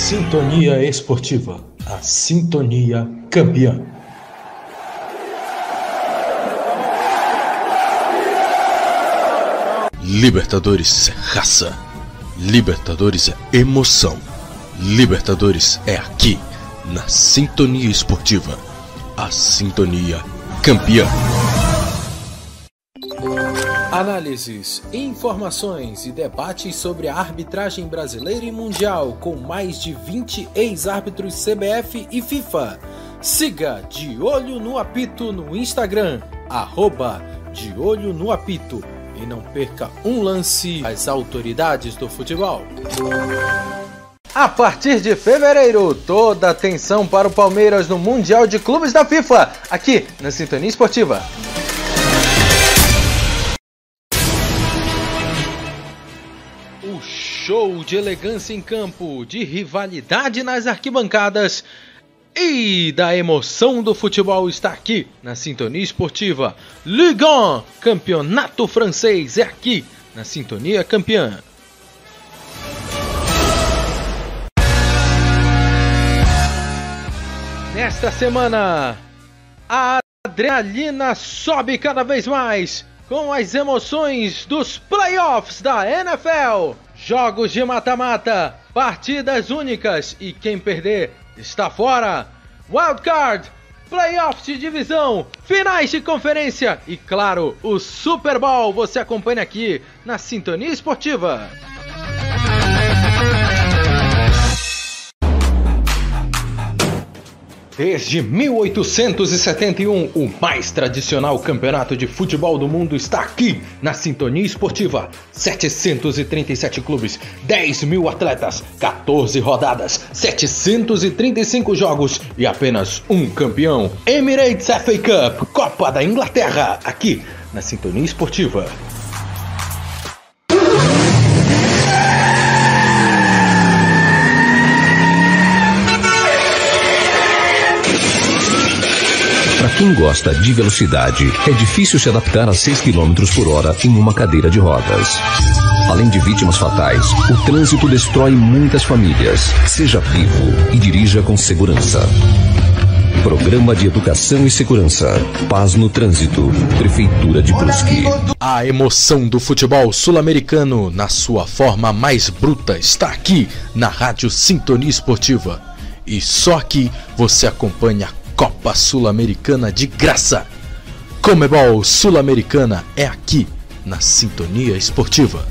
Sintonia Esportiva, a sintonia campeã. Libertadores é raça. Libertadores é emoção. Libertadores é aqui, na Sintonia Esportiva, a sintonia campeã. Análises, informações e debates sobre a arbitragem brasileira e mundial com mais de 20 ex-árbitros CBF e FIFA. Siga De Olho no Apito no Instagram, arroba De Olho no Apito e não perca um lance às autoridades do futebol. A partir de fevereiro, toda atenção para o Palmeiras no Mundial de Clubes da FIFA, aqui na Sintonia Esportiva. Show de elegância em campo, de rivalidade nas arquibancadas e da emoção do futebol está aqui na Sintonia Esportiva. Ligue 1, campeonato francês é aqui na Sintonia Campeã. Nesta semana, a adrenalina sobe cada vez mais com as emoções dos playoffs da NFL. Jogos de mata-mata, partidas únicas e quem perder está fora. Wildcard, playoffs de divisão, finais de conferência e, claro, o Super Bowl você acompanha aqui na Sintonia Esportiva. Desde 1871, o mais tradicional campeonato de futebol do mundo está aqui, na Sintonia Esportiva. 737 clubes, 10 mil atletas, 14 rodadas, 735 jogos e apenas um campeão. Emirates FA Cup, Copa da Inglaterra, aqui na Sintonia Esportiva. Quem gosta de velocidade, é difícil se adaptar a 6 km por hora em uma cadeira de rodas. Além de vítimas fatais, o trânsito destrói muitas famílias. Seja vivo e dirija com segurança. Programa de Educação e Segurança. Paz no Trânsito. Prefeitura de Brusque. A emoção do futebol sul-americano, na sua forma mais bruta, está aqui na Rádio Sintonia Esportiva. E só aqui você acompanha Copa Sul-Americana de graça. Comebol Sul-Americana é aqui, na Sintonia Esportiva.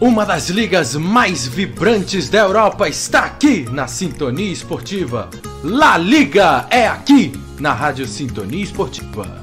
Uma das ligas mais vibrantes da Europa está aqui na Sintonia Esportiva. La Liga é aqui na Rádio Sintonia Esportiva.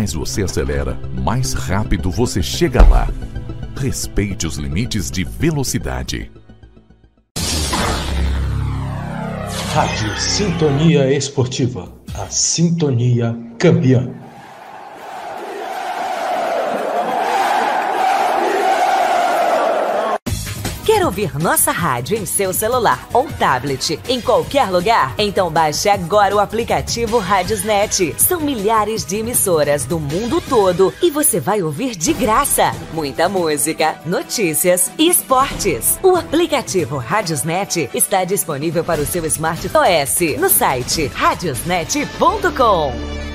mais você acelera, mais rápido você chega lá. Respeite os limites de velocidade. Rádio Sintonia Esportiva, a sintonia campeã. Ouvir nossa rádio em seu celular ou tablet em qualquer lugar? Então baixe agora o aplicativo Radiosnet. São milhares de emissoras do mundo todo e você vai ouvir de graça muita música, notícias e esportes. O aplicativo Radiosnet está disponível para o seu Smart OS no site radiosnet.com.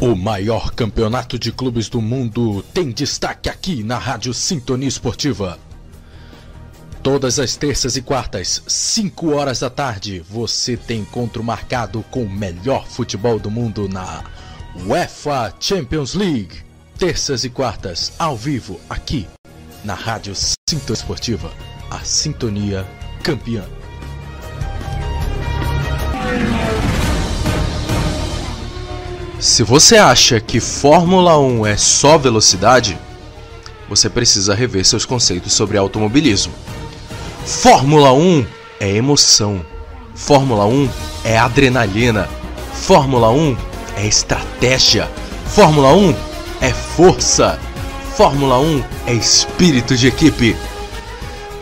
O maior campeonato de clubes do mundo tem destaque aqui na Rádio Sintonia Esportiva. Todas as terças e quartas, 5 horas da tarde, você tem encontro marcado com o melhor futebol do mundo na UEFA Champions League. Terças e quartas, ao vivo, aqui na Rádio Sintonia Esportiva, a Sintonia Campeã. Se você acha que Fórmula 1 é só velocidade, você precisa rever seus conceitos sobre automobilismo. Fórmula 1 é emoção. Fórmula 1 é adrenalina. Fórmula 1 é estratégia. Fórmula 1 é força. Fórmula 1 é espírito de equipe.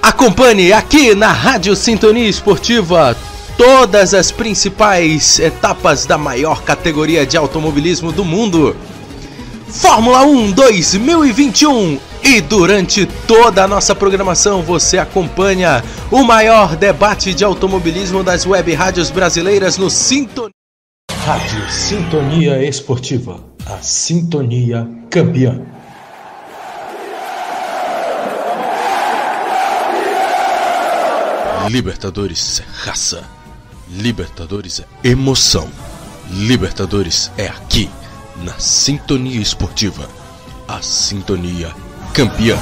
Acompanhe aqui na Rádio Sintonia Esportiva todas as principais etapas da maior categoria de automobilismo do mundo. Fórmula 1 2021 e durante toda a nossa programação você acompanha o maior debate de automobilismo das web rádios brasileiras no Sintonia. Rádio Sintonia Esportiva, a sintonia campeã. Libertadores é raça. Libertadores é emoção. Libertadores é aqui, na Sintonia Esportiva. A Sintonia Campeã.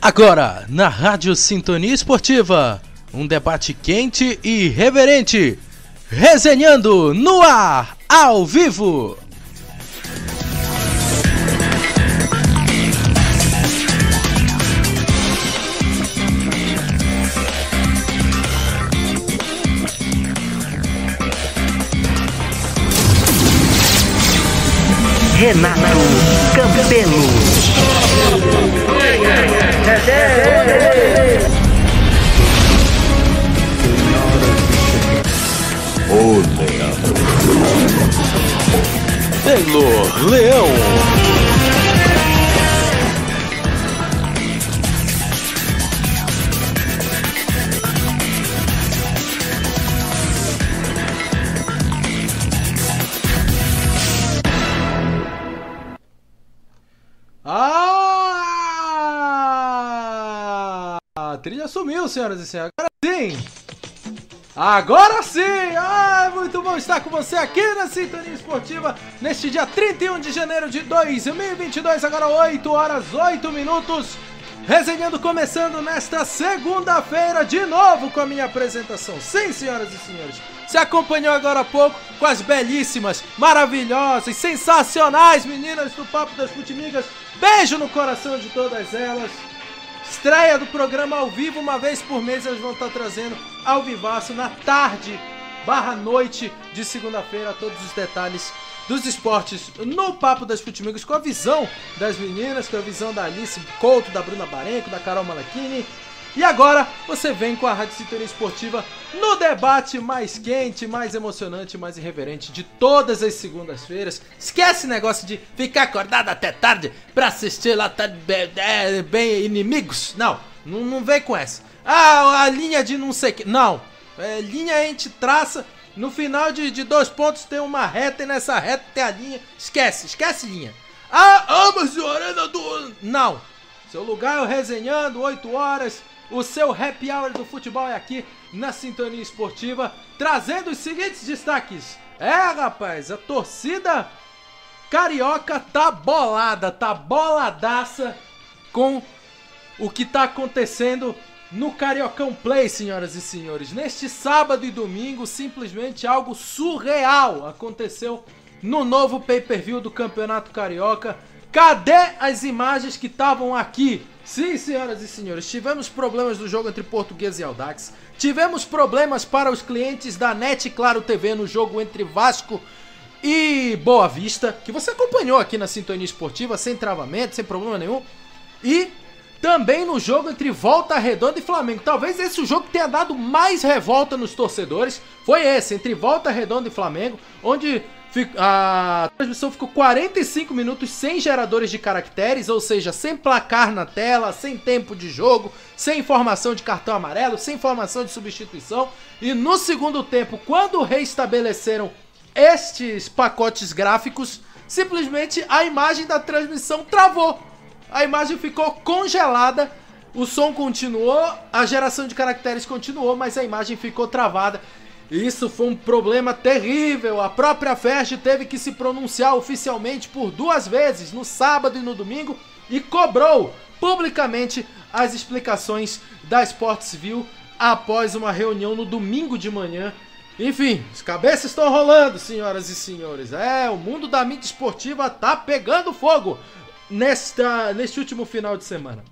Agora, na Rádio Sintonia Esportiva, um debate quente e reverente. Resenhando no ar, ao vivo. Renato Campelo. Ô Leão. Taylor Leão. Trilha sumiu, senhoras e senhores. Agora sim! Agora sim! Ah, muito bom estar com você aqui na Sintonia Esportiva neste dia 31 de janeiro de 2022, agora 8 horas 8 minutos. Resenhando começando nesta segunda-feira de novo com a minha apresentação. Sim, senhoras e senhores. Você acompanhou agora há pouco com as belíssimas, maravilhosas, sensacionais meninas do Papo das Futimigas. Beijo no coração de todas elas. Estreia do programa ao vivo, uma vez por mês elas vão estar trazendo ao vivaço na tarde barra noite de segunda-feira todos os detalhes dos esportes no Papo das Futimigas com a visão das meninas, com a visão da Alice Couto, da Bruna Barenco, da Carol Malachini. E agora você vem com a Rádio Sintonia Esportiva no debate mais quente, mais emocionante, mais irreverente de todas as segundas-feiras. Esquece negócio de ficar acordado até tarde pra assistir lá tá bem, é, bem inimigos. Não, não, vem com essa. Ah, a linha de não sei que. Não, é, linha a gente traça. No final de, de dois pontos tem uma reta e nessa reta tem a linha. Esquece, esquece linha. Ah, mas o Arena do. Não. Seu lugar é o resenhando, 8 horas. O seu happy hour do futebol é aqui na Sintonia Esportiva, trazendo os seguintes destaques. É, rapaz, a torcida carioca tá bolada, tá boladaça com o que tá acontecendo no Cariocão Play, senhoras e senhores. Neste sábado e domingo, simplesmente algo surreal aconteceu no novo pay-per-view do Campeonato Carioca. Cadê as imagens que estavam aqui? Sim, senhoras e senhores, tivemos problemas no jogo entre Português e Aldax. Tivemos problemas para os clientes da NET Claro TV no jogo entre Vasco e Boa Vista, que você acompanhou aqui na Sintonia Esportiva, sem travamento, sem problema nenhum. E também no jogo entre Volta Redonda e Flamengo. Talvez esse jogo tenha dado mais revolta nos torcedores. Foi esse, entre Volta Redonda e Flamengo, onde a transmissão ficou 45 minutos sem geradores de caracteres, ou seja, sem placar na tela, sem tempo de jogo, sem informação de cartão amarelo, sem informação de substituição. E no segundo tempo, quando reestabeleceram estes pacotes gráficos, simplesmente a imagem da transmissão travou. A imagem ficou congelada, o som continuou, a geração de caracteres continuou, mas a imagem ficou travada. Isso foi um problema terrível. A própria Ferg teve que se pronunciar oficialmente por duas vezes, no sábado e no domingo, e cobrou publicamente as explicações da Sportsville após uma reunião no domingo de manhã. Enfim, as cabeças estão rolando, senhoras e senhores. É, o mundo da mídia esportiva tá pegando fogo nesta, neste último final de semana.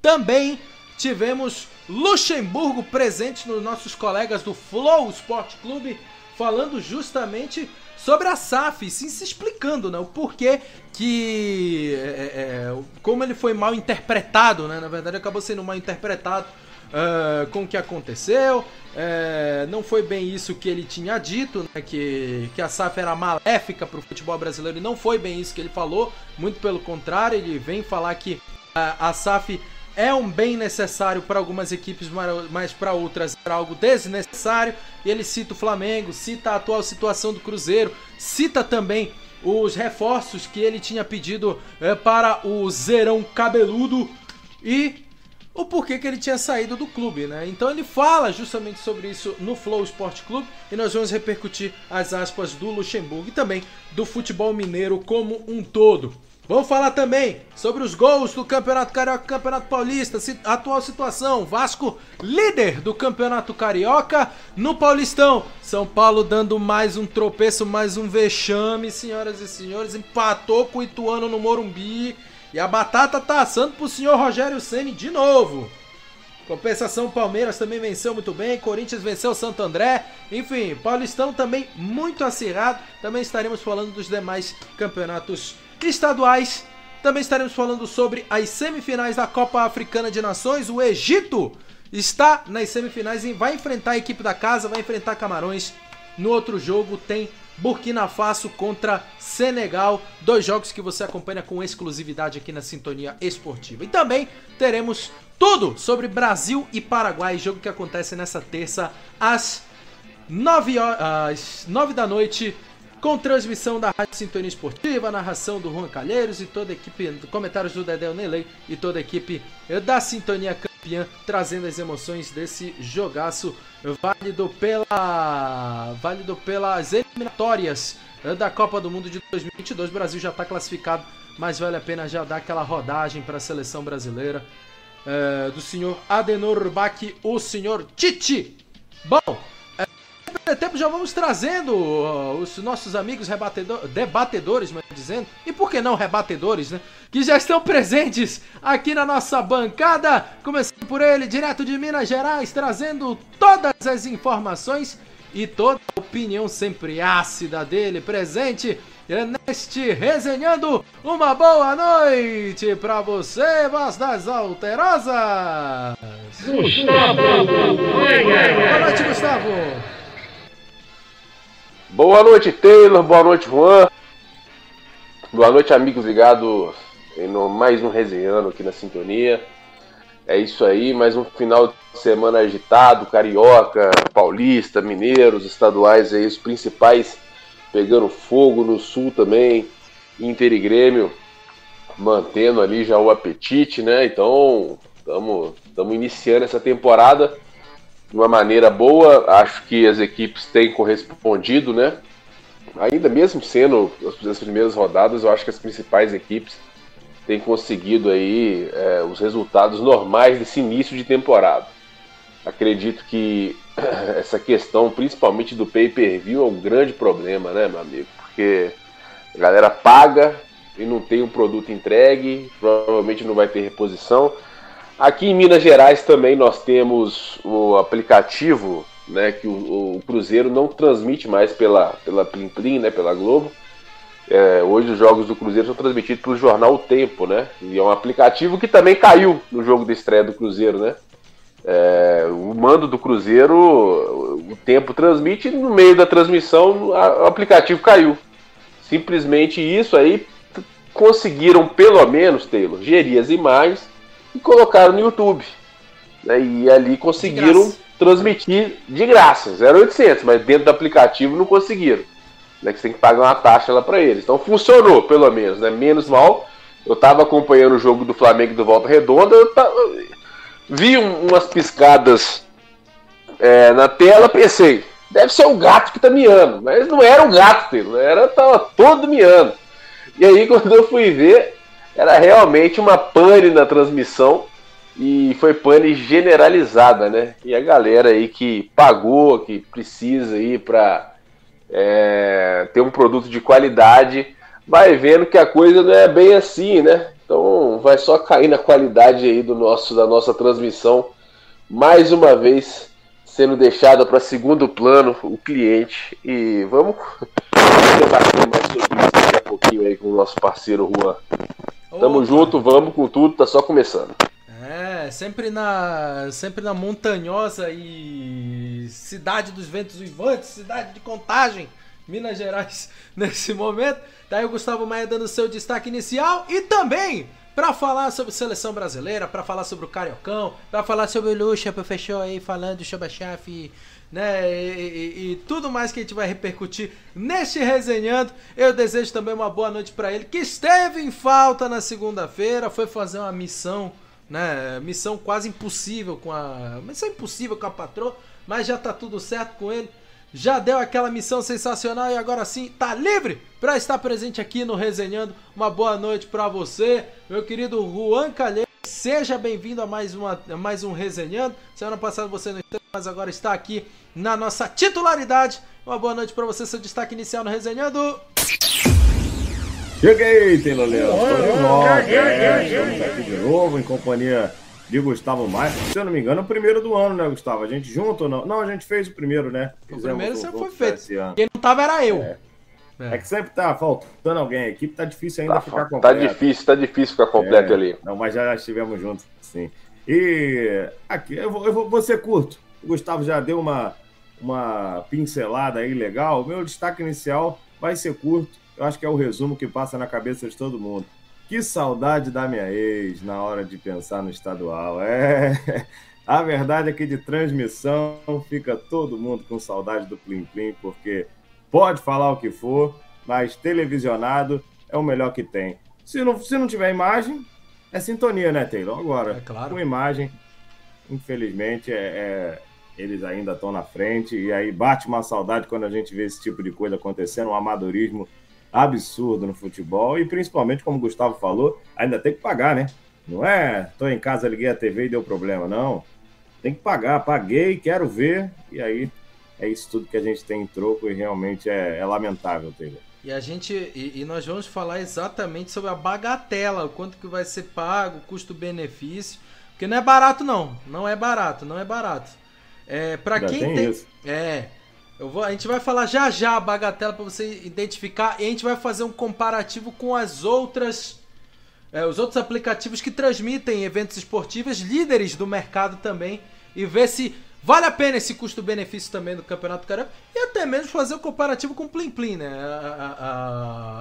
Também tivemos Luxemburgo presente nos nossos colegas do Flow Sport Clube, falando justamente sobre a SAF, sim, se explicando, né? O porquê que. É, é, é, como ele foi mal interpretado, né? Na verdade, acabou sendo mal interpretado uh, com o que aconteceu. É, não foi bem isso que ele tinha dito, né? Que, que a SAF era maléfica para o futebol brasileiro. E não foi bem isso que ele falou. Muito pelo contrário, ele vem falar que a, a SAF é um bem necessário para algumas equipes, mas para outras era algo desnecessário. E ele cita o Flamengo, cita a atual situação do Cruzeiro, cita também os reforços que ele tinha pedido é, para o Zerão Cabeludo e o porquê que ele tinha saído do clube, né? Então ele fala justamente sobre isso no Flow Sport Clube e nós vamos repercutir as aspas do Luxemburgo e também do futebol mineiro como um todo. Vamos falar também sobre os gols do Campeonato Carioca Campeonato Paulista, atual situação. Vasco líder do Campeonato Carioca no Paulistão. São Paulo dando mais um tropeço, mais um vexame, senhoras e senhores. Empatou com o Ituano no Morumbi. E a batata tá assando pro senhor Rogério Ceni de novo. Compensação, Palmeiras também venceu muito bem, Corinthians venceu Santo André, enfim, Paulistão também muito acirrado. Também estaremos falando dos demais campeonatos estaduais. Também estaremos falando sobre as semifinais da Copa Africana de Nações. O Egito está nas semifinais e vai enfrentar a equipe da casa, vai enfrentar Camarões. No outro jogo tem Burkina Faso contra Senegal, dois jogos que você acompanha com exclusividade aqui na Sintonia Esportiva. E também teremos tudo sobre Brasil e Paraguai, jogo que acontece nessa terça às 9, horas, às 9 da noite, com transmissão da Rádio Sintonia Esportiva, narração do Juan Calheiros e toda a equipe, comentários do Dedé Nelei e toda a equipe da Sintonia Campeã, trazendo as emoções desse jogaço válido pela válido pelas eliminatórias da Copa do Mundo de 2022. O Brasil já está classificado, mas vale a pena já dar aquela rodagem para a seleção brasileira é, do senhor Adenor Bach, o senhor Tite. Bom, é, tempo já vamos trazendo uh, os nossos amigos debatedores, mas dizendo, e por que não rebatedores, né? Que já estão presentes aqui na nossa bancada. Começando por ele, direto de Minas Gerais, trazendo todas as informações e toda a opinião sempre ácida dele presente neste resenhando. Uma boa noite para você, voz das alterosas. Gustavo. Boa noite, Gustavo. Boa noite, Taylor. Boa noite, Juan. Boa noite, amigos ligados em mais um resenhando aqui na sintonia. É isso aí, mais um final de semana agitado, carioca, paulista, mineiros, estaduais aí, os principais pegando fogo no sul também, Inter e Grêmio mantendo ali já o apetite, né? Então, estamos iniciando essa temporada de uma maneira boa. Acho que as equipes têm correspondido, né? Ainda mesmo sendo as primeiras rodadas, eu acho que as principais equipes tem conseguido aí é, os resultados normais desse início de temporada. Acredito que essa questão, principalmente do pay-per-view, é um grande problema, né, meu amigo? Porque a galera paga e não tem o um produto entregue, provavelmente não vai ter reposição. Aqui em Minas Gerais também nós temos o aplicativo, né, que o, o Cruzeiro não transmite mais pela pela Plim Plim, né, pela Globo é, hoje os jogos do Cruzeiro são transmitidos pelo jornal O Tempo, né? E é um aplicativo que também caiu no jogo de estreia do Cruzeiro, né? É, o mando do Cruzeiro, o Tempo transmite e no meio da transmissão o aplicativo caiu. Simplesmente isso aí conseguiram pelo menos, Taylor, gerir as imagens e colocaram no YouTube. Né? E ali conseguiram transmitir de graça, 0800, mas dentro do aplicativo não conseguiram. né, que você tem que pagar uma taxa lá para eles. Então funcionou, pelo menos, né? Menos mal. Eu estava acompanhando o jogo do Flamengo do Volta Redonda, eu tava, vi um, umas piscadas é, na tela, pensei, deve ser o gato que tá miando, mas não era o gato, era tava todo miando. E aí quando eu fui ver, era realmente uma pane na transmissão e foi pane generalizada, né? E a galera aí que pagou, que precisa aí para é, ter um produto de qualidade, vai vendo que a coisa não é bem assim, né? Então vai só cair na qualidade aí do nosso da nossa transmissão, mais uma vez sendo deixada para segundo plano o cliente e vamos debater mais sobre isso daqui a pouquinho aí com o nosso parceiro Juan. Tamo Opa. junto, vamos com tudo, tá só começando. É, sempre na sempre na montanhosa e cidade dos ventos uivantes, cidade de contagem, Minas Gerais, nesse momento. Tá aí o Gustavo Maia dando seu destaque inicial e também para falar sobre seleção brasileira, para falar sobre o Cariocão, para falar sobre o Lucha, fechou aí falando sobre a chave, né, e, e, e, tudo mais que a gente vai repercutir neste resenhando. Eu desejo também uma boa noite para ele, que esteve em falta na segunda-feira, foi fazer uma missão, né, missão quase impossível com a, missão impossível com a patroa, mas já tá tudo certo com ele já deu aquela missão sensacional e agora sim tá livre para estar presente aqui no Resenhando. Uma boa noite para você, meu querido Juan Calheiros. Seja bem-vindo a mais, uma, a mais um Resenhando. Semana passada você não esteve, mas agora está aqui na nossa titularidade. Uma boa noite para você, seu destaque inicial no Resenhando. Cheguei, Taylor Leão. Estou de volta. É, estamos aqui de novo em companhia de Gustavo Maia. Se eu não me engano, é o primeiro do ano, né, Gustavo? A gente junto ou não? Não, a gente fez o primeiro, né? Fizemos o primeiro sempre foi feito. Quem não tava era eu. É. É. é. que sempre tá faltando alguém. A equipe tá difícil ainda tá, ficar completo. Tá difícil, tá difícil ficar completo é. ali. Não, mas já estivemos juntos, sim. E aqui, eu vou, eu vou, vou ser curto. O Gustavo já deu uma, uma pincelada aí legal. O meu destaque inicial vai ser curto. Eu acho que é o resumo que passa na cabeça de todo mundo. Que saudade da minha ex na hora de pensar no estadual. É. A verdade é que de transmissão fica todo mundo com saudade do Plim Plim, porque pode falar o que for, mas televisionado é o melhor que tem. Se não, se não tiver imagem, é sintonia, né, Taylor? Agora, é claro. com imagem, infelizmente, é, é, eles ainda estão na frente, e aí bate uma saudade quando a gente vê esse tipo de coisa acontecendo, um amadorismo absurdo no futebol e principalmente, como o Gustavo falou, ainda tem que pagar, né? Não é, tô em casa, liguei a TV e deu problema, não. Tem que pagar, paguei, quero ver, e aí é isso tudo que a gente tem em troco e realmente é, é lamentável, Taylor. E a gente e, e, nós vamos falar exatamente sobre a bagatela, o quanto que vai ser pago, custo-benefício, porque não é barato não, não é barato, não é barato. É para quem tem, tem é eu vou, a gente vai falar já já a bagatela para você identificar e a gente vai fazer um comparativo com as outras é, os outros aplicativos que transmitem eventos esportivos, líderes do mercado também, e ver se vale a pena esse custo-benefício também do Campeonato Carioca e até mesmo fazer o um comparativo com o Plim Plim, né? A, a,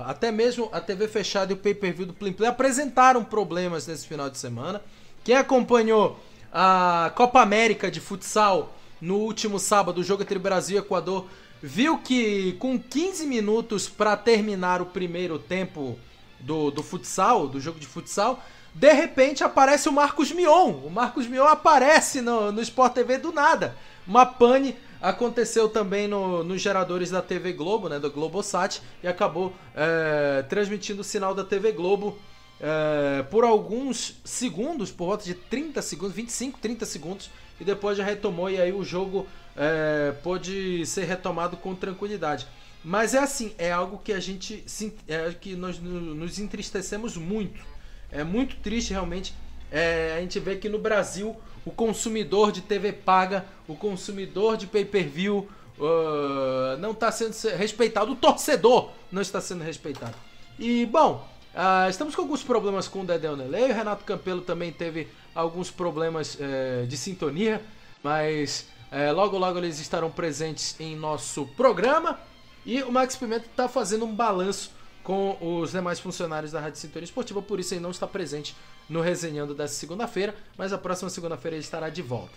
a, até mesmo a TV fechada e o pay-per-view do Plim Plim apresentaram problemas nesse final de semana. Quem acompanhou a Copa América de futsal no último sábado, o jogo entre Brasil e Equador, viu que com 15 minutos para terminar o primeiro tempo do, do futsal, do jogo de futsal, de repente aparece o Marcos Mion. O Marcos Mion aparece no, no Sport TV do nada. Uma pane aconteceu também no, nos geradores da TV Globo, né, do Globosat, e acabou é, transmitindo o sinal da TV Globo é, por alguns segundos, por volta de 30 segundos, 25, 30 segundos, e depois já retomou e aí o jogo é, pôde ser retomado com tranquilidade. Mas é assim, é algo que a gente é, que nós nos entristecemos muito. É muito triste realmente é, a gente vê que no Brasil o consumidor de TV paga, o consumidor de pay-per-view uh, não está sendo respeitado, o torcedor não está sendo respeitado. E bom, uh, estamos com alguns problemas com o Dedé Nelei, o Renato Campelo também teve alguns problemas é, de sintonia, mas é, logo logo eles estarão presentes em nosso programa. E o Max Pimenta está fazendo um balanço com os demais funcionários da Rádio Sintonia Esportiva, por isso ele não está presente no resenhando dessa segunda-feira, mas a próxima segunda-feira ele estará de volta.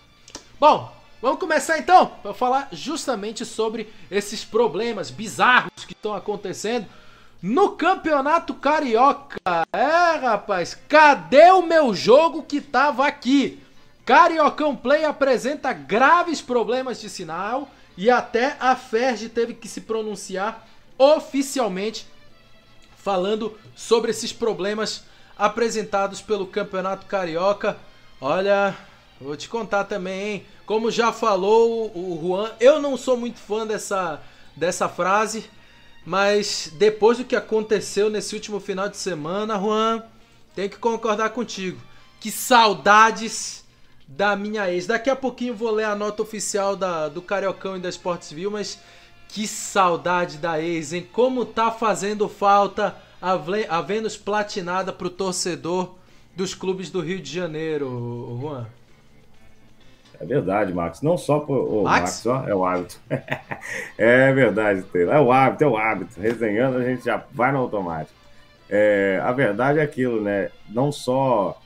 Bom, Vamos começar então para falar justamente sobre esses problemas bizarros que estão acontecendo no Campeonato Carioca. É, rapaz, cadê o meu jogo que tava aqui? Cariocão Play apresenta graves problemas de sinal e até a Ferg teve que se pronunciar oficialmente falando sobre esses problemas apresentados pelo Campeonato Carioca. Olha, vou te contar também, hein? Como já falou o Juan, eu não sou muito fã dessa, dessa frase, mas depois do que aconteceu nesse último final de semana, Juan, tenho que concordar contigo. Que saudades da minha ex. Daqui a pouquinho vou ler a nota oficial da, do Cariocão e da Sportsville, mas que saudade da ex, hein? Como tá fazendo falta a Vênus platinada pro torcedor dos clubes do Rio de Janeiro, Juan. É verdade, Max. Não só por. Max? Max ó, é o hábito. é verdade, Taylor. É o hábito, é o hábito. Resenhando, a gente já vai no automático. É, a verdade é aquilo, né? Não só.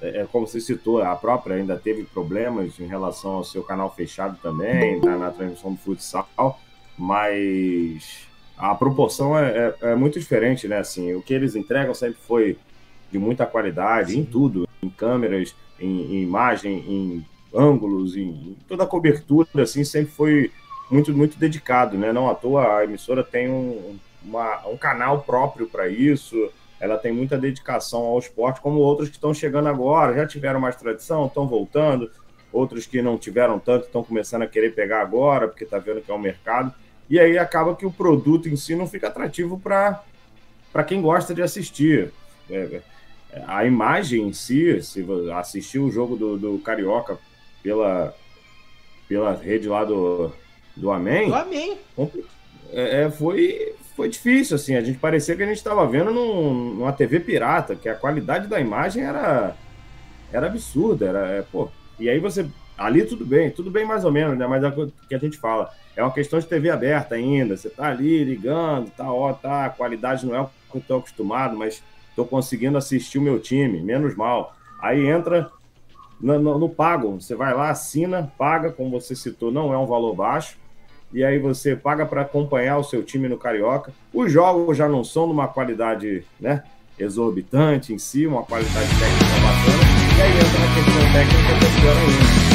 É, é, como você citou, a própria ainda teve problemas em relação ao seu canal fechado também, na, na transmissão do futsal, mas a proporção é, é, é, muito diferente, né? Assim, o que eles entregam sempre foi de muita qualidade Sim. em tudo, em câmeras, em, em imagem, em ângulos, em, em, toda a cobertura, assim, sempre foi muito, muito dedicado, né? Não à toa a emissora tem um, uma, um canal próprio para isso, ela tem muita dedicação ao esporte, como outros que estão chegando agora, já tiveram mais tradição, estão voltando, outros que não tiveram tanto estão começando a querer pegar agora, porque está vendo que é um mercado e aí acaba que o produto em si não fica atrativo para quem gosta de assistir. É, a imagem em si, se assistir o jogo do, do Carioca pela, pela rede lá do, do Amém. Do Amém. É, é, foi, foi difícil, assim. A gente parecia que a gente estava vendo num, numa TV pirata, que a qualidade da imagem era, era absurda. Era, é, pô, e aí você. Ali tudo bem, tudo bem mais ou menos, né? Mas é o que a gente fala é uma questão de TV aberta ainda. Você tá ali ligando, tá, ó, tá, a qualidade não é o que eu tô acostumado, mas tô conseguindo assistir o meu time, menos mal. Aí entra no, no, no, pago, você vai lá, assina, paga, como você citou, não é um valor baixo, e aí você paga para acompanhar o seu time no Carioca. Os jogos já não são de uma qualidade né, exorbitante em si, uma qualidade técnica bacana, e aí entra na questão técnica que é pior ainda.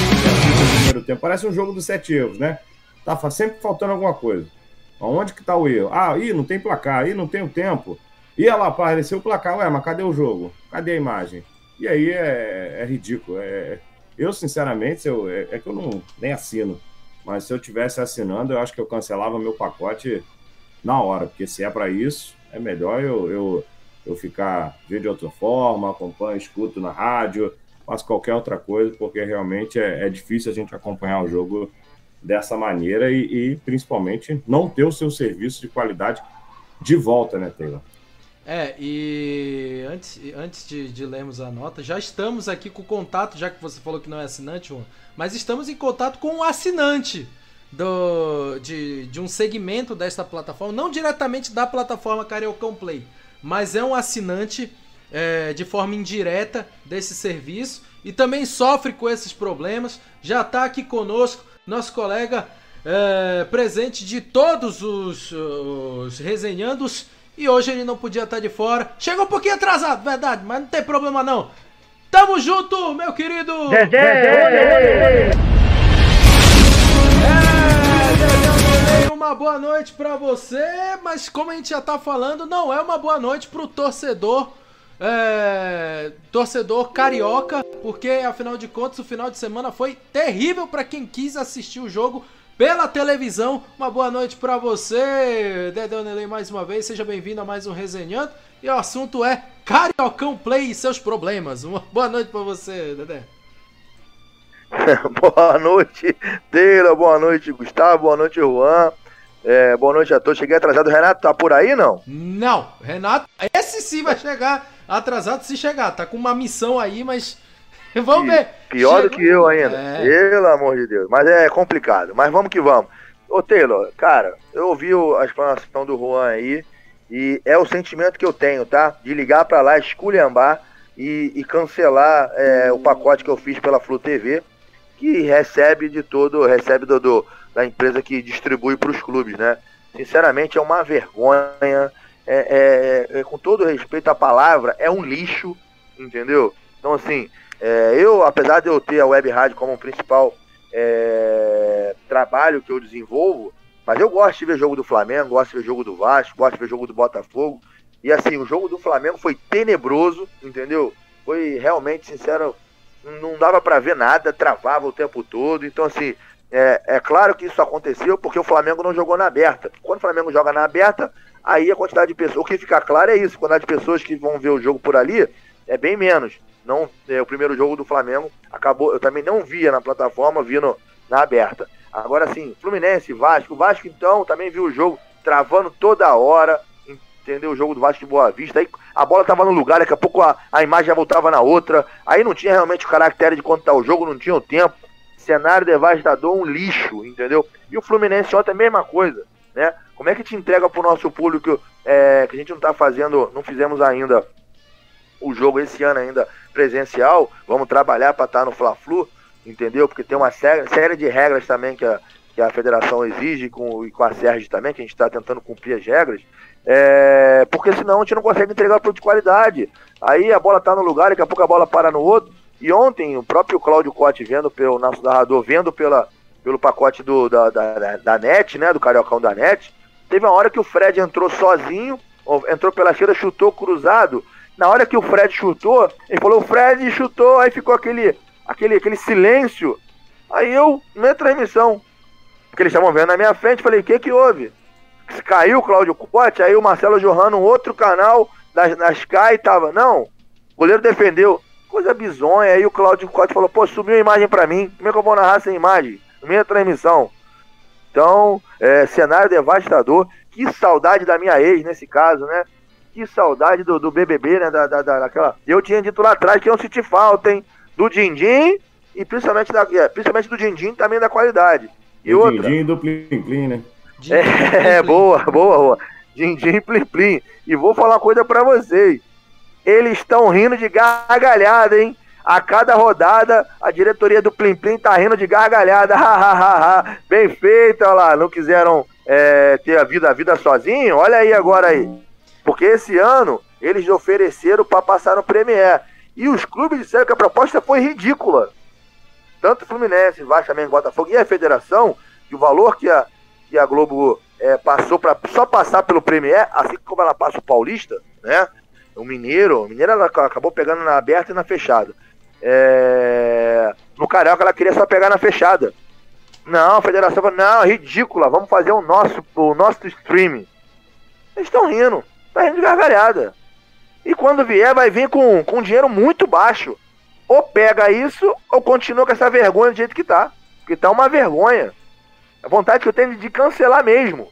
Primeiro tempo, parece um jogo dos sete erros, né? Tá sempre faltando alguma coisa. Onde que tá o erro? Ah, ih, não tem placar, ih, não tem o tempo. Ia lá, apareceu o placar, ué, mas cadê o jogo? Cadê a imagem? E aí é, é ridículo. É, eu, sinceramente, eu, é, é, que eu não nem assino. Mas se eu tivesse assinando, eu acho que eu cancelava meu pacote na hora, porque se é para isso, é melhor eu, eu, eu ficar ver de outra forma, acompanho, escuto na rádio, faço qualquer outra coisa, porque realmente é, é difícil a gente acompanhar o jogo dessa maneira e, e, principalmente não ter o seu serviço de qualidade de volta, né, Taylor? É, e antes, antes de, de lermos a nota, já estamos aqui com o contato, já que você falou que não é assinante, mas estamos em contato com o assinante do, de, de um segmento desta plataforma, não diretamente da plataforma Cariocão Play, mas é um assinante é, de forma indireta desse serviço e também sofre com esses problemas, já está aqui conosco nosso colega é, presente de todos os, os resenhandos. E hoje ele não podia estar de fora. Chegou um pouquinho atrasado, verdade, mas não tem problema não. Tamo junto, meu querido! Dedé! É, uma boa noite para você, mas como a gente já tá falando, não é uma boa noite pro torcedor é, torcedor carioca, porque afinal de contas o final de semana foi terrível para quem quis assistir o jogo pela televisão. Uma boa noite para você, Dedé Nelei, mais uma vez. Seja bem-vindo a mais um Resenhando. E o assunto é Cariocão Play e seus problemas. Uma boa noite para você, Dedé. boa noite, Teira. Boa noite, Gustavo. Boa noite, Juan. É, boa noite a todos. Cheguei atrasado. Renato tá por aí, não? Não, Renato, esse sim vai chegar atrasado se chegar. Tá com uma missão aí, mas. vamos ver. Pior do que eu ainda. É. Pelo amor de Deus. Mas é complicado. Mas vamos que vamos. Ô, Taylor, cara, eu ouvi a explanação do Juan aí. E é o sentimento que eu tenho, tá? De ligar para lá, esculhambar e, e cancelar é, o pacote que eu fiz pela Flu TV. que recebe de todo, recebe do, do da empresa que distribui para os clubes, né? Sinceramente é uma vergonha, é, é, é, com todo respeito à palavra, é um lixo, entendeu? Então assim, é, eu, apesar de eu ter a web rádio como principal é, trabalho que eu desenvolvo, mas eu gosto de ver jogo do Flamengo, gosto de ver jogo do Vasco, gosto de ver jogo do Botafogo. E assim, o jogo do Flamengo foi tenebroso, entendeu? Foi realmente, sincero, não dava para ver nada, travava o tempo todo. Então, assim, é, é, claro que isso aconteceu porque o Flamengo não jogou na aberta. Quando o Flamengo joga na aberta, aí a quantidade de pessoas. O que fica claro é isso: a quantidade de pessoas que vão ver o jogo por ali é bem menos. Não, é, o primeiro jogo do Flamengo acabou. Eu também não via na plataforma, via no, na aberta. Agora sim, Fluminense, Vasco. Vasco, então, também viu o jogo travando toda hora entendeu? O jogo do Vasco de Boa Vista. Aí a bola tava no lugar, daqui a pouco a, a imagem já voltava na outra. Aí não tinha realmente o caractere de contar o jogo, não tinha o tempo. Cenário devastador, um lixo, entendeu? E o Fluminense ontem a mesma coisa, né? Como é que te entrega pro nosso público é, que a gente não tá fazendo, não fizemos ainda o jogo esse ano ainda presencial, vamos trabalhar para estar tá no Fla-Flu, entendeu? Porque tem uma série, série de regras também que a, que a federação exige com, e com a Sérgio também, que a gente está tentando cumprir as regras. É, porque senão a gente não consegue entregar produto de qualidade. Aí a bola está no lugar, daqui a pouco a bola para no outro. E ontem o próprio Cláudio Cote vendo pelo nosso narrador, vendo pela, pelo pacote do, da, da, da NET, né? Do Cariocão da NET, teve uma hora que o Fred entrou sozinho, entrou pela esquerda, chutou cruzado. Na hora que o Fred chutou, ele falou, o Fred chutou, aí ficou aquele, aquele, aquele silêncio. Aí eu, na transmissão, que eles estavam vendo na minha frente, falei, o que que houve? caiu o Cláudio Cote, aí o Marcelo Johan, no outro canal das, das Sky, tava, não, o goleiro defendeu. Coisa bizonha. Aí o Cláudio Cote falou, pô, subiu a imagem pra mim. Como é que eu vou narrar essa imagem? Minha transmissão. Então, é, cenário devastador. Que saudade da minha ex nesse caso, né? Que saudade do, do BBB, né? Da, da, daquela... Eu tinha dito lá atrás que eu senti falta, hein? Do Dindim e principalmente, da, é, principalmente do Dindim também da qualidade. E do outra... Dindim e do Plim Plim, né? É, boa, boa, boa. Dindim Plim Plim. E vou falar uma coisa pra vocês. Eles estão rindo de gargalhada, hein? A cada rodada, a diretoria do Plim Plim tá rindo de gargalhada. Bem feito, olha lá. Não quiseram é, ter a vida, a vida sozinho? Olha aí agora aí. Porque esse ano eles ofereceram para passar no Premier. E os clubes disseram que a proposta foi ridícula. Tanto Fluminense, Vasco, também, Botafogo e a Federação, que o valor que a, que a Globo é, passou para só passar pelo Premier, assim como ela passa o Paulista, né? O Mineiro, o Mineiro ela acabou pegando na aberta e na fechada. É... No Carioca ela queria só pegar na fechada. Não, a federação falou, não, é ridícula, vamos fazer o nosso, o nosso streaming. Eles estão rindo, tá rindo de gargalhada. E quando vier, vai vir com, com dinheiro muito baixo. Ou pega isso, ou continua com essa vergonha do jeito que tá. Porque tá uma vergonha. A vontade que eu tenho de cancelar mesmo.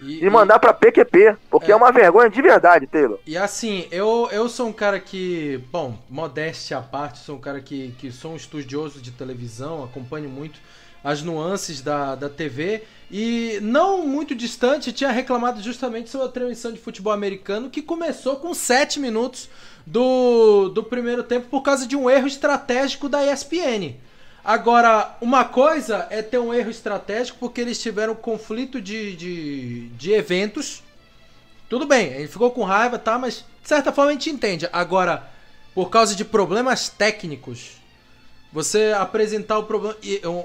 E, e mandar e... pra PQP, porque é. é. uma vergonha de verdade, Taylor. E assim, eu, eu sou um cara que, bom, modéstia à parte, sou um cara que, que sou um estudioso de televisão, acompanho muito as nuances da, da TV. E não muito distante, tinha reclamado justamente sobre a transmissão de futebol americano, que começou com 7 minutos do, do primeiro tempo por causa de um erro estratégico da ESPN. Agora, uma coisa é ter um erro estratégico porque eles tiveram conflito de, de, de eventos. Tudo bem, ele ficou com raiva, tá? Mas de certa forma a gente entende. Agora, por causa de problemas técnicos, você apresentar um problema,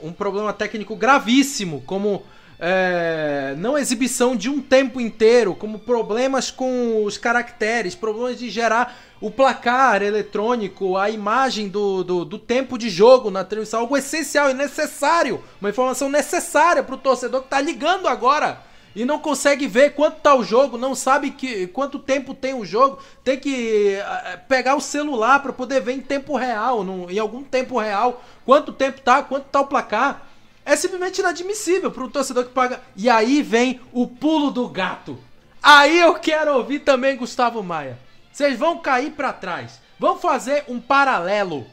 um problema técnico gravíssimo, como é, não exibição de um tempo inteiro, como problemas com os caracteres, problemas de gerar o placar eletrônico, a imagem do, do, do tempo de jogo na transmissão, algo essencial e necessário, uma informação necessária para o torcedor que está ligando agora e não consegue ver quanto tá o jogo, não sabe que quanto tempo tem o jogo, tem que uh, pegar o celular para poder ver em tempo real, no, em algum tempo real, quanto tempo tá, quanto tá o placar. É simplesmente inadmissível para um torcedor que paga. E aí vem o pulo do gato. Aí eu quero ouvir também Gustavo Maia. Vocês vão cair para trás. Vamos fazer um paralelo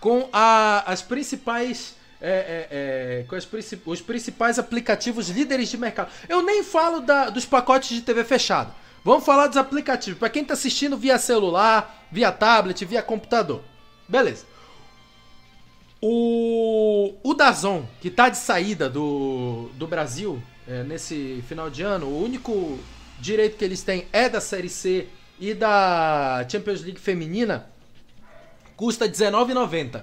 com a, as principais. É, é, é, com as, os principais aplicativos líderes de mercado. Eu nem falo da, dos pacotes de TV fechado. Vamos falar dos aplicativos. Para quem está assistindo via celular, via tablet, via computador. Beleza. O, o Dazon, que tá de saída do, do Brasil é, nesse final de ano, o único direito que eles têm é da Série C e da Champions League feminina, custa R$19,90.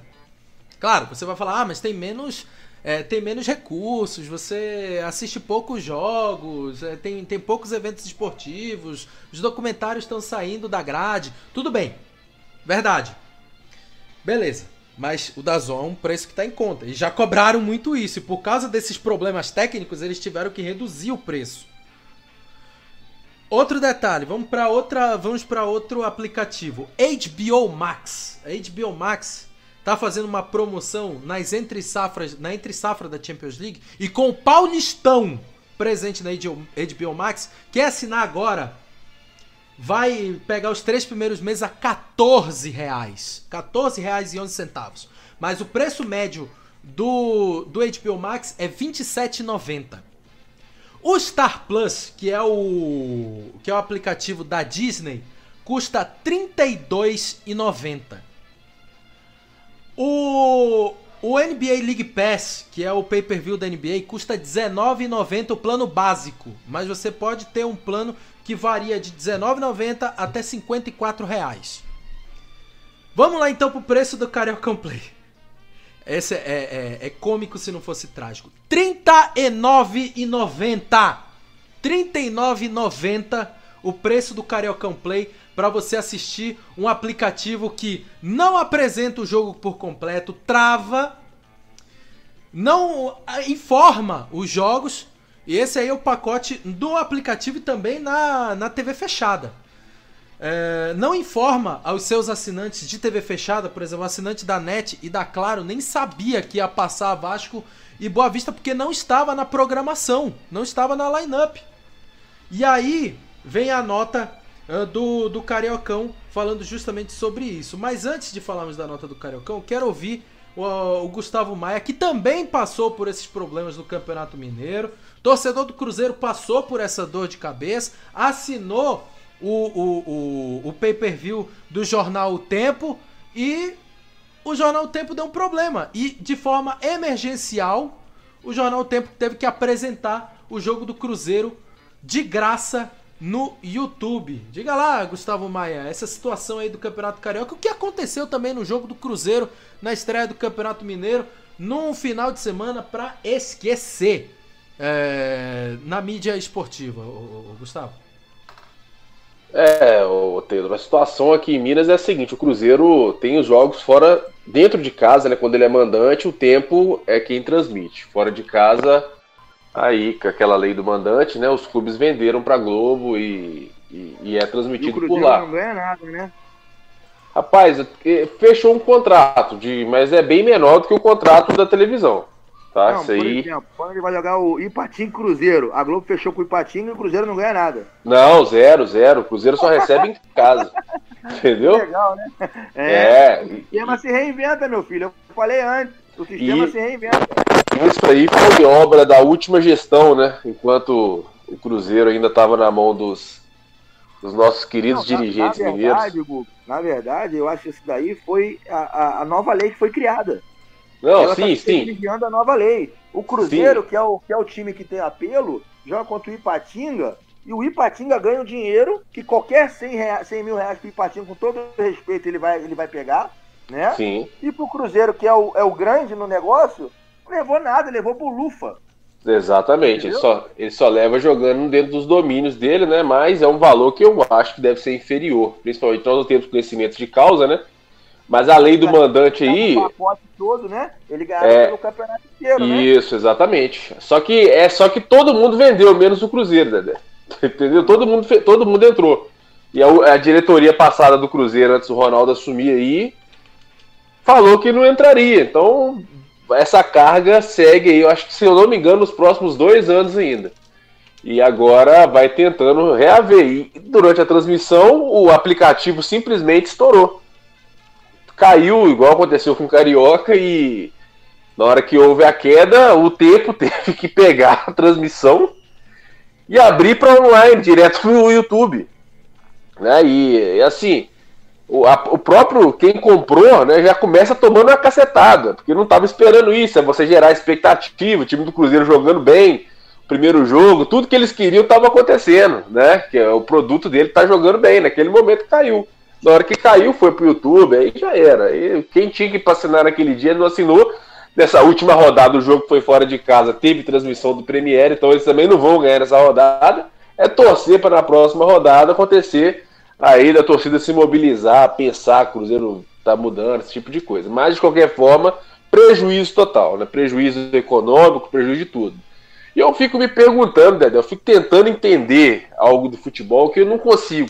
Claro, você vai falar, ah, mas tem menos, é, tem menos recursos, você assiste poucos jogos, é, tem, tem poucos eventos esportivos, os documentários estão saindo da grade, tudo bem, verdade. Beleza. Mas o Dazon é um preço que está em conta. E já cobraram muito isso. E por causa desses problemas técnicos, eles tiveram que reduzir o preço. Outro detalhe, vamos para outra, vamos para outro aplicativo, HBO Max. A HBO Max tá fazendo uma promoção nas entre safras, na entre safra da Champions League e com o Paulistão presente na HBO Max, quer assinar agora vai pegar os três primeiros meses a 14 reais. 14 reais e 11 centavos. Mas o preço médio do, do HBO Max é 27,90. O Star Plus, que é o que é o aplicativo da Disney, custa 32,90. O o NBA League Pass, que é o pay-per-view da NBA, custa R$19,90 o plano básico, mas você pode ter um plano que varia de R$19,90 até 54,00 reais. Vamos lá então pro preço do Carioca Play. Esse é, é, é, cômico se não fosse trágico. R$39,90. R$39,90 o preço do Cariocão Play para você assistir um aplicativo que não apresenta o jogo por completo, trava, não ah, informa os jogos. E esse aí é o pacote do aplicativo e também na, na TV fechada. É, não informa aos seus assinantes de TV fechada, por exemplo, assinante da NET e da Claro nem sabia que ia passar Vasco e Boa Vista porque não estava na programação, não estava na line-up. E aí vem a nota uh, do, do Cariocão falando justamente sobre isso. Mas antes de falarmos da nota do Cariocão, quero ouvir o, o, Gustavo Maia, que também passou por esses problemas no Campeonato Mineiro. Torcedor do Cruzeiro passou por essa dor de cabeça, assinou o, o, o, o pay-per-view do jornal O Tempo e o jornal O Tempo deu um problema. E de forma emergencial, o jornal O Tempo teve que apresentar o jogo do Cruzeiro de graça no YouTube. Diga lá, Gustavo Maia, essa situação aí do Campeonato Carioca, o que aconteceu também no jogo do Cruzeiro, na estreia do Campeonato Mineiro, num final de semana para esquecer é, na mídia esportiva, o, Gustavo? É, o Taylor, a situação aqui em Minas é a seguinte: o Cruzeiro tem os jogos fora, dentro de casa, né? Quando ele é mandante, o tempo é quem transmite. Fora de casa, Aí, com aquela lei do mandante, né? Os clubes venderam para Globo e, e, e, é transmitido e por lá. não ganha nada, né? Rapaz, é, fechou um contrato, de, mas é bem menor do que o contrato da televisão. Tá? Não, Isso aí... exemplo, quando ele vai jogar o Ipatinho Cruzeiro, a Globo fechou com o Ipatinho e o Cruzeiro não ganha nada. Não, zero, zero. O Cruzeiro só recebe em casa. Entendeu? Legal, né? É. é. O sistema se reinventa, meu filho. Eu falei antes. O sistema e... se reinventa. Isso aí foi obra da última gestão, né? Enquanto o Cruzeiro ainda estava na mão dos, dos nossos queridos Não, dirigentes na, na verdade, mineiros. na verdade, eu acho que isso daí foi a, a nova lei que foi criada. Não, Ela sim, tá sim. a nova lei. O Cruzeiro, que é o, que é o time que tem apelo, joga contra o Ipatinga, e o Ipatinga ganha um dinheiro que qualquer 100, reais, 100 mil reais pro Ipatinga, com todo respeito, ele vai, ele vai pegar, né? Sim. E pro Cruzeiro, que é o, é o grande no negócio, levou nada, levou pro Lufa. Exatamente, ele só, ele só leva jogando dentro dos domínios dele, né? Mas é um valor que eu acho que deve ser inferior. Principalmente nós não temos conhecimento de causa, né? Mas a lei do mandante aí. O pacote todo, né? Ele ganhava é, pelo campeonato inteiro, né? Isso, exatamente. Só que é só que todo mundo vendeu, menos o Cruzeiro, Dedé. Entendeu? Todo mundo, todo mundo entrou. E a, a diretoria passada do Cruzeiro, antes do Ronaldo assumir aí, falou que não entraria. Então, essa carga segue aí, eu acho que se eu não me engano, nos próximos dois anos ainda. E agora vai tentando reaver. E durante a transmissão, o aplicativo simplesmente estourou. Caiu, igual aconteceu com o Carioca, e na hora que houve a queda, o tempo teve que pegar a transmissão e abrir para online, direto no YouTube. Né? E, e assim, o, a, o próprio quem comprou né, já começa tomando uma cacetada, porque não estava esperando isso, é você gerar expectativa, o time do Cruzeiro jogando bem, primeiro jogo, tudo que eles queriam estava acontecendo, né? Que é, o produto dele tá jogando bem, naquele momento caiu. Na hora que caiu, foi pro YouTube, aí já era. E quem tinha que assinar naquele dia não assinou. Nessa última rodada, o jogo foi fora de casa, teve transmissão do Premiere, então eles também não vão ganhar nessa rodada. É torcer para na próxima rodada acontecer aí da torcida se mobilizar, pensar, Cruzeiro tá mudando, esse tipo de coisa. Mas de qualquer forma, prejuízo total, né? Prejuízo econômico, prejuízo de tudo. E eu fico me perguntando, Dedé, eu fico tentando entender algo do futebol que eu não consigo.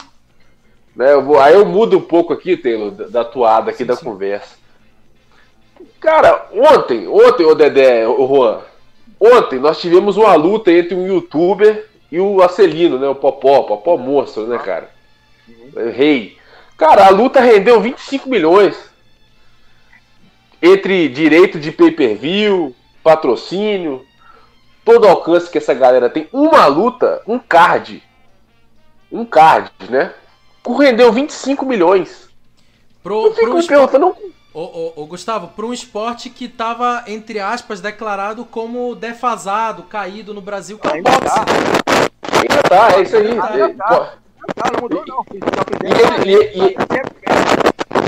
Né? Eu vou, aí eu mudo um pouco aqui, Taylor, da, da toada aqui sim, da sim. conversa. Cara, ontem, ontem, o Dedé, o Juan, ontem nós tivemos uma luta entre um youtuber e o Acelino, né? O Popó, Popó monstro, né, cara? Uhum. Rei. Cara, a luta rendeu 25 milhões. Entre direito de pay-per-view, patrocínio, todo o alcance que essa galera tem. Uma luta, um card. Um card, né? Rendeu 25 milhões. Pro, eu pro me perguntando. Ô, ô, ô, Gustavo, para um esporte que estava, entre aspas, declarado como defasado, caído no Brasil, que é o boxe. Tá. Ainda tá, é isso aí. Ainda tá. Tá, não mudou não. E ele, e, e,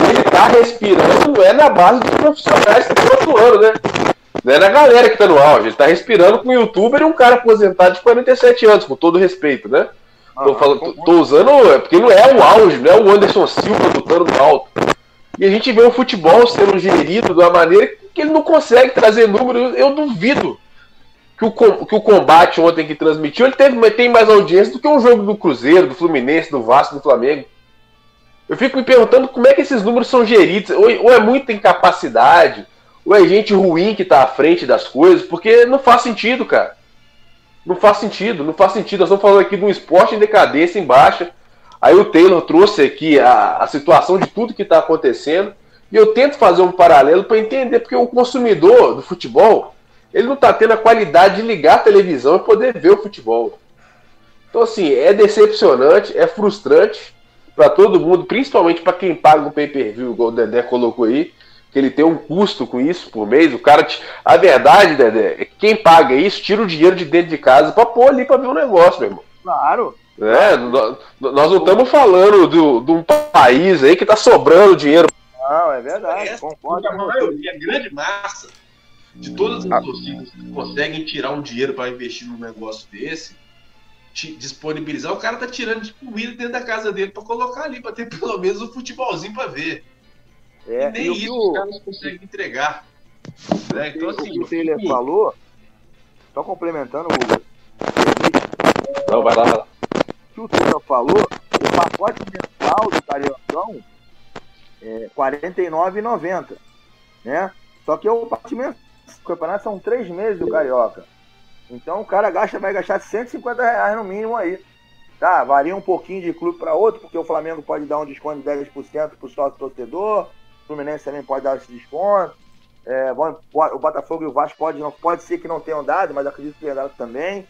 ele tá respirando, é na base dos profissionais que estão atuando, né? Não é na galera que tá no auge. Ele tá respirando com um youtuber e um cara aposentado de 47 anos, com todo respeito, né? Tô, ah, falando, tô, tô usando. É porque não é o auge, não é o Anderson Silva lutando no alto. E a gente vê o futebol sendo gerido de uma maneira que ele não consegue trazer números. Eu duvido que o, que o combate ontem que transmitiu, ele teve, tem mais audiência do que um jogo do Cruzeiro, do Fluminense, do Vasco, do Flamengo. Eu fico me perguntando como é que esses números são geridos. Ou, ou é muita incapacidade, ou é gente ruim que tá à frente das coisas, porque não faz sentido, cara. Não faz sentido, não faz sentido. Nós estamos falando aqui de um esporte em decadência, em baixa. Aí o Taylor trouxe aqui a, a situação de tudo que está acontecendo. E eu tento fazer um paralelo para entender, porque o consumidor do futebol, ele não está tendo a qualidade de ligar a televisão e poder ver o futebol. Então, assim, é decepcionante, é frustrante para todo mundo, principalmente para quem paga o pay-per-view, igual o Dedé colocou aí, que ele tem um custo com isso por mês. O cara, a verdade, Dedé, é que quem paga isso tira o dinheiro de dentro de casa para pôr ali para ver o um negócio, meu irmão. Claro. É, nós, não estamos falando de um país aí que está sobrando dinheiro. Não, é verdade, é, concordo. A maioria, a grande massa de todas as ah. torcidas que conseguem tirar um dinheiro para investir num negócio desse, disponibilizar, o cara tá tirando de comida dentro da casa dele para colocar ali, para ter pelo menos um futebolzinho para ver. É, e nem e isso o... os caras conseguem entregar. Né? Então, assim, o que o Taylor falou, só complementando o. Não, vai lá. O que o Taylor falou, o pacote mensal do Cariocão é R$ 49,90. Né? Só que o pacote mensal o campeonato são três meses do Carioca. Então o cara gasta, vai gastar 150 reais no mínimo aí. Tá, varia um pouquinho de clube para outro, porque o Flamengo pode dar um desconto de 10% para o sócio torcedor, o Fluminense também pode dar esse desconto. É, o Botafogo e o Vasco pode, não, pode ser que não tenham dado, mas acredito que tenham dado também.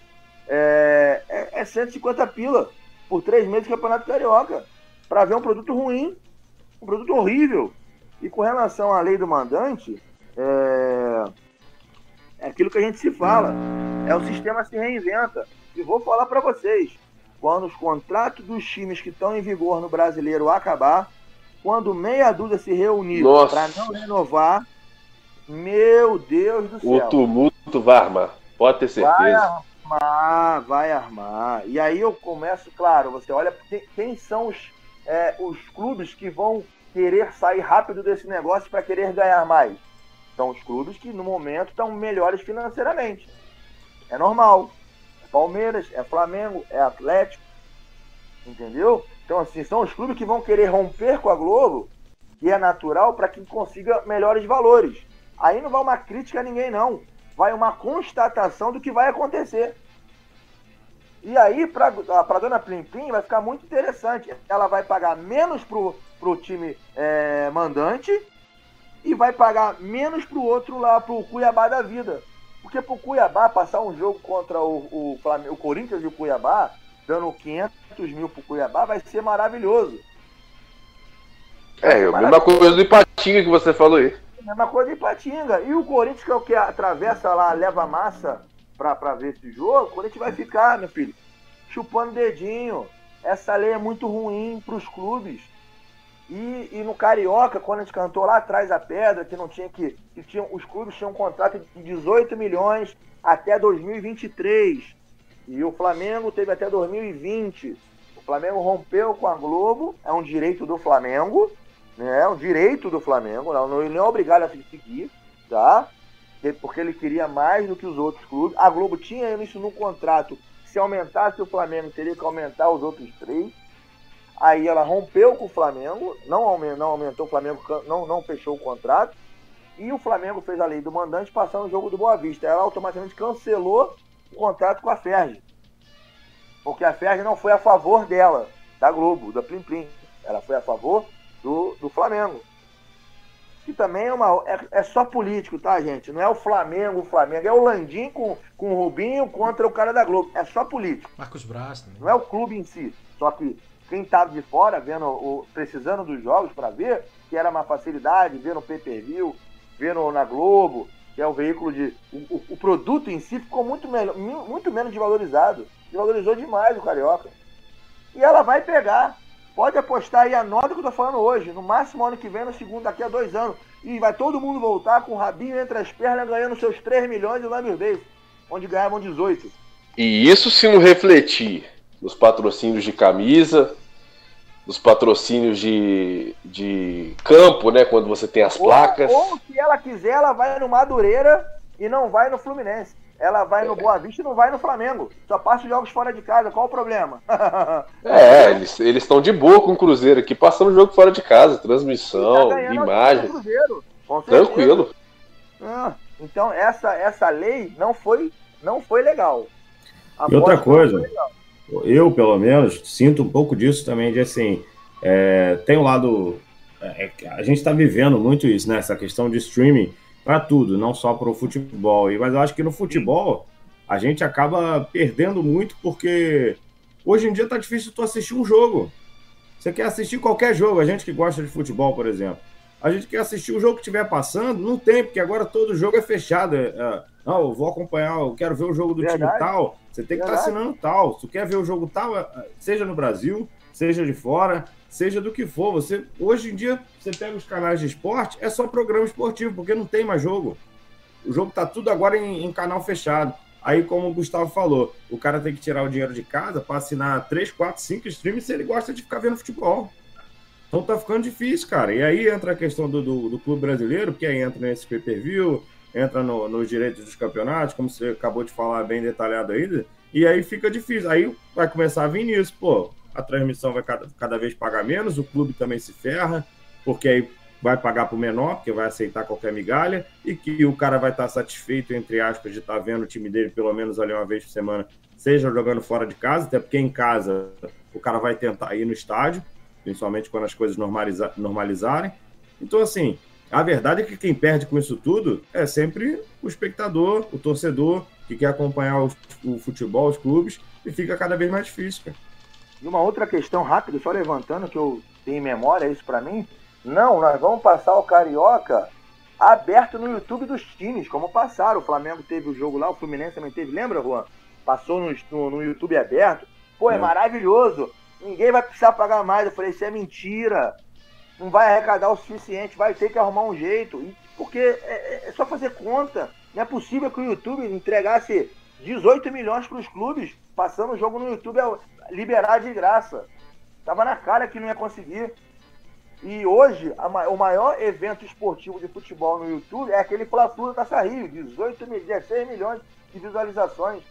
É, é, é 150 pila por três meses do Campeonato Carioca. Para ver um produto ruim, um produto horrível. E com relação à lei do mandante, é, é aquilo que a gente se fala. É o sistema se reinventa. E vou falar para vocês: quando os contratos dos times que estão em vigor no brasileiro acabar, quando meia dúzia se reunir para não renovar, meu Deus do céu. O tumulto vai armar, pode ter certeza. Vai armar, vai armar. E aí eu começo, claro, você olha quem são os, é, os clubes que vão querer sair rápido desse negócio para querer ganhar mais são os clubes que no momento estão melhores financeiramente. É normal. É Palmeiras, é Flamengo, é Atlético. Entendeu? Então, assim, são os clubes que vão querer romper com a Globo, que é natural, para que consiga melhores valores. Aí não vai uma crítica a ninguém, não. Vai uma constatação do que vai acontecer. E aí, para a dona Plim Plim, vai ficar muito interessante. Ela vai pagar menos pro, pro time é, mandante e vai pagar menos pro outro lá, pro Cuiabá da vida. Porque pro Cuiabá passar um jogo contra o, o, o Corinthians e o Cuiabá, dando 500 mil pro Cuiabá, vai ser maravilhoso. É, a mesma coisa do Ipatinga que você falou aí. Mesma coisa do Ipatinga. E o Corinthians, que é o que atravessa lá, leva massa pra, pra ver esse jogo, o Corinthians vai ficar, meu filho, chupando dedinho. Essa lei é muito ruim pros clubes. E, e, no Carioca, quando a gente cantou lá atrás a pedra, que não tinha que. que tinham, os clubes tinham um contrato de 18 milhões até 2023. E o Flamengo teve até 2020. O Flamengo rompeu com a Globo, é um direito do Flamengo, né? É um direito do Flamengo, não, ele não é obrigado a seguir, tá? Porque ele queria mais do que os outros clubes. A Globo tinha isso no contrato. Se aumentasse o Flamengo, teria que aumentar os outros três. Aí ela rompeu com o Flamengo, não aumentou, não aumentou o Flamengo, não, não fechou o contrato. E o Flamengo fez a lei do mandante passando o jogo do Boa Vista. Ela automaticamente cancelou contrato com a Ferg. Porque a Ferg não foi a favor dela, da Globo, da Plim Plim. Ela foi a favor do, do Flamengo. Que também é, uma, é, é, só político, tá, gente? Não é o Flamengo, o Flamengo. É o Landim com, com o Rubinho contra o cara da Globo. É só político. Marcos Braz também. Não é o clube em si. Só que quem estava de fora, vendo o, precisando dos jogos para ver, que era uma facilidade, ver no pay-per-view, ver no, na Globo, que é o veículo de. O, o, produto em si ficou muito, muito menos desvalorizado. Desvalorizou demais o Carioca. E ela vai pegar. Pode apostar aí a nota que eu tô falando hoje. No máximo ano que vem, no segundo, daqui a dois anos. E vai todo mundo voltar com o rabinho entre as pernas, ganhando seus 3 milhões de Lambert Davis, onde ganhavam 18. E isso se não refletir nos patrocínios de camisa, dos patrocínios de, de campo, né? Quando você tem as ou, placas. Ou, se ela quiser, ela vai no Madureira e não vai no Fluminense. Ela vai é. no Boa Vista e não vai no Flamengo. Só passa os jogos fora de casa. Qual o problema? é, eles estão de boa com o Cruzeiro aqui, passando o jogo fora de casa, transmissão, tá imagem. Cruzeiro, Tranquilo. Ah, então essa, essa lei não foi, não foi legal. A e outra coisa, eu, pelo menos, sinto um pouco disso também, de assim, é, tem um lado. É, a gente está vivendo muito isso, né? Essa questão de streaming para tudo, não só para o futebol. Mas eu acho que no futebol a gente acaba perdendo muito porque hoje em dia tá difícil tu assistir um jogo. Você quer assistir qualquer jogo, a gente que gosta de futebol, por exemplo. A gente quer assistir o jogo que estiver passando, não tem, porque agora todo jogo é fechado. É, é não, eu vou acompanhar, eu quero ver o jogo do Verdade. time tal. Você tem que estar tá assinando tal. Se tu quer ver o jogo tal, é, seja no Brasil, seja de fora, seja do que for. Você hoje em dia você pega os canais de esporte, é só programa esportivo, porque não tem mais jogo. O jogo tá tudo agora em, em canal fechado. Aí, como o Gustavo falou, o cara tem que tirar o dinheiro de casa para assinar 3, 4, 5 streams se ele gosta de ficar vendo futebol. Então tá ficando difícil, cara. E aí entra a questão do, do, do clube brasileiro, porque aí entra nesse pay-per-view, entra no, nos direitos dos campeonatos, como você acabou de falar bem detalhado ainda, e aí fica difícil. Aí vai começar a vir nisso, pô, a transmissão vai cada, cada vez pagar menos, o clube também se ferra, porque aí vai pagar para o menor, porque vai aceitar qualquer migalha, e que o cara vai estar satisfeito, entre aspas, de estar tá vendo o time dele pelo menos ali uma vez por semana, seja jogando fora de casa, até porque em casa o cara vai tentar ir no estádio, principalmente quando as coisas normaliza normalizarem. Então, assim, a verdade é que quem perde com isso tudo é sempre o espectador, o torcedor, que quer acompanhar o, o futebol, os clubes, e fica cada vez mais difícil, cara. E uma outra questão rápida, só levantando, que eu tenho em memória, isso para mim. Não, nós vamos passar o Carioca aberto no YouTube dos times, como passaram. O Flamengo teve o jogo lá, o Fluminense também teve. Lembra, Juan? Passou no, no, no YouTube aberto. Pô, é, é maravilhoso. Ninguém vai precisar pagar mais. Eu falei, isso é mentira. Não vai arrecadar o suficiente, vai ter que arrumar um jeito. Porque é, é, é só fazer conta. Não é possível que o YouTube entregasse 18 milhões para os clubes, passando o jogo no YouTube liberar de graça. Tava na cara que não ia conseguir. E hoje, a, o maior evento esportivo de futebol no YouTube é aquele Fla-Flu da Taça Rio, 18 16 milhões de visualizações.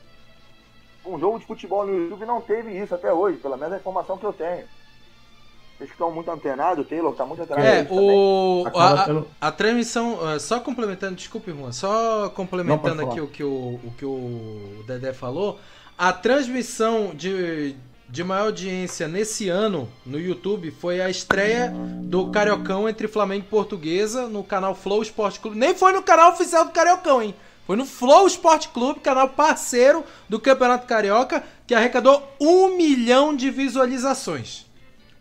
Um jogo de futebol no YouTube não teve isso até hoje, pelo menos a informação que eu tenho. Vocês estão muito antenados, o Taylor está muito antenado. É, o, a, a, a, transmissão, uh, só complementando, desculpe, Juan, só complementando aqui o que o, o que o Dedé falou, a transmissão de, de maior audiência nesse ano no YouTube foi a estreia do Cariocão entre Flamengo e Portuguesa no canal Flow Sport Clube. Nem foi no canal oficial do Cariocão, hein? Foi no Flow Sport Clube, canal parceiro do Campeonato Carioca, que arrecadou um milhão de visualizações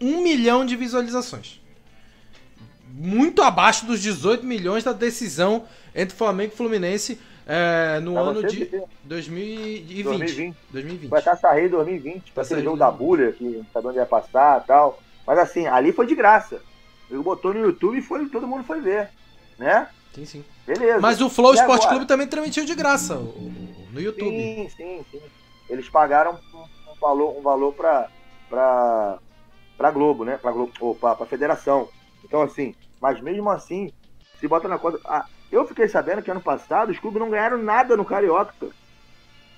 um milhão de visualizações. muito abaixo dos 18 milhões da decisão entre Flamengo e Fluminense é, no Tava ano de sempre- 2020. 2020. 2020. Foi a Taça Rei 2020, pra Taça aquele Rio jogo da Bulha, que não sabe onde ia passar e tal. Mas assim, ali foi de graça. Ele botou no YouTube e foi, todo mundo foi ver. Né? Sim, sim. Beleza. Mas o Flow E Esporte agora? Clube também transmitiu de graça o- o- no YouTube. Sim, sim, sim. Eles pagaram um, valor, um valor pra, pra Globo, né? Pra Globo, pra Federação. Então, assim, mas mesmo assim, se bota na conta. Ah, eu fiquei sabendo que ano passado os clubes não ganharam nada no Carioca.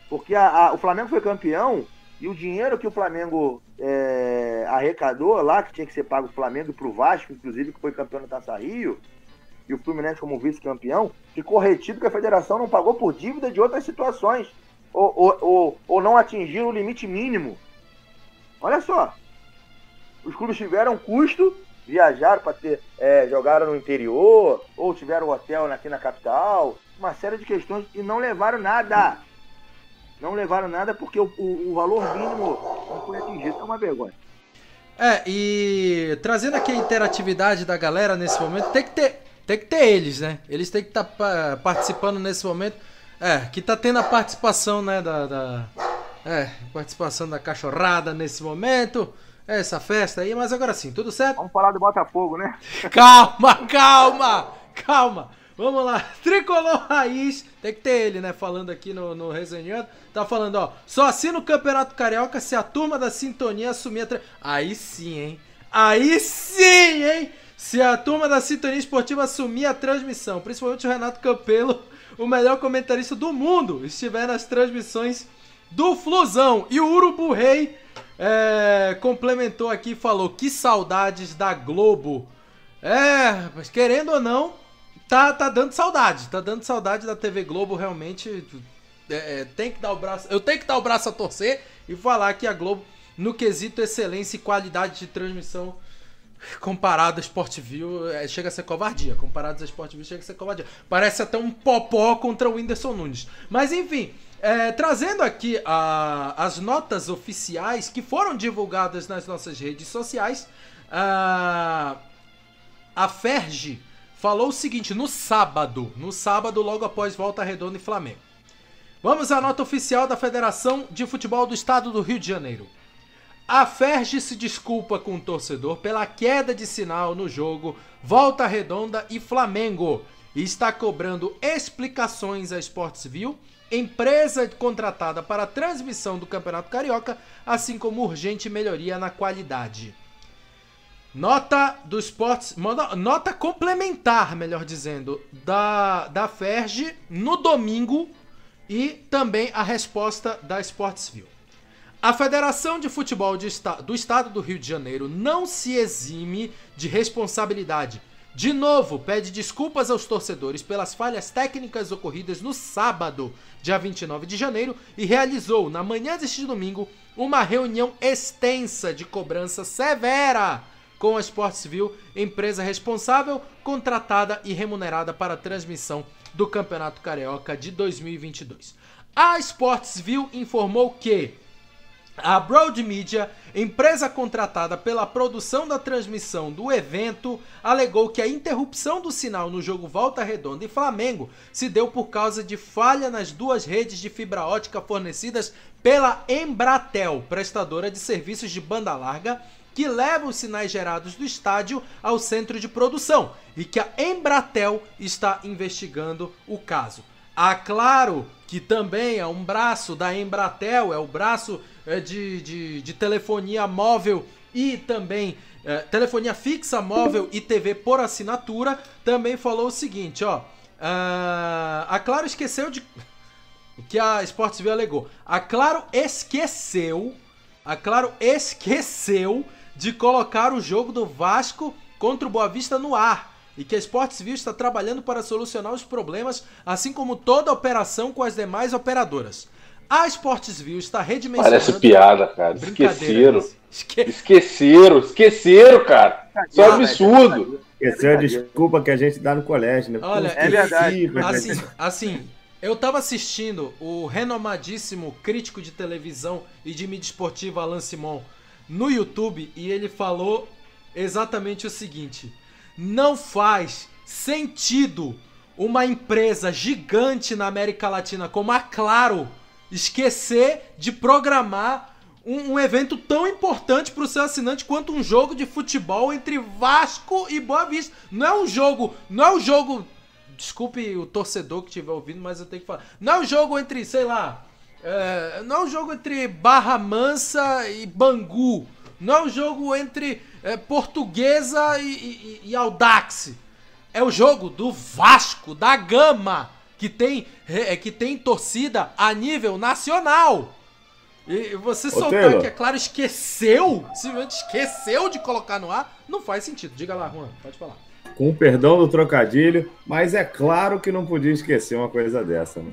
Porque a- a- o Flamengo foi campeão e o dinheiro que o Flamengo é, arrecadou lá, que tinha que ser pago pro Flamengo e pro Vasco, inclusive, que foi campeão da Taça Rio, e o Fluminense como vice-campeão, ficou retido que a federação não pagou por dívida de outras situações. Ou, ou, ou, ou não atingiram o limite mínimo. Olha só. Os clubes tiveram custo, viajaram para ter. é, jogaram no interior, ou tiveram hotel aqui na capital, uma série de questões e não levaram nada. Não levaram nada porque o, o- o valor mínimo não foi atingido. É uma vergonha. É, e trazendo aqui a interatividade da galera nesse momento, tem que ter, tem que ter eles, né? Eles têm que estar participando nesse momento. É, que tá tendo a participação, né, da, da- É, participação da cachorrada nesse momento. É essa festa aí, mas agora sim, tudo certo? Vamos falar do Botafogo, né? Calma, calma, calma. Vamos lá, Tricolor Raiz, tem que ter ele, né, falando aqui no, no Resenhando. Tá falando, ó, só assina o Campeonato Carioca se a turma da Sintonia assumir a... Aí sim, hein? Aí sim, hein? Se a turma da Sintonia Esportiva assumir a transmissão, principalmente o Renato Campelo, o melhor comentarista do mundo, estiver nas transmissões do Flusão. E o Urubu Rei é, complementou aqui e falou: que saudades da Globo. É, mas querendo ou não, tá, tá dando saudade. Tá dando saudade da TV Globo, realmente. é, é, tem que dar o braço. Eu tenho que dar o braço a torcer e falar que a Globo, no quesito excelência e qualidade de transmissão, comparado a Sport View, é, chega a ser covardia. Comparado a Sport View, chega a ser covardia. Parece até um popó contra o Whindersson Nunes. Mas enfim, é, trazendo aqui a- as notas oficiais que foram divulgadas nas nossas redes sociais, a, a Ferge falou o seguinte no sábado, no sábado logo após Volta Redonda e Flamengo. Vamos à nota oficial da Federação de Futebol do Estado do Rio de Janeiro. A Ferge se desculpa com o torcedor pela queda de sinal no jogo Volta Redonda e Flamengo e está cobrando explicações à Sportsville, empresa contratada para a transmissão do Campeonato Carioca, assim como urgente melhoria na qualidade. Nota do moda- nota complementar, melhor dizendo, da da Ferge no domingo e também a resposta da Sportsville. A Federação de Futebol de do Estado do Rio de Janeiro não se exime de responsabilidade. De novo, pede desculpas aos torcedores pelas falhas técnicas ocorridas no sábado, dia 29 de janeiro, e realizou, na manhã deste domingo, uma reunião extensa de cobrança severa com a Sportsville, empresa responsável, contratada e remunerada para a transmissão do Campeonato Carioca de 2022. A Sportsville informou que a Broad Media, empresa contratada pela produção da transmissão do evento, alegou que a interrupção do sinal no jogo Volta Redonda e Flamengo se deu por causa de falha nas duas redes de fibra ótica fornecidas pela Embratel, prestadora de serviços de banda larga, que leva os sinais gerados do estádio ao centro de produção e que a Embratel está investigando o caso. Há claro que também é um braço da Embratel, é o braço de, de, de telefonia móvel e também é, telefonia fixa, móvel e TV por assinatura, também falou o seguinte, ó. ah, a Claro esqueceu de. O que a Sportsville alegou. A Claro esqueceu. A Claro esqueceu de colocar o jogo do Vasco contra o Boa Vista no ar. E que a Sportsville está trabalhando para solucionar os problemas, assim como toda operação com as demais operadoras. A Sportsville está redimensionando... Parece piada, cara. Esqueceram. Esque- Esqueceram, esqueceram, cara. Isso é um absurdo. Essa é a desculpa que a gente dá no colégio, né? Olha, Pô, É verdade. Assim, assim, eu tava assistindo o renomadíssimo crítico de televisão e de mídia esportiva Alan Simon no YouTube e ele falou exatamente o seguinte: Não faz sentido uma empresa gigante na América Latina como a Claro esquecer de programar um, um evento tão importante para o seu assinante quanto um jogo de futebol entre Vasco e Boa Vista. Não é um jogo, não é um jogo. Desculpe o torcedor que estiver ouvindo, mas eu tenho que falar. Não é um jogo entre, sei lá, é, não é um jogo entre Barra Mansa e Bangu. Não é um jogo entre é, Portuguesa e, e, e. É o jogo do Vasco, da Gama, que tem, é, que tem torcida a nível nacional. E você soltar que, é claro, esqueceu, simplesmente esqueceu de colocar no ar, não faz sentido. Diga lá, Juan, pode falar. Com o perdão do trocadilho, mas é claro que não podia esquecer uma coisa dessa, né?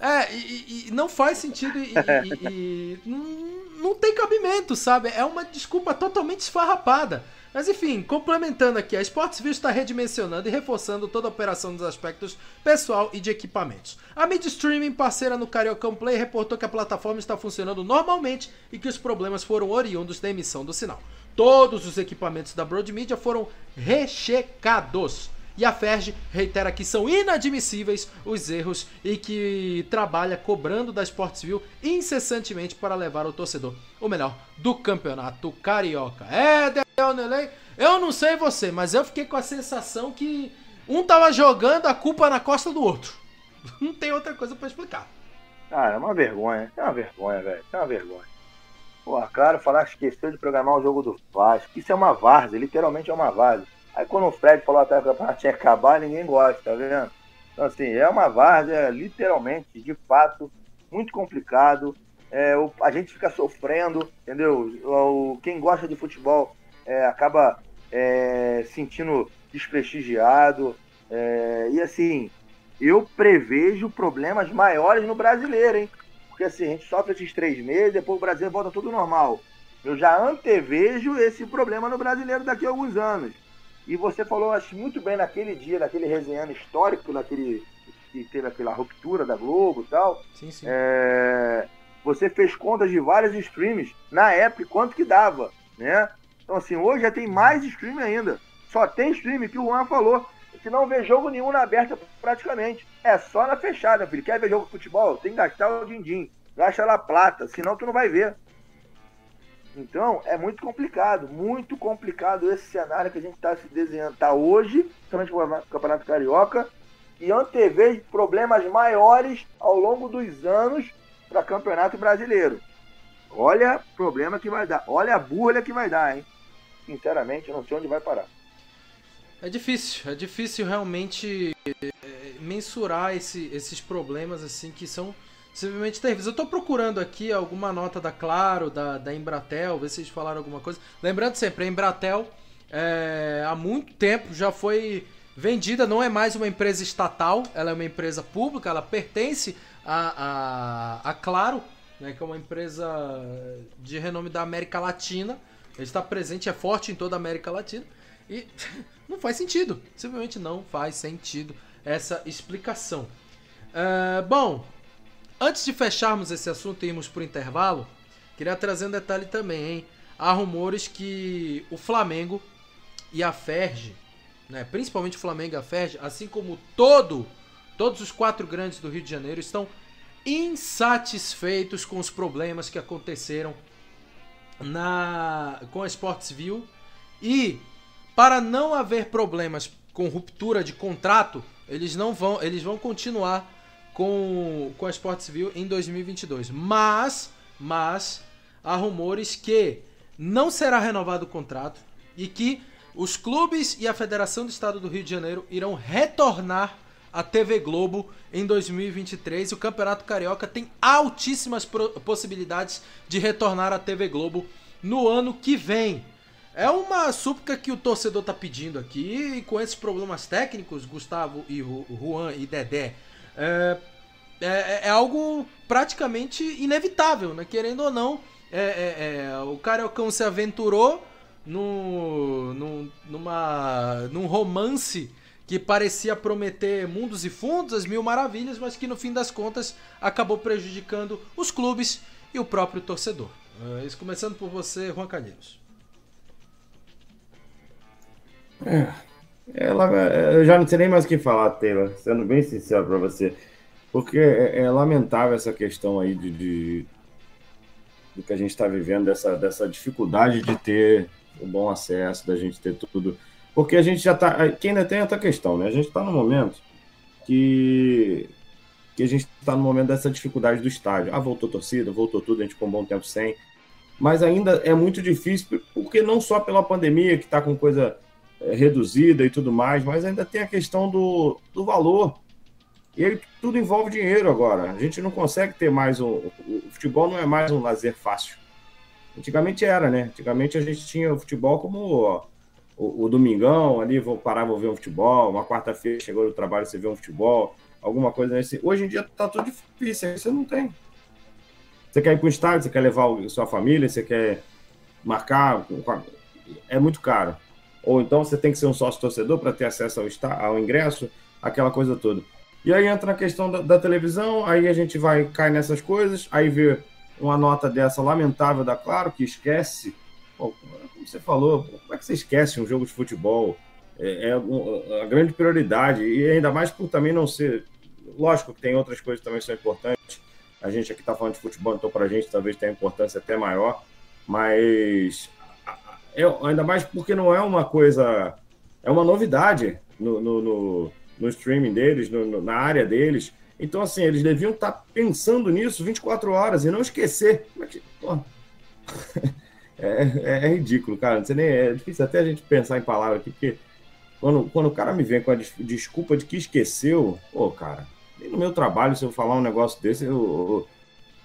É, e, e não faz sentido e, e, e não tem cabimento, sabe? É uma desculpa totalmente esfarrapada. Mas enfim, complementando aqui, a Sportsview está redimensionando e reforçando toda a operação dos aspectos pessoal e de equipamentos. A mídia streaming parceira no Cariocão Play reportou que a plataforma está funcionando normalmente e que os problemas foram oriundos da emissão do sinal. Todos os equipamentos da Broad Media foram rechecados. E a Ferg reitera que são inadmissíveis os erros e que trabalha cobrando da Sportsville incessantemente para levar o torcedor o melhor do campeonato carioca. É, Delnelei, eu não sei você, mas eu fiquei com a sensação que um tava jogando a culpa na costa do outro. Não tem outra coisa para explicar. Cara, é uma vergonha. É uma vergonha, velho. É uma vergonha. Pô, claro, falar que esqueceu de programar o jogo do Vasco. Isso é uma várzea, literalmente é uma várzea. Aí quando o Fred falou até que o campeonato tinha acabar, ninguém gosta, tá vendo? Então, assim, é uma várzea, literalmente, de fato, muito complicado. É, o, a gente fica sofrendo, entendeu? O, quem gosta de futebol é, acaba é, sentindo desprestigiado. É, e assim, eu prevejo problemas maiores no brasileiro, hein? Porque assim, a gente sofre esses três meses, depois o Brasil volta tudo normal. Eu já antevejo esse problema no brasileiro daqui a alguns anos. E você falou, acho muito bem naquele dia, naquele resenhando histórico, naquele que teve aquela ruptura da Globo e tal. Sim, sim. É, você fez contas de vários streams na época quanto que dava, né? Então assim, hoje já tem mais stream ainda. Só tem stream que o Juan falou, que não vê jogo nenhum na aberta praticamente. É só na fechada, filho. Quer ver jogo de futebol? Tem que gastar o din-din. Gasta lá plata, senão tu não vai ver. Então, é muito complicado, muito complicado esse cenário que a gente está se desenhando tá hoje, principalmente o Campeonato Carioca, e antevê problemas maiores ao longo dos anos para Campeonato Brasileiro. Olha o problema que vai dar, olha a burla que vai dar, hein? Sinceramente, eu não sei onde vai parar. É difícil, é difícil realmente eh, mensurar esse, esses problemas assim que são simplesmente terríveis. Eu estou procurando aqui alguma nota da Claro, da, da Embratel, ver se eles falaram alguma coisa. Lembrando sempre, a Embratel é, há muito tempo já foi vendida, não é mais uma empresa estatal, ela é uma empresa pública, ela pertence a, a, a Claro, né, que é uma empresa de renome da América Latina. Ele está presente, é forte em toda a América Latina. E não faz sentido. Simplesmente não faz sentido essa explicação. Uh, bom, Antes de fecharmos esse assunto e irmos para o intervalo, queria trazer um detalhe também, hein? Há rumores que o Flamengo e a Ferge, né, principalmente o Flamengo e a Ferge, assim como todo, todos os quatro grandes do Rio de Janeiro, estão insatisfeitos com os problemas que aconteceram na com a Sportsville e para não haver problemas com ruptura de contrato, eles não vão, eles vão continuar com, com a Sportsville em 2022. Mas, mas, há rumores que não será renovado o contrato e que os clubes e a Federação do Estado do Rio de Janeiro irão retornar à TV Globo em 2023. O Campeonato Carioca tem altíssimas possibilidades de retornar à TV Globo no ano que vem. É uma súplica que o torcedor está pedindo aqui, e com esses problemas técnicos, Gustavo e Juan e Dedé é, é, é, algo praticamente inevitável, né? Querendo ou não, é, é, é, o Cariocão se aventurou no, no, numa, num romance que parecia prometer mundos e fundos, as mil maravilhas, mas que no fim das contas acabou prejudicando os clubes e o próprio torcedor. Uh, isso começando por você, Juan Calheiros. É, ela, eu já não sei nem mais o que falar, Taylor, sendo bem sincero para você. Porque é, é, lamentável essa questão aí de, de do que a gente está vivendo, dessa, dessa dificuldade de ter o bom acesso, da gente ter tudo. Porque a gente já está. Que ainda tem outra questão, né? A gente está no momento que, que a gente está no momento dessa dificuldade do estádio. Ah, voltou torcida, voltou tudo, a gente ficou um bom tempo sem. Mas ainda é muito difícil, porque não só pela pandemia, que está com coisa é, reduzida e tudo mais, mas ainda tem a questão do, do valor. E aí tudo envolve dinheiro agora. A gente não consegue ter mais um. O futebol não é mais um lazer fácil. Antigamente era, né? Antigamente a gente tinha o futebol como ó, o, o, domingão ali, vou parar, vou ver um futebol. Uma quarta-feira chegou no trabalho, você vê um futebol, alguma coisa nesse. Hoje em dia tá tudo difícil, você não tem. Você quer ir para o estádio, você quer levar sua família, você quer marcar. É muito caro. Ou então você tem que ser um sócio torcedor para ter acesso ao, ao ingresso, aquela coisa toda. E aí entra a questão da, da, televisão, aí a gente vai cair nessas coisas, aí vê uma nota dessa lamentável da Claro, que esquece. Pô, como você falou, como é que você esquece um jogo de futebol? É, é a grande prioridade, e ainda mais por também não ser. Lógico que tem outras coisas que também são importantes. A gente aqui está falando de futebol, então para a gente talvez tenha importância até maior, mas é, ainda mais porque não é uma coisa. É uma novidade no, no, no, no streaming deles, no, na área deles. Então, assim, eles deviam estar tá pensando nisso 24 horas e não esquecer. É, é, é, ridículo, cara. Não sei nem, é difícil até a gente pensar em palavras aqui, porque quando, quando o cara me vem com a desculpa de que esqueceu, pô, cara, no meu trabalho, se eu falar um negócio desse, eu,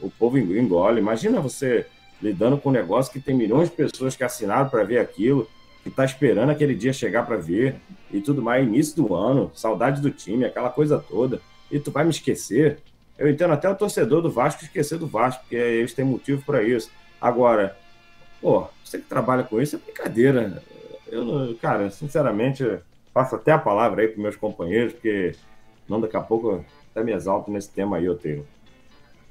eu, o povo engole. Imagina você lidando com um negócio que tem milhões de pessoas que assinaram para ver aquilo, que está esperando aquele dia chegar para ver e tudo mais, início do ano, saudade do time, aquela coisa toda, e tu vai me esquecer. Eu entendo até o torcedor do Vasco esquecer do Vasco, porque eles têm motivo para isso. Agora, pô, você que trabalha com isso é brincadeira. Eu, cara, sinceramente, passo até a palavra aí para meus companheiros, porque não daqui a pouco até me exalto nesse tema aí, eu tenho.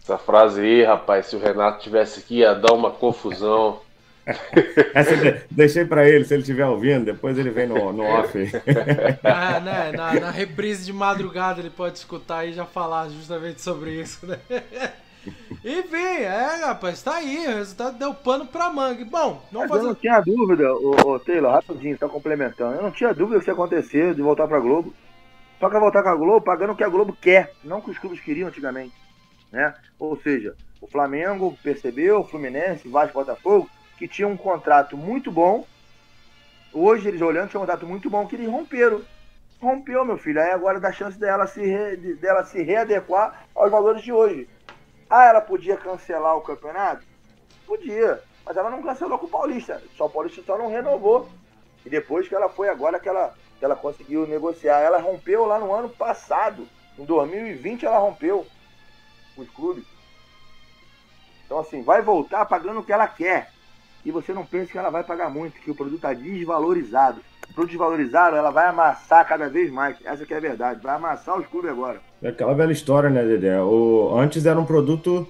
Essa frase aí, rapaz, se o Renato tivesse aqui, ia dar uma confusão. Essa deixei para ele, se ele estiver ouvindo, depois ele vem no, no off. Ah, né? na, na reprise de madrugada ele pode escutar e já falar justamente sobre isso, né? Enfim, é, rapaz, tá aí, o resultado deu pano pra mangue. Bom, não fazer... Eu não tinha dúvida, ô, ô Taylor, rapidinho, tá complementando. Eu não tinha dúvida que isso ia acontecer de voltar pra Globo. Só que voltar com a Globo pagando o que a Globo quer, não o que os clubes queriam antigamente né? Ou seja, o Flamengo percebeu, o Fluminense, Vasco, Botafogo, que tinha um contrato muito bom. Hoje eles olhando tinha um contrato muito bom que eles romperam. Rompeu, meu filho. Aí agora dá chance dela se, re, dela se readequar aos valores de hoje. Ah, ela podia cancelar o campeonato? Podia. Mas ela não cancelou com o Paulista. Só o Paulista só não renovou. E depois que ela foi agora que ela, que ela conseguiu negociar. Ela rompeu lá no ano passado. Em 2020 ela rompeu os clubes. Então, assim, vai voltar pagando o que ela quer. E você não pense que ela vai pagar muito, que o produto está desvalorizado. O produto desvalorizado, ela vai amassar cada vez mais. Essa que é a verdade. Vai amassar os clubes agora. É aquela velha história, né, Dedé? O... Antes era um produto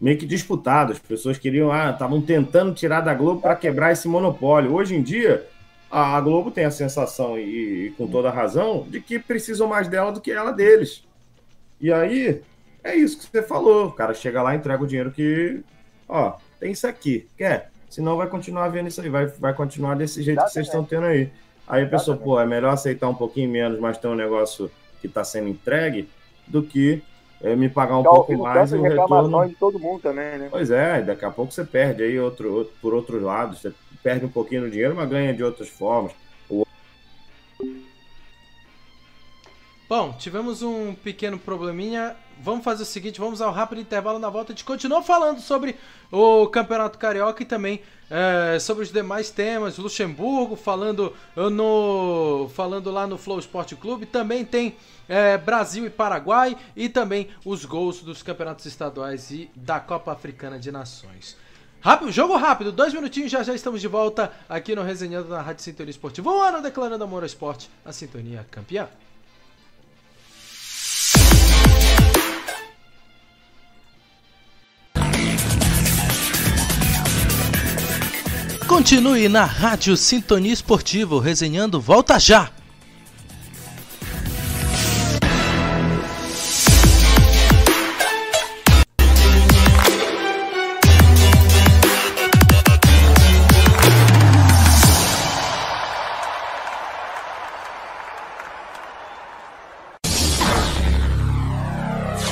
meio que disputado. As pessoas queriam, ah, estavam tentando tirar da Globo para quebrar esse monopólio. Hoje em dia, a Globo tem a sensação, e, e com toda razão, de que precisam mais dela do que ela deles. E aí, é isso que você falou. O cara chega lá, entrega o dinheiro que. Ó, tem isso aqui. Quer? Senão vai continuar vendo isso aí, vai, vai continuar desse jeito que vocês estão tendo aí. Aí a pessoa, pô, é melhor aceitar um pouquinho menos, mas ter um negócio que está sendo entregue, do que é, me pagar um pouco mais e o retorno... de todo mundo também, né? Pois é, daqui a pouco você perde aí outro, outro, por outros lados, você perde um pouquinho no dinheiro, mas ganha de outras formas. Bom, tivemos um pequeno probleminha. Vamos fazer o seguinte, vamos ao rápido intervalo na volta. A gente continua falando sobre o Campeonato Carioca e também é, sobre os demais temas. Luxemburgo falando no falando lá no Flow Esporte Clube. Também tem é, Brasil e Paraguai e também os gols dos campeonatos estaduais e da Copa Africana de Nações. Rápido, jogo rápido, dois minutinhos, já já estamos de volta aqui no Resenhando na Rádio Sintonia Esportiva. Um ano declarando amor ao esporte, a sintonia campeã. Continue na Rádio Sintonia Esportivo, resenhando Volta Já!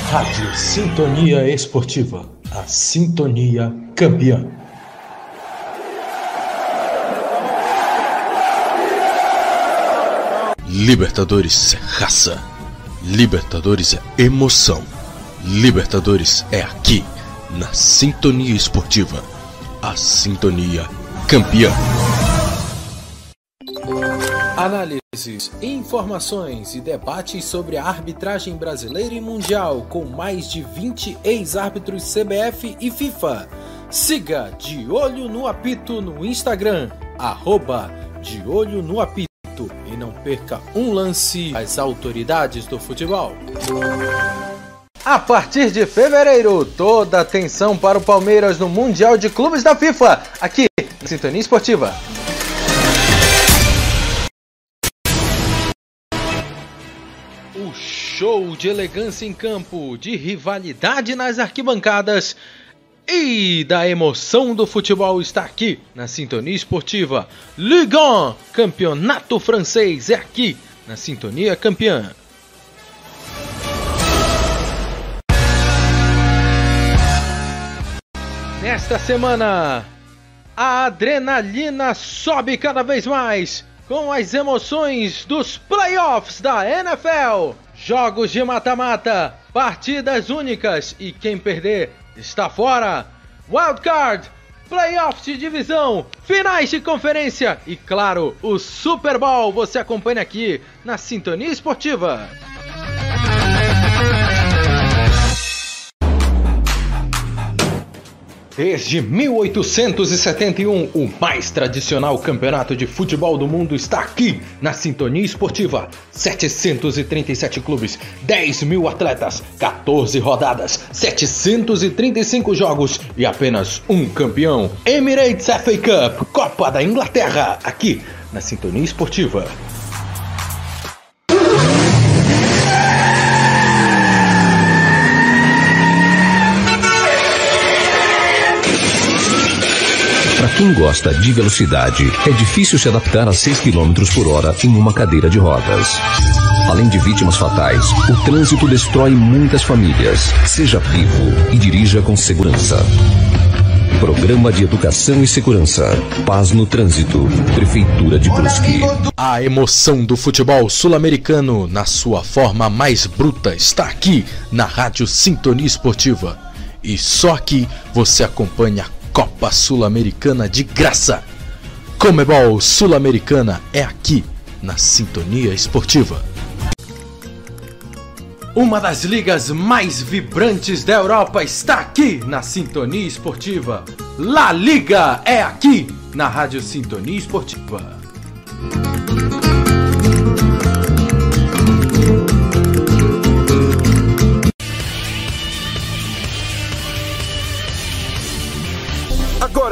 Rádio Sintonia Esportiva, a sintonia campeã. Libertadores é raça. Libertadores é emoção. Libertadores é aqui, na Sintonia Esportiva, a sintonia campeã. Análises, informações e debates sobre a arbitragem brasileira e mundial com mais de 20 ex-árbitros CBF e FIFA. Siga De Olho no Apito no Instagram, arroba De Olho no Apito e não perca um lance às autoridades do futebol. A partir de fevereiro, toda atenção para o Palmeiras no Mundial de Clubes da FIFA, aqui na Sintonia Esportiva. O show de elegância em campo, de rivalidade nas arquibancadas e da emoção do futebol está aqui na Sintonia Esportiva. Ligue 1, campeonato francês, é aqui na Sintonia Campeã. Nesta semana, a adrenalina sobe cada vez mais com as emoções dos playoffs da NFL. Jogos de mata-mata, partidas únicas e quem perder está fora. Wildcard, playoffs de divisão, finais de conferência e, claro, o Super Bowl você acompanha aqui na Sintonia Esportiva. Desde 1871, o mais tradicional campeonato de futebol do mundo está aqui, na Sintonia Esportiva. 737 clubes, 10 mil atletas, 14 rodadas, 735 jogos e apenas um campeão. Emirates FA Cup, Copa da Inglaterra, aqui na Sintonia Esportiva. Quem gosta de velocidade, é difícil se adaptar a 6 km por hora em uma cadeira de rodas. Além de vítimas fatais, o trânsito destrói muitas famílias. Seja vivo e dirija com segurança. Programa de Educação e Segurança. Paz no Trânsito. Prefeitura de Brusque. A emoção do futebol sul-americano na sua forma mais bruta está aqui na Rádio Sintonia Esportiva. E só aqui você acompanha a Copa Sul-Americana de graça. Comebol Sul-Americana é aqui na Sintonia Esportiva. Uma das ligas mais vibrantes da Europa está aqui na Sintonia Esportiva. La Liga é aqui na Rádio Sintonia Esportiva.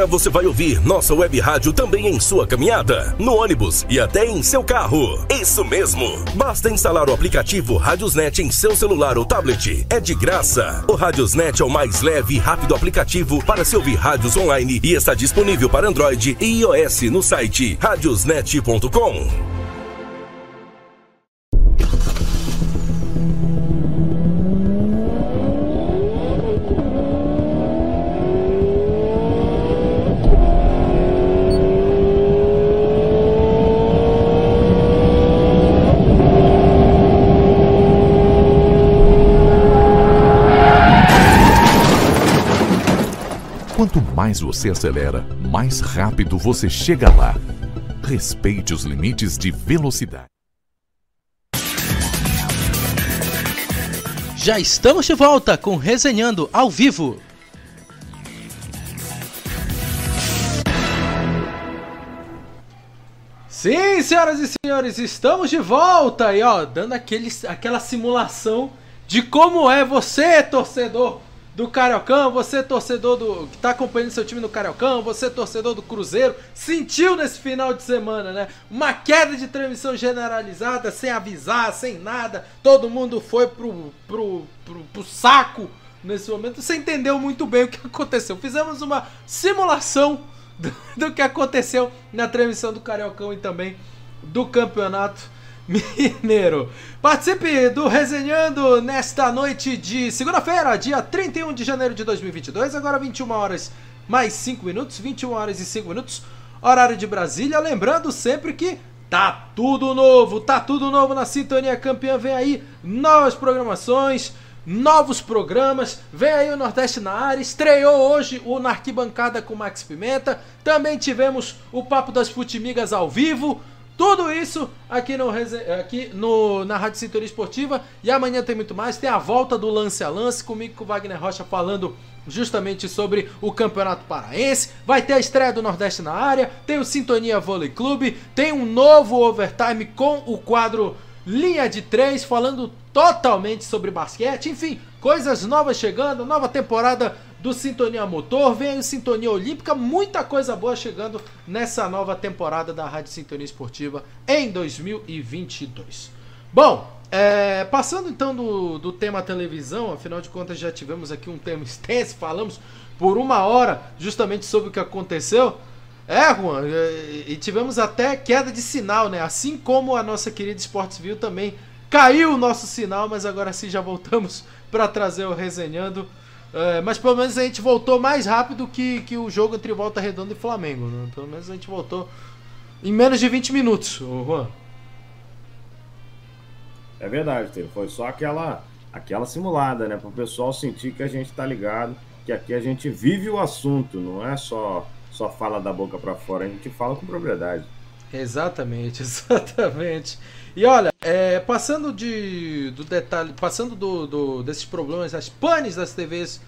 Você vai ouvir nossa web rádio também em sua caminhada, no ônibus e até em seu carro. Isso mesmo! Basta instalar o aplicativo Radiosnet em seu celular ou tablet. É de graça. O Radiosnet é o mais leve e rápido aplicativo para se ouvir rádios online e está disponível para Android e iOS no site radiosnet.com. mais você acelera, mais rápido você chega lá. Respeite os limites de velocidade. Já estamos de volta com Resenhando ao vivo. Sim, senhoras e senhores, estamos de volta e ó, dando aquele, aquela simulação de como é você, torcedor do Cariocão, você torcedor do que tá acompanhando seu time no Cariocão, você torcedor do Cruzeiro, sentiu nesse final de semana, né? Uma queda de transmissão generalizada, sem avisar, sem nada. Todo mundo foi pro, pro, pro, pro saco nesse momento. Você entendeu muito bem o que aconteceu. Fizemos uma simulação do, do que aconteceu na transmissão do Cariocão e também do campeonato Mineiro. Participe do Resenhando nesta noite de segunda-feira, dia 31 de janeiro de 2022, agora 21 horas mais 5 minutos, 21 horas e 5 minutos, horário de Brasília. Lembrando sempre que tá tudo novo, tá tudo novo na Sintonia Campeã. Vem aí novas programações, novos programas. Vem aí o Nordeste na área. Estreou hoje o Na Arquibancada com Max Pimenta. Também tivemos o Papo das Futimigas ao vivo. Tudo isso aqui, no, aqui no, na Rádio Sintonia Esportiva. E amanhã tem muito mais. Tem a volta do Lance a Lance comigo com o Wagner Rocha falando justamente sobre o Campeonato Paraense. Vai ter a estreia do Nordeste na área. Tem o Sintonia Vôlei Clube. Tem um novo overtime com o quadro Linha de Três, falando totalmente sobre basquete. Enfim, coisas novas chegando. Nova temporada do Sintonia Motor, vem o Sintonia Olímpica, muita coisa boa chegando nessa nova temporada da Rádio Sintonia Esportiva em 2022. Bom, é, passando então do, do tema televisão, afinal de contas já tivemos aqui um tema extenso, falamos por uma hora justamente sobre o que aconteceu. É, Juan, é, e tivemos até queda de sinal, né? Assim como a nossa querida Esportes Viu também caiu o nosso sinal, mas agora sim já voltamos para trazer o resenhando. É, mas pelo menos a gente voltou mais rápido que, que o jogo entre Volta Redonda e Flamengo. Né? Pelo menos a gente voltou em menos de 20 minutos, Juan. É verdade, Teve. Foi só aquela, aquela simulada, né? Para o pessoal sentir que a gente está ligado, que aqui a gente vive o assunto, não é só, só fala da boca para fora, a gente fala com propriedade. Exatamente, exatamente. E olha, é, passando de, do detalhe, passando do, do, desses problemas, as panes das TVs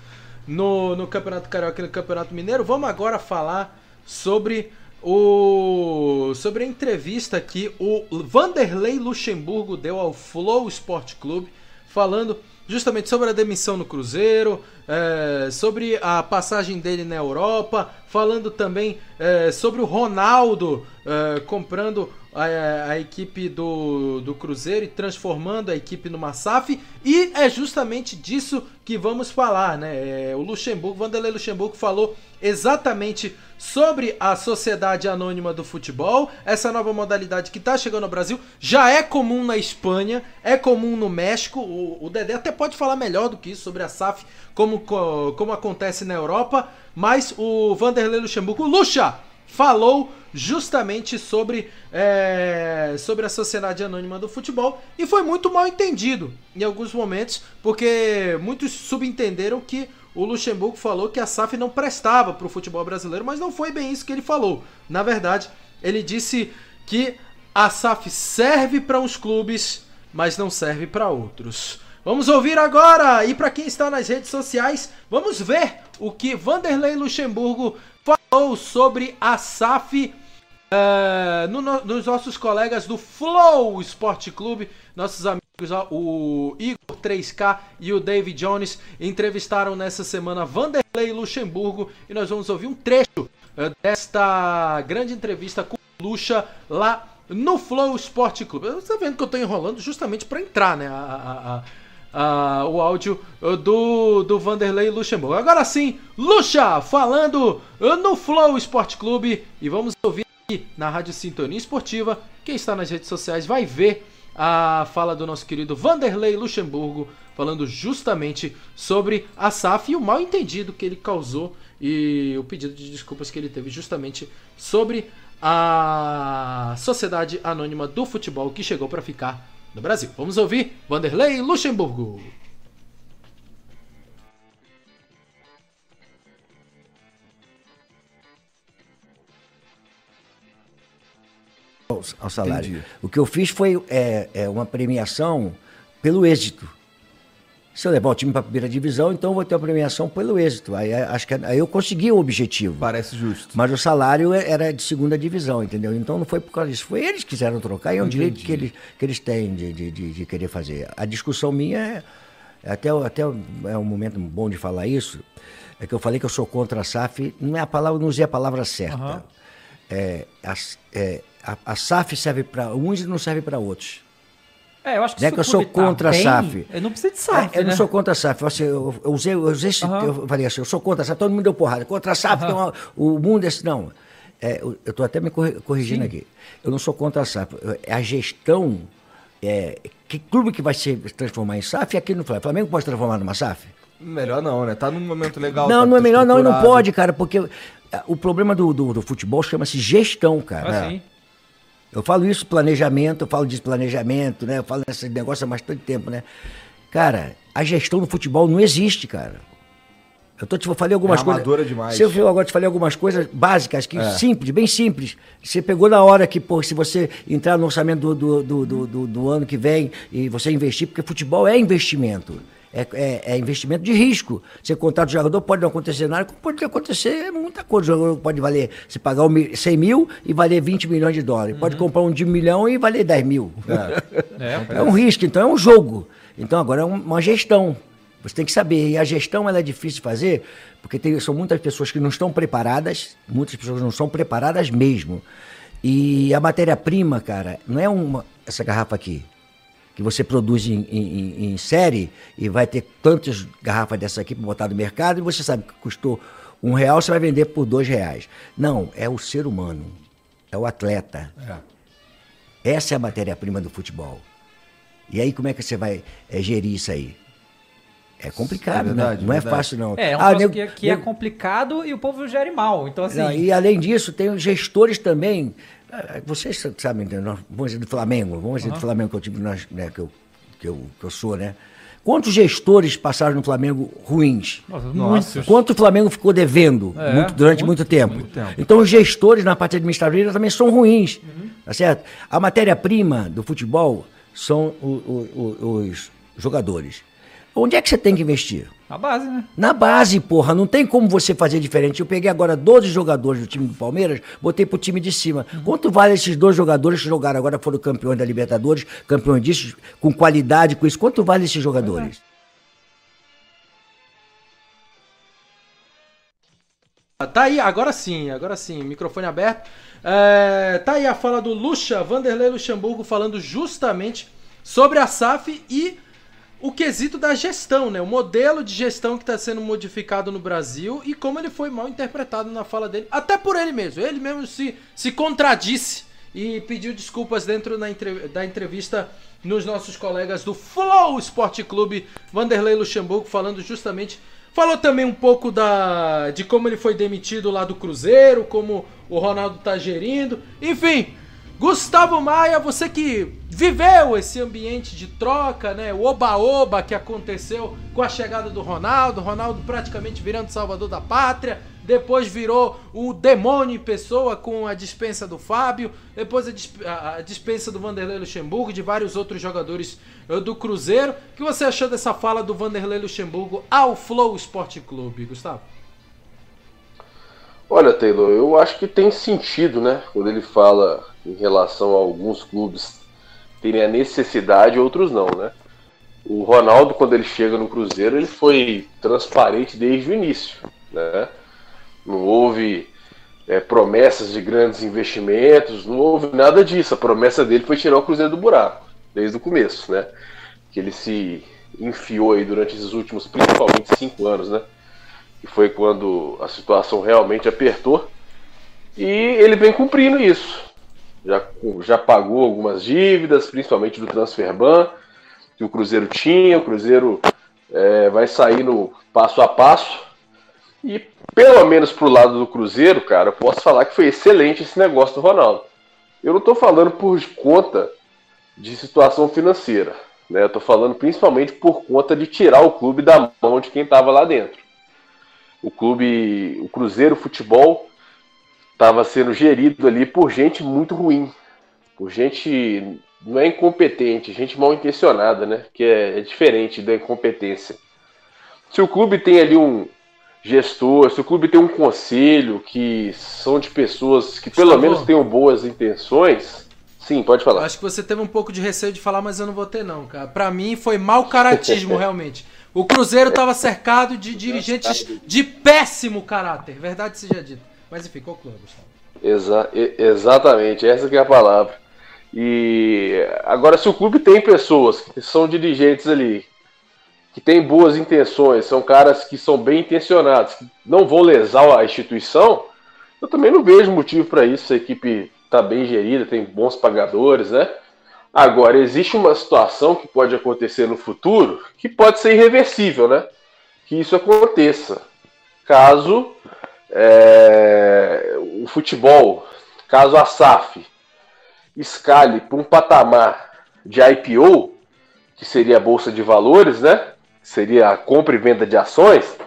no, no Campeonato Carioca e no Campeonato Mineiro, vamos agora falar sobre o sobre a entrevista que o Vanderlei Luxemburgo deu ao Flow Sport Clube, falando justamente sobre a demissão no Cruzeiro, é, sobre a passagem dele na Europa, falando também é, sobre o Ronaldo é, comprando a, a, equipe do, do Cruzeiro e transformando a equipe numa SAF. E é justamente disso que vamos falar, né? É, o Luxemburgo, Vanderlei Luxemburgo falou exatamente sobre a Sociedade Anônima do Futebol, essa nova modalidade que está chegando no Brasil, já é comum na Espanha, é comum no México. O, o Dedé até pode falar melhor do que isso sobre a SAF, como, como acontece na Europa, mas o Vanderlei Luxemburgo, Luxa, falou justamente sobre, é, sobre a Sociedade Anônima do Futebol e foi muito mal entendido em alguns momentos, porque muitos subentenderam que o Luxemburgo falou que a SAF não prestava para o futebol brasileiro, mas não foi bem isso que ele falou. Na verdade, ele disse que a SAF serve para uns clubes, mas não serve para outros. Vamos ouvir agora, e para quem está nas redes sociais, vamos ver o que Vanderlei Luxemburgo falou sobre a SAF uh, no, no, nos nossos colegas do Flow Esporte Clube, nossos amigos, o Igor 3K e o David Jones entrevistaram nessa semana Vanderlei Luxemburgo e nós vamos ouvir um trecho uh, desta grande entrevista com o Luxa lá no Flow Esporte Clube. Você está vendo que eu estou enrolando justamente para entrar, né? A, a, a o áudio uh, do, do Vanderlei Luxemburgo. Agora sim, Luxa falando uh, no Flow Esporte Clube e vamos ouvir aqui na Rádio Sintonia Esportiva. Quem está nas redes sociais vai ver a fala do nosso querido Vanderlei Luxemburgo falando justamente sobre a SAF e o mal entendido que ele causou e o pedido de desculpas que ele teve justamente sobre a Sociedade Anônima do Futebol que chegou para ficar no Brasil. Vamos ouvir Vanderlei Luxemburgo. ao salário. Entendi. O que eu fiz foi é, é, uma premiação pelo êxito. Se eu levar o time para a primeira divisão, então eu vou ter uma premiação pelo êxito. Aí acho que aí eu consegui o objetivo. Parece justo. Mas o salário é, era de segunda divisão, entendeu? Então não foi por causa disso. Foi eles que quiseram trocar e é um Entendi. direito que eles, que eles têm de, de, de, de querer fazer. A discussão minha é. Até, até é um momento bom de falar isso. É que eu falei que eu sou contra a SAF. Não é a palavra, não usei a palavra certa. Uhum. É, a, é, a, a SAF serve para uns e não serve para outros. É, eu acho que, não é que eu sou contra tá a SAF. Eu não preciso de SAF. É, eu né? não sou contra a SAF. Assim, eu, eu, usei, eu, usei esse, uhum. eu falei assim, eu sou contra a SAF, todo mundo deu porrada. Contra a SAF, uhum. uma, o mundo é esse. Não. É, eu estou até me corrigindo Sim. aqui. Eu não sou contra a SAF. É a gestão é, que clube que vai se transformar em SAF aqui no Flamengo? O Flamengo pode transformar numa SAF? Melhor não, né? Tá num momento legal. Não, tá não é melhor não, e não pode, cara, porque ah, o problema do, do, do futebol chama-se gestão, cara. Ah, sim. Eu falo isso, planejamento, eu falo de planejamento, né? Eu falo desse negócio há bastante tempo, né? Cara, a gestão do futebol não existe, cara. Eu tô te falei algumas É coisas. demais. Se eu agora te falei algumas coisas básicas, que É. simples, bem simples. Você pegou na hora que, pô, se você entrar no orçamento do, do, do, do, do- do ano que vem e você investir, porque futebol é investimento. É, é- é investimento de risco. Você contrata o jogador, pode não acontecer nada, pode acontecer muita coisa. O jogador pode valer, você pagar um mi- 100 mil e valer 20 milhões de dólares. Pode comprar um de um milhão e valer 10 mil. É, É um risco, então é um jogo. Então agora é um- uma gestão. Você tem que saber. E a gestão ela é difícil de fazer, porque tem- são muitas pessoas que não estão preparadas, muitas pessoas não são preparadas mesmo. E a matéria-prima, cara, não é uma, essa garrafa aqui, que você produz em, em- em- série e vai ter tantas garrafas dessa aqui para botar no mercado e você sabe que custou um real, você vai vender por dois reais. Não, é o ser humano, é o atleta. Essa é a matéria-prima do futebol. E aí, como é que você vai eh, gerir isso aí? É complicado, É verdade, né? Não é fácil, não. É, é um Ah, nego- que, que é complicado e o povo gere mal. Então, assim. não, e além disso, tem os gestores também. Ah, Vocês sabem, né, nós- vamos dizer do Flamengo, vamos dizer do Aham. Flamengo que eu, tive, né, que, eu, que, eu, que eu sou, né? Quantos gestores passaram no Flamengo ruins? Nossa, muitos. Quanto o Flamengo ficou devendo É, muito- durante muito, muito, tempo? muito tempo. Então os gestores na parte administrativa também são ruins. Uhum. Tá certo? A matéria-prima do futebol são o- o- o- os jogadores. Onde é que você tem que investir? A base, né? Na base, porra, não tem como você fazer diferente. Eu peguei agora 12 jogadores do time do Palmeiras, botei pro time de cima. Quanto vale esses dois jogadores que jogaram agora, foram campeões da Libertadores, campeões disso, com qualidade, com isso? Quanto vale esses jogadores? Tá aí, agora sim, agora sim, microfone aberto. É, tá aí a fala do Lucha, Vanderlei Luxemburgo, falando justamente sobre a SAF e o quesito da gestão, né? O modelo de gestão que está sendo modificado no Brasil e como ele foi mal interpretado na fala dele, até por ele mesmo. Ele mesmo se, se contradisse e pediu desculpas dentro na entre- da entrevista nos nossos colegas do Flow Esporte Clube, Vanderlei Luxemburgo, falando justamente. Falou também um pouco da, de como ele foi demitido lá do Cruzeiro, como o Ronaldo tá gerindo. Enfim, Gustavo Maia, você que viveu esse ambiente de troca, né? O oba-oba que aconteceu com a chegada do Ronaldo, Ronaldo praticamente virando salvador da pátria, depois virou o demônio em pessoa com a dispensa do Fábio, depois a, disp- a- a dispensa do Vanderlei Luxemburgo, de vários outros jogadores eh, do Cruzeiro. O que você achou dessa fala do Vanderlei Luxemburgo ao Flow Esporte Clube, Gustavo? Olha, Taylor, eu acho que tem sentido, né? Quando ele fala em relação a alguns clubes terem a necessidade, outros não, né? O Ronaldo, quando ele chega no Cruzeiro, ele foi transparente desde o início, né? Não houve é, promessas de grandes investimentos, não houve nada disso. A promessa dele foi tirar o Cruzeiro do buraco, desde o começo, né? Que ele se enfiou aí durante esses últimos, principalmente, cinco anos, né? que foi quando a situação realmente apertou. E ele vem cumprindo isso. Já, já pagou algumas dívidas, principalmente do Transferban, que o Cruzeiro tinha. O Cruzeiro é, vai sair no passo a passo. E pelo menos pro lado do Cruzeiro, cara, eu posso falar que foi excelente esse negócio do Ronaldo. Eu não estou falando por conta de situação financeira. Né? Eu estou falando principalmente por conta de tirar o clube da mão de quem estava lá dentro o clube, o Cruzeiro Futebol estava sendo gerido ali por gente muito ruim, por gente não é incompetente, gente mal intencionada, né? Que é, é diferente da incompetência. Se o clube tem ali um gestor, se o clube tem um conselho que são de pessoas que pelo Gustavo. menos tenham boas intenções, sim, pode falar. Acho que você teve um pouco de receio de falar, mas eu não vou ter não, cara. Pra mim foi mau caratismo, realmente. O Cruzeiro tava cercado de dirigentes de péssimo caráter, verdade seja dita. Mas enfim, conclua, Gustavo. Exa exatamente, essa que é a palavra. E agora, se o clube tem pessoas que são dirigentes ali, que têm boas intenções, são caras que são bem intencionados, que não vão lesar a instituição, eu também não vejo motivo para isso. A equipe está bem gerida, tem bons pagadores, né? Agora, existe uma situação que pode acontecer no futuro que pode ser irreversível, né? Que isso aconteça. Caso é, o futebol, caso a SAF escale para um patamar de IPO, que seria a Bolsa de Valores, né? Seria a compra e venda de ações,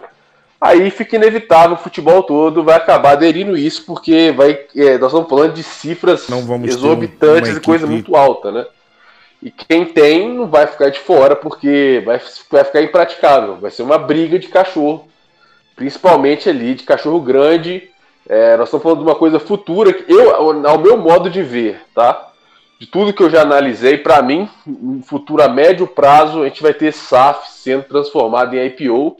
aí fica inevitável o futebol todo vai acabar aderindo isso, porque vai, é, nós estamos falando de cifras exorbitantes e coisa muito alta, né? E quem tem não vai ficar de fora, porque vai, vai ficar impraticável. Vai ser uma briga de cachorro, principalmente ali de cachorro grande. É, nós estamos falando de uma coisa futura, que eu, ao meu modo de ver, tá? De tudo que eu já analisei, para mim, no futuro a médio prazo, a gente vai ter SAF sendo transformado em IPO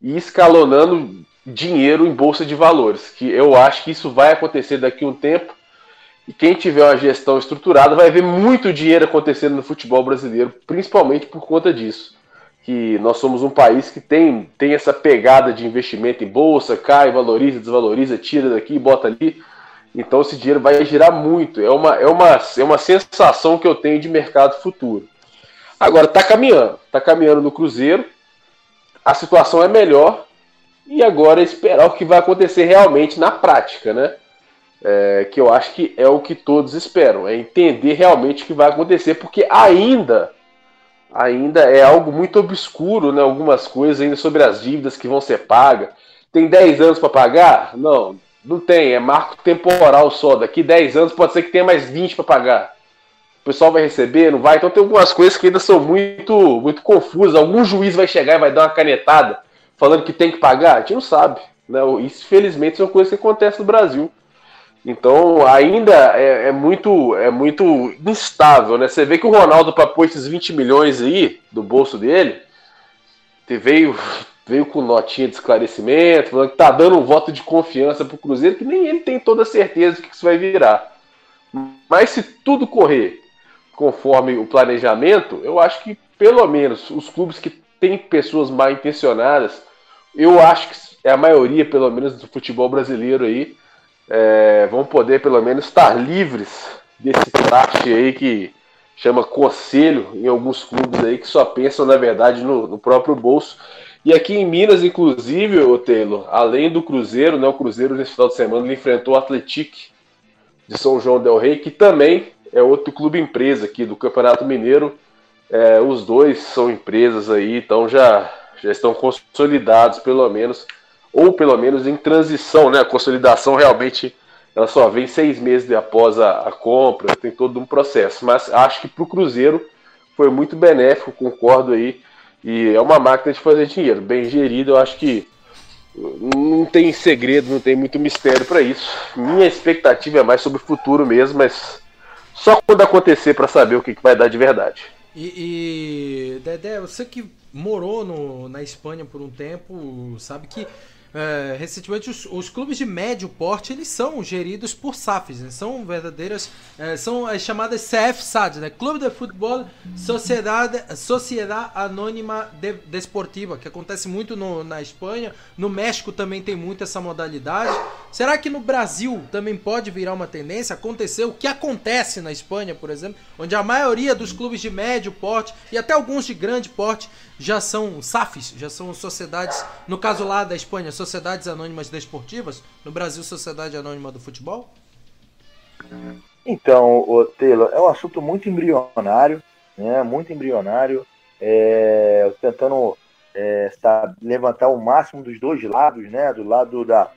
e escalonando dinheiro em bolsa de valores, que eu acho que isso vai acontecer daqui a um tempo. E quem tiver uma gestão estruturada vai ver muito dinheiro acontecendo no futebol brasileiro, principalmente por conta disso. Que nós somos um país que tem, tem essa pegada de investimento em bolsa, cai, valoriza, desvaloriza, tira daqui, bota ali. Então esse dinheiro vai girar muito. É uma, é uma, é uma sensação que eu tenho de mercado futuro. Agora está caminhando, está caminhando no Cruzeiro a situação é melhor e agora esperar o que vai acontecer realmente na prática, né? É, que eu acho que é o que todos esperam, é entender realmente o que vai acontecer, porque ainda ainda é algo muito obscuro, né? Algumas coisas ainda sobre as dívidas que vão ser pagas. Tem 10 anos para pagar? Não, não tem, é marco temporal só. Daqui 10 anos pode ser que tenha mais 20 para pagar o pessoal vai receber, não vai. Então tem algumas coisas que ainda são muito, muito confusas. Algum juiz vai chegar e vai dar uma canetada falando que tem que pagar? A gente não sabe. Né? Isso, felizmente, são coisas que acontecem no Brasil. Então, ainda é, é, muito é muito instável, né? Você vê que o Ronaldo, para pôr esses 20 milhões aí do bolso dele, veio, veio com notinha de esclarecimento, falando que tá dando um voto de confiança pro Cruzeiro, que nem ele tem toda certeza que isso vai virar. Mas se tudo correr conforme o planejamento, eu acho que pelo menos os clubes que têm pessoas mal intencionadas, eu acho que é a maioria, pelo menos, do futebol brasileiro aí, é, vão poder pelo menos estar livres desse traste aí que chama conselho em alguns clubes aí que só pensam, na verdade, no, no próprio bolso. E aqui em Minas, inclusive, o Taylor, além do Cruzeiro, né, o Cruzeiro nesse final de semana ele enfrentou o Atlético de São João del Rei, que também é outro clube empresa aqui do Campeonato Mineiro. É, os dois são empresas aí, então já, já estão consolidados, pelo menos, ou pelo menos em transição, né? A consolidação realmente ela só vem seis meses após a, a compra, tem todo um processo. Mas acho que para o Cruzeiro foi muito benéfico, concordo aí. E é uma máquina de fazer dinheiro, bem gerido. Eu acho que não tem segredo, não tem muito mistério para isso. Minha expectativa é mais sobre o futuro mesmo, mas só quando acontecer para saber o que, que vai dar de verdade. E, e Dedé, você que morou no, na Espanha por um tempo, sabe que é, recentemente os, os, clubes de médio porte eles são geridos por SAFs, né? são verdadeiras, é, são as chamadas CFSAD, né? Clube de Futebol Sociedade, Sociedade Anônima de, Desportiva, que acontece muito no, na Espanha, no México também tem muito essa modalidade. Será que no Brasil também pode virar uma tendência? Acontecer o que acontece na Espanha, por exemplo, onde a maioria dos clubes de médio porte e até alguns de grande porte já são SAFs, já são sociedades, no caso lá da Espanha, Sociedades Anônimas Desportivas, no Brasil, Sociedade Anônima do Futebol? Então, Taylor, é um assunto muito embrionário, né? Muito embrionário, é, tentando é, levantar o máximo dos dois lados, né? Do lado da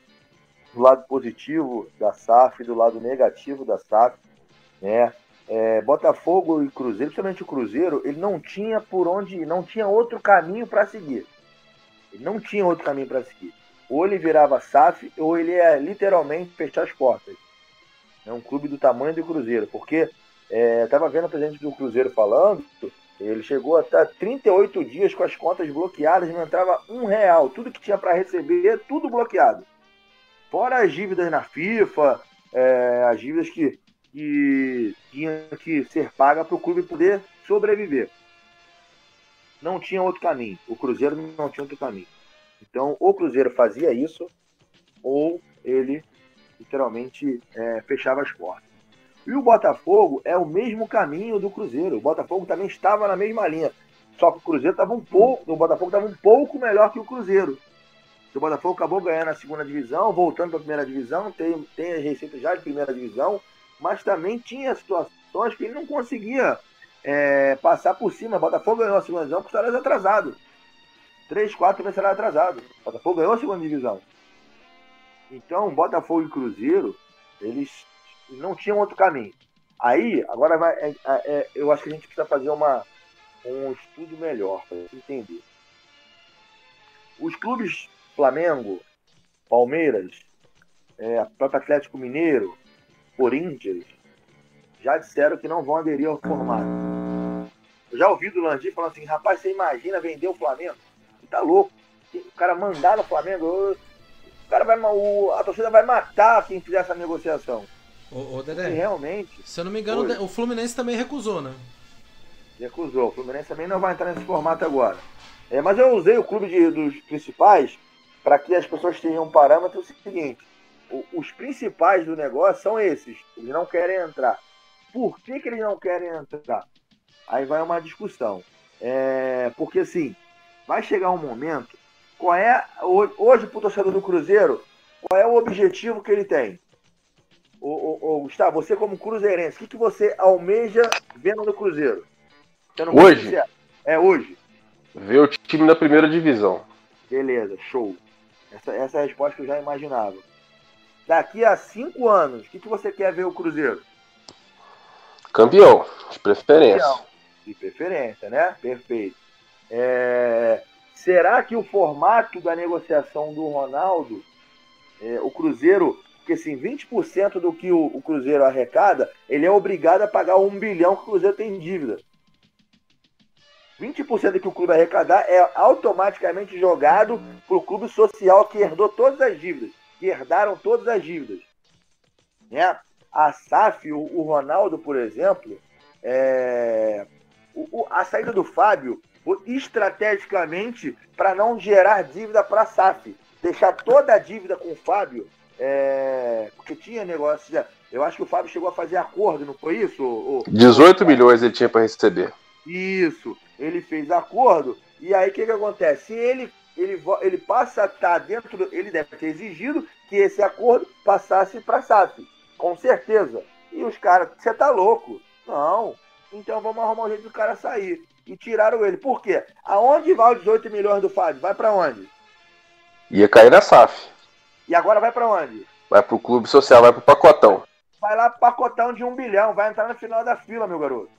do lado positivo da SAF do lado negativo da SAF, né? É, Botafogo e Cruzeiro, principalmente o Cruzeiro, ele não tinha por onde, não tinha outro caminho para seguir. Ele não tinha outro caminho para seguir. Ou ele virava SAF, ou ele ia literalmente fechar as portas. É um clube do tamanho do Cruzeiro, porque é, estava vendo o presidente do Cruzeiro falando, ele chegou a estar 38 dias com as contas bloqueadas, não entrava um real. Tudo que tinha para receber, tudo bloqueado. Fora as dívidas na FIFA, é, as dívidas que que tinha que ser paga para o clube poder sobreviver. Não tinha outro caminho. O Cruzeiro não tinha outro caminho. Então, o Cruzeiro fazia isso, ou ele literalmente é, fechava as portas. E o Botafogo é o mesmo caminho do Cruzeiro. O Botafogo também estava na mesma linha. Só que o Cruzeiro estava um pouco. O Botafogo estava um pouco melhor que o Cruzeiro. O Botafogo acabou ganhando a segunda divisão, voltando para a primeira divisão, tem, tem as receitas já de primeira divisão, mas também tinha situações que ele não conseguia é, passar por cima. O Botafogo ganhou a segunda divisão por salários atrasados. Três, quatro meses salário atrasado. O Botafogo ganhou a segunda divisão. Então, Botafogo e Cruzeiro, eles não tinham outro caminho. Aí, agora vai, é, é, eu acho que a gente precisa fazer uma, um estudo melhor para entender. Os clubes Flamengo, Palmeiras, é, próprio Atlético Mineiro, Corinthians, já disseram que não vão aderir ao formato. Eu já ouvi do Landim falando assim, rapaz, você imagina vender o Flamengo? Você tá louco. O cara mandar no Flamengo, o cara vai, o, a torcida vai matar quem fizer essa negociação. Ô, ô Dedé, realmente, se eu não me engano, o Fluminense também recusou, né? recusou. O Fluminense também não vai entrar nesse formato agora. É, mas eu usei o clube de- dos principais para que as pessoas tenham um parâmetro seguinte. O- os principais do negócio são esses. Eles não querem entrar. Por que, que eles não querem entrar? Aí vai uma discussão. É, porque assim, vai chegar um momento. Qual é. ho- Hoje, para o torcedor do Cruzeiro, qual é o objetivo que ele tem? Ô, ô, ô, Gustavo, você como cruzeirense, o que, que você almeja vendo no Cruzeiro? Hoje? É hoje. Ver o time na primeira divisão. Beleza, show. Essa, essa é a resposta que eu já imaginava. Daqui a cinco anos, o que, que você quer ver o Cruzeiro? Campeão, de preferência. Campeão. De preferência, né? Perfeito. É, Será que o formato da negociação do Ronaldo, é, o Cruzeiro, porque assim, 20% do que o, o Cruzeiro arrecada, ele é obrigado a pagar um bilhão que o Cruzeiro tem em dívida. 20% do que o clube arrecadar é automaticamente jogado para o clube social que herdou todas as dívidas, que herdaram todas as dívidas. Né? A SAF, o, o Ronaldo, por exemplo, é, o- o- a saída do Fábio foi estrategicamente para não gerar dívida para a SAF. Deixar toda a dívida com o Fábio, é, porque tinha negócio. já- Eu acho que o Fábio chegou a fazer acordo, não foi isso? ô- 18 milhões ele tinha para receber. isso, ele fez acordo, e aí o que, que acontece? Se ele, ele, ele passa a estar dentro, do- ele deve ter exigido que esse acordo passasse para a SAF, com certeza. E os caras, você tá louco? Não. Então vamos arrumar um jeito do cara sair. E tiraram ele. Por quê? Aonde vai os 18 milhões do Fábio? Vai para onde? Ia cair na SAF. E agora vai para onde? Vai pro clube social, vai pro pacotão. Vai lá pro pacotão de um bilhão, vai entrar no final da fila, meu garoto.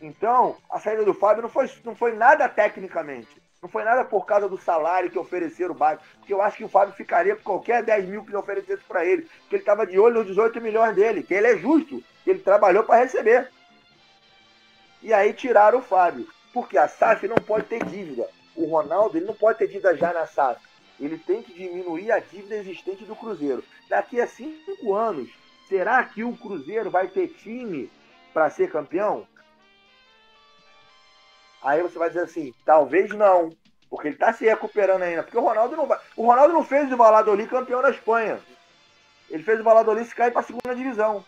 Então, a saída do Fábio não foi, não foi nada tecnicamente. Não foi nada por causa do salário que ofereceram baixo. Porque eu acho que o Fábio ficaria por qualquer 10 mil que oferecesse para ele. Porque ele estava de olho nos 18 milhões dele. Que ele é justo. Que ele trabalhou para receber. E aí tiraram o Fábio. Porque a SAF não pode ter dívida. O Ronaldo ele não pode ter dívida já na SAF. Ele tem que diminuir a dívida existente do Cruzeiro. Daqui a cinco anos, será que o Cruzeiro vai ter time para ser campeão? Aí você vai dizer assim, talvez não, porque ele está se recuperando ainda. Porque o Ronaldo não vai. O Ronaldo não fez o Valladolid campeão da Espanha. Ele fez o Valladolid se cair para a segunda divisão.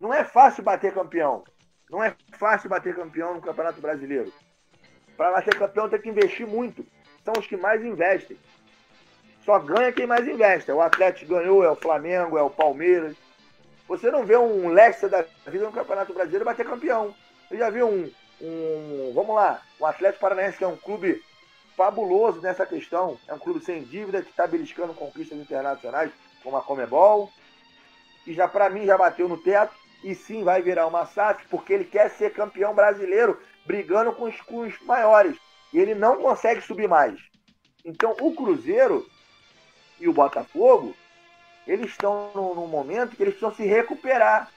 Não é fácil bater campeão. Não é fácil bater campeão no Campeonato Brasileiro. Para bater campeão tem que investir muito. São os que mais investem. Só ganha quem mais investe. É O Atlético ganhou, é o Flamengo, é o Palmeiras. Você não vê um Leicester da vida no Campeonato Brasileiro bater campeão. Você já viu um, um, vamos lá, um Atlético Paranaense que é um clube fabuloso nessa questão. É um clube sem dívida que está beliscando conquistas internacionais, como a Comebol. E já para mim já bateu no teto. E sim vai virar uma SAF, porque ele quer ser campeão brasileiro, brigando com os, com os maiores. E ele não consegue subir mais. Então o Cruzeiro e o Botafogo, eles estão num momento que eles precisam se recuperar.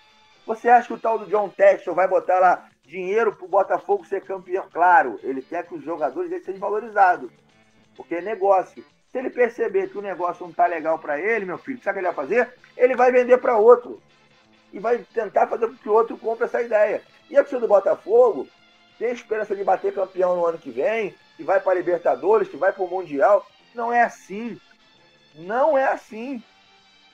Você acha que o tal do John Texel vai botar lá dinheiro pro Botafogo ser campeão? Claro, ele quer que os jogadores dele sejam valorizados. Porque é negócio. Se ele perceber que o negócio não tá legal para ele, meu filho, sabe o que ele vai fazer? Ele vai vender para outro. E vai tentar fazer com que o outro compre essa ideia. E a pessoa do Botafogo tem esperança de bater campeão no ano que vem, que vai para Libertadores, que vai para o Mundial. Não é assim. Não é assim.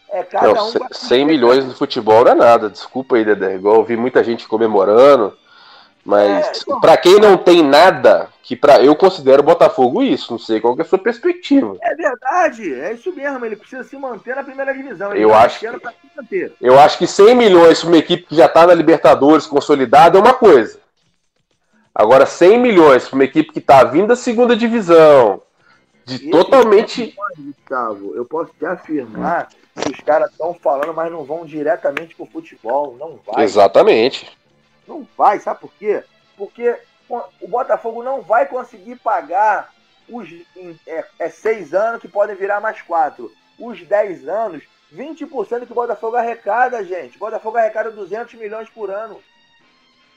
É cada Não, um. c- 100 milhões no futebol não é nada. Desculpa aí, Dedé. Igual eu vi muita gente comemorando. Mas pra quem não tem nada, que para eu considero o Botafogo isso, não sei qual que é a sua perspectiva. É verdade, é isso mesmo. Ele precisa se manter na primeira divisão. Ele Eu tá acho manter. Eu acho que 100 milhões para uma equipe que já tá na Libertadores consolidada é uma coisa. Agora 100 milhões para uma equipe que tá vindo da segunda divisão, de totalmente Gustavo, eu posso te afirmar que os caras estão falando, mas não vão diretamente pro futebol. Não vai. Exatamente. Não vai, sabe por quê? Porque o Botafogo não vai conseguir pagar os é, é seis anos que podem virar mais quatro. Os 10 anos, 20% que o Botafogo arrecada, gente. O Botafogo arrecada 200 milhões por ano.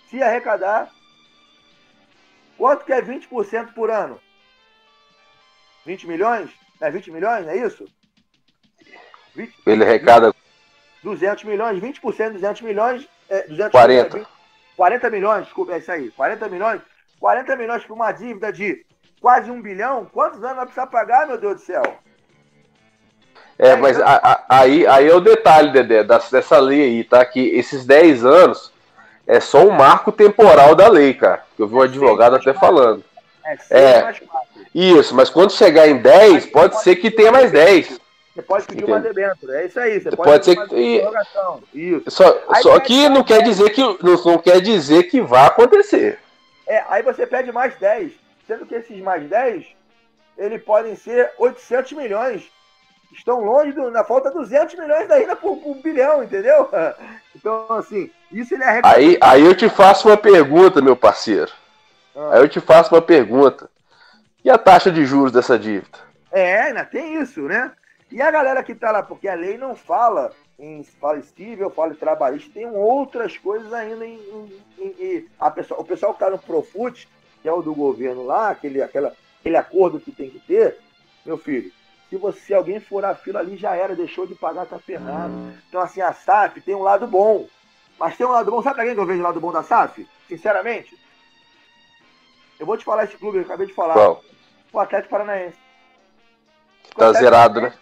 Se arrecadar, quanto que é 20% por ano? 20 milhões? É 20 milhões, é isso? 20, Ele arrecada 200 milhões, 20% de 200 milhões, é, 200 40. milhões, 20, 40 milhões, desculpa, é isso aí, 40 milhões, 40 milhões para uma dívida de quase um bilhão, quantos anos vai precisar pagar, meu Deus do céu? É, mas a- a- aí, aí é o detalhe, Dedé, dessa lei aí, tá? Que esses 10 anos é só um marco temporal da lei, cara. Que eu vi um advogado até falando. É, É. Isso, mas quando chegar em 10, pode ser que tenha mais 10. Você pode pedir Entendo. uma debênture, é isso aí, você pode, Pode ser que- Isso. Só, Aí só que não quer 10. dizer que não, não quer dizer que vai acontecer. É, aí você pede mais 10, sendo que esses mais 10, eles podem ser 800 milhões. Estão longe, do, na falta 200 milhões ainda por, por bilhão, entendeu? Então, assim, isso ele arrecada. Aí, aí eu te faço uma pergunta, meu parceiro. Ah. Aí eu te faço uma pergunta. E a taxa de juros dessa dívida? É, ainda tem isso, né? E a galera que tá lá, porque a lei não fala em fala civil, fala em trabalhista, tem outras coisas ainda em. em- em- a pessoa, o pessoal que tá no Profut, que é o do governo lá, aquele, aquela, aquele acordo que tem que ter, meu filho, se você alguém furar a fila ali, já era, deixou de pagar, tá ferrado. Então, assim, a SAF tem um lado bom. Mas tem um lado bom, sabe pra quem que eu vejo o lado bom da SAF? Sinceramente? Eu vou te falar esse clube, eu acabei de falar. Qual? O Atlético Paranaense. Tá zerado, né?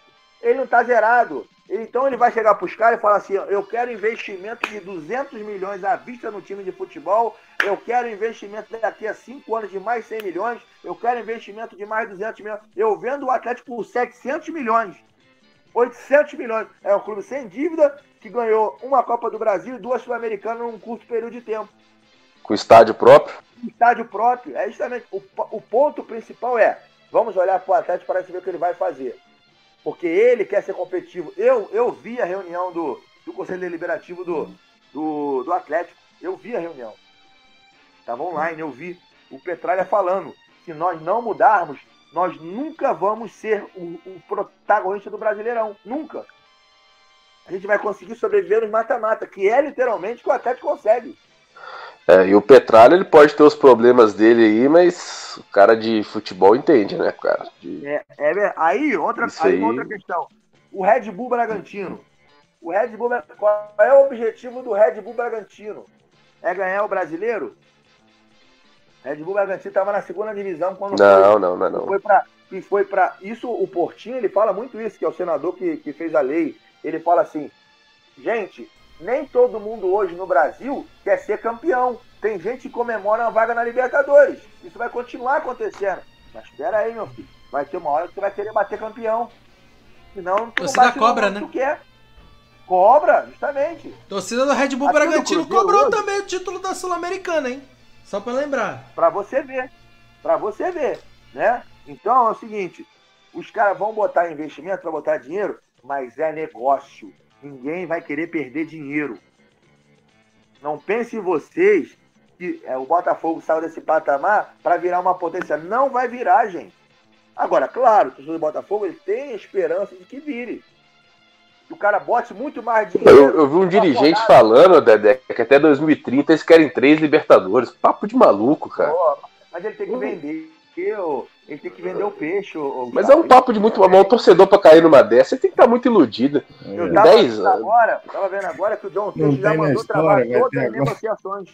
Ele não tá zerado. Então ele vai chegar pros caras e falar assim: eu quero investimento de 200 milhões à vista no time de futebol, eu quero investimento daqui a 5 anos de mais 100 milhões, eu quero investimento de mais 200 milhões. Eu vendo o Atlético por 700 milhões, 800 milhões. É um clube sem dívida que ganhou uma Copa do Brasil e duas Sul-Americanas num curto período de tempo Com estádio próprio? estádio próprio. É justamente o, o ponto principal é: vamos olhar para o Atlético para ver o que ele vai fazer. Porque ele quer ser competitivo. Eu, eu vi a reunião do, do Conselho Deliberativo do, do, do Atlético. Eu vi a reunião. Estava online, eu vi o Petralha falando. Se nós não mudarmos, nós nunca vamos ser o, o protagonista do Brasileirão. Nunca. A gente vai conseguir sobreviver nos mata-mata, que é literalmente o que o Atlético consegue. É, e o Petralha, ele pode ter os problemas dele aí, mas o cara de futebol entende, né, cara? De- É, é aí, outra, aí aí. outra questão. O Red Bull Bragantino. O Red Bull, qual é o objetivo do Red Bull Bragantino? É ganhar o brasileiro? Red Bull Bragantino estava na segunda divisão quando Não, foi, não, não, não. foi para que foi para isso o Portinho ele fala muito isso que é o senador que, que fez a lei ele fala assim gente nem todo mundo hoje no Brasil quer ser campeão tem gente que comemora uma vaga na Libertadores isso vai continuar acontecendo mas espera aí meu filho vai ter uma hora que você vai querer bater campeão senão tu não Torcida bate cobra, que né? tu quer cobra justamente Torcida do Red Bull Aqui Bragantino cobrou hoje- também o título da Sul-Americana, hein? Só pra lembrar. Pra você ver. Pra você ver, né? Então é o seguinte, os caras vão botar investimento, vão botar dinheiro, mas é negócio. Ninguém vai querer perder dinheiro. Não pensem vocês que é, o Botafogo saiu desse patamar para virar uma potência. Não vai virar, gente. Agora, claro, o torcedor do Botafogo ele tem esperança de que vire. Que o cara bote muito mais dinheiro. Eu, eu vi um dirigente falando, Dedé, que até 2030 eles querem três Libertadores. Papo de maluco, cara. Pô, mas ele tem que vender. ô, Ele tem que vender o peixe. ô, Mas é um papo de muito. Mas um torcedor pra cair numa dessa, você tem que estar muito iludido. Eu Em tava 10 vendo anos. agora, tava vendo agora que o John Texas já mandou história, travar todas as negociações.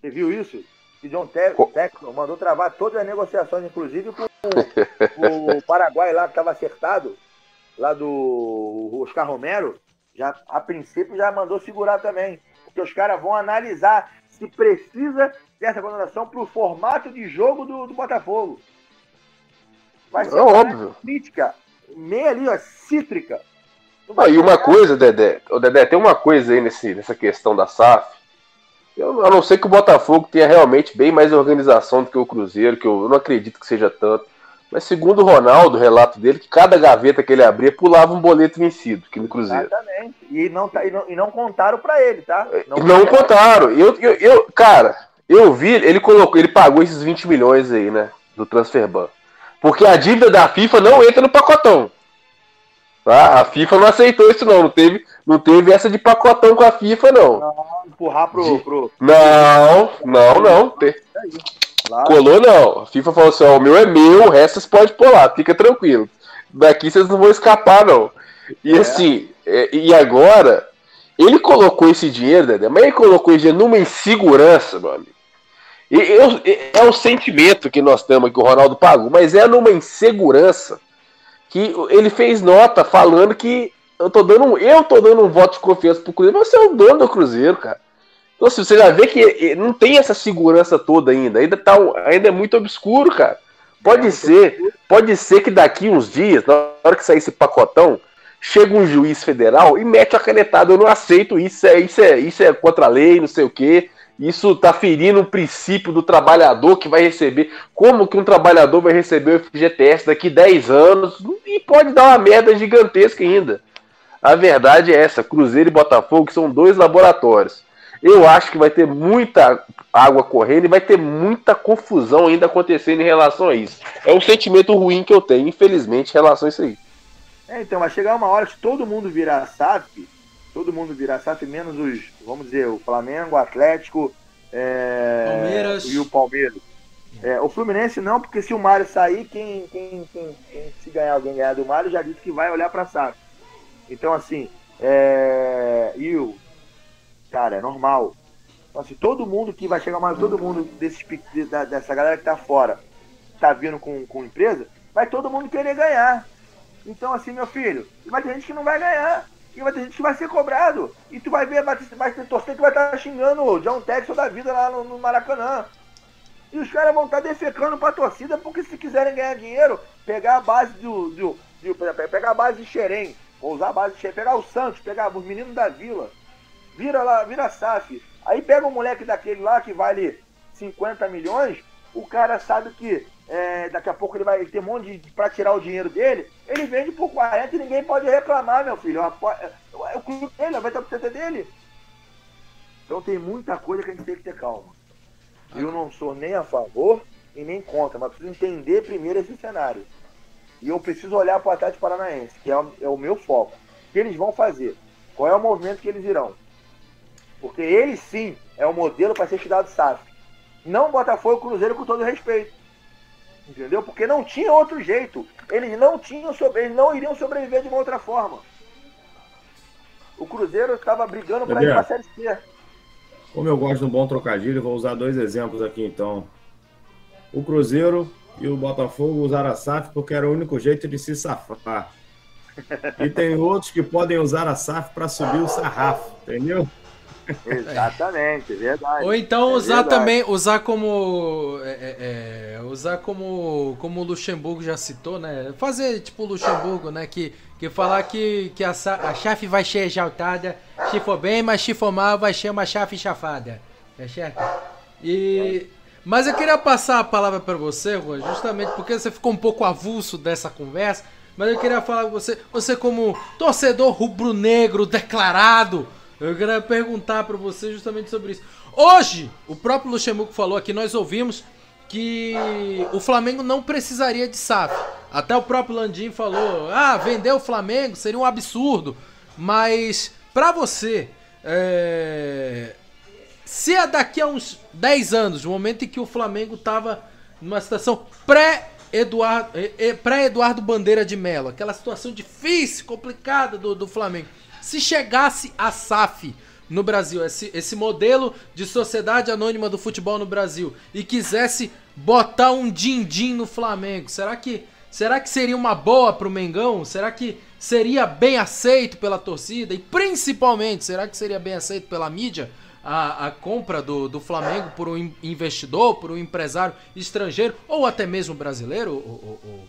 Você viu isso? Que o John Te- Texas mandou travar todas as negociações, inclusive com o, o Paraguai lá que estava acertado. lá do Oscar Romero, já, a princípio já mandou segurar também. Porque os caras vão analisar se precisa dessa contratação pro formato de jogo do, do Botafogo. Vai ser É uma óbvio. crítica, meio ali, ó, cítrica. Ah, e uma coisa, Dedé, ô, Dedé, tem uma coisa aí nesse, nessa questão da SAF. Eu, a não ser que o Botafogo tenha realmente bem mais organização do que o Cruzeiro, que eu, eu não acredito que seja tanto. Mas segundo o Ronaldo, o relato dele, que cada gaveta que ele abria pulava um boleto vencido aqui no Cruzeiro. Exatamente. E não, tá, e, não, e não contaram pra ele, tá? E Não contaram. Eu, eu, eu- cara, eu vi, ele colocou, ele pagou esses 20 milhões aí, né? Do Transferban. Porque a dívida da FIFA não entra no pacotão. Tá? A FIFA não aceitou isso, não. Não teve, não teve essa de pacotão com a FIFA, não. Empurrar pro. pro... Não, não, não. Te- Colou, não. A FIFA falou assim: ó, o meu é meu, o resto vocês podem lá, fica tranquilo. Daqui vocês não vão escapar, não. E assim, é, e agora, ele colocou esse dinheiro, Dedé, mas ele colocou esse dinheiro numa insegurança, meu amigo. Eu- é o sentimento que nós temos que o Ronaldo pagou, mas é numa insegurança que ele fez nota falando que eu tô dando um, eu tô dando um voto de confiança pro Cruzeiro, mas você é o dono do Cruzeiro, cara. Então, assim, você já vê que não tem essa segurança toda ainda. Ainda, tá, ainda é muito obscuro, cara. Pode ser, pode ser que daqui uns dias, na hora que sair esse pacotão, chega um juiz federal e mete a canetada. Eu não aceito isso, é, isso, é, isso é contra a lei, não sei o quê. Isso tá ferindo o princípio do trabalhador que vai receber. Como que um trabalhador vai receber o FGTS daqui 10 anos? E pode dar uma merda gigantesca ainda. A verdade é essa: Cruzeiro e Botafogo são dois laboratórios. Eu acho que vai ter muita água correndo e vai ter muita confusão ainda acontecendo em relação a isso. É um sentimento ruim que eu tenho, infelizmente, em relação a isso aí. É, então, vai chegar uma hora que todo mundo virar SAF, todo mundo virar SAF, menos os, vamos dizer, o Flamengo, o Atlético é, Palmeiras. e o Palmeiras. É, o Fluminense não, porque se o Mário sair, quem, quem, quem, quem- se ganhar alguém ganhar do Mário já disse que vai olhar pra SAF. Então, assim, é, e o cara, é normal. Então, assim, todo mundo que vai chegar mais, todo mundo desses, da- dessa galera que tá fora, tá vindo com, com empresa, vai todo mundo querer ganhar. Então, assim, meu filho, vai ter gente que não vai ganhar. E vai ter gente que vai ser cobrado. E tu vai ver, vai vai ter torcedor que vai estar xingando o John Texel da vida lá no, no Maracanã. E os caras vão estar defecando pra torcida, porque se quiserem ganhar dinheiro, pegar a base do. do, do- pe- pegar a base de Xerém, ou usar a base de Xerém, pegar o Santos, pegar os meninos da vila, vira lá, vira SAF. Aí pega um moleque daquele lá que vale 50 milhões, o cara sabe que é, daqui a pouco ele vai ter um monte de. pra tirar o dinheiro dele, ele vende por 40 e ninguém pode reclamar, meu filho. Apo- É o clube dele, vai ter o CT dele. Então tem muita coisa que a gente tem que ter calma. Eu não sou nem a favor e nem contra, mas preciso entender primeiro esse cenário. E eu preciso olhar para o Atlético Paranaense, que é o, é o meu foco. O que eles vão fazer? Qual é o movimento que eles irão? Porque ele sim é o modelo para ser estudado SAF. Não Botafogo Cruzeiro com todo respeito. Entendeu? Porque não tinha outro jeito. Eles não tinham sobre, eles não iriam sobreviver de uma outra forma. O Cruzeiro estava brigando para ir para a Série C. Como eu gosto de um bom trocadilho, vou usar dois exemplos aqui então. O Cruzeiro e o Botafogo usaram a SAF porque era o único jeito de se safar. E tem outros que podem usar a SAF para subir o sarrafo, entendeu? Exatamente, é verdade. Ou então É usar verdade. também, usar como. é, é, é, usar como. Como o Luxemburgo já citou, né? Fazer tipo o Luxemburgo, né? Que, que falar que, que a, a chave vai ser exaltada, se for bem, mas se for mal, vai ser uma chave chafada. É certo? E. Mas eu queria passar a palavra para você, Juan, justamente porque você ficou um pouco avulso dessa conversa. Mas eu queria falar com você, você como torcedor rubro-negro declarado, eu queria perguntar para você justamente sobre isso. Hoje, o próprio Luxemburgo falou aqui, nós ouvimos que o Flamengo não precisaria de SAF. Até o próprio Landim falou: ah, vender o Flamengo seria um absurdo. Mas, para você, é, se é daqui a uns 10 anos, no momento em que o Flamengo tava numa situação pré-Eduardo eh, eh, pré-Eduardo Bandeira de Mello, aquela situação difícil, complicada do, do Flamengo, se chegasse a SAF no Brasil, esse, esse modelo de sociedade anônima do futebol no Brasil, e quisesse botar um din-din no Flamengo, será que Será que seria uma boa pro Mengão? Será que seria bem aceito pela torcida? E principalmente, será que seria bem aceito pela mídia? A, a compra do, do Flamengo por um in- investidor, por um empresário estrangeiro ou até mesmo brasileiro, o, o, o,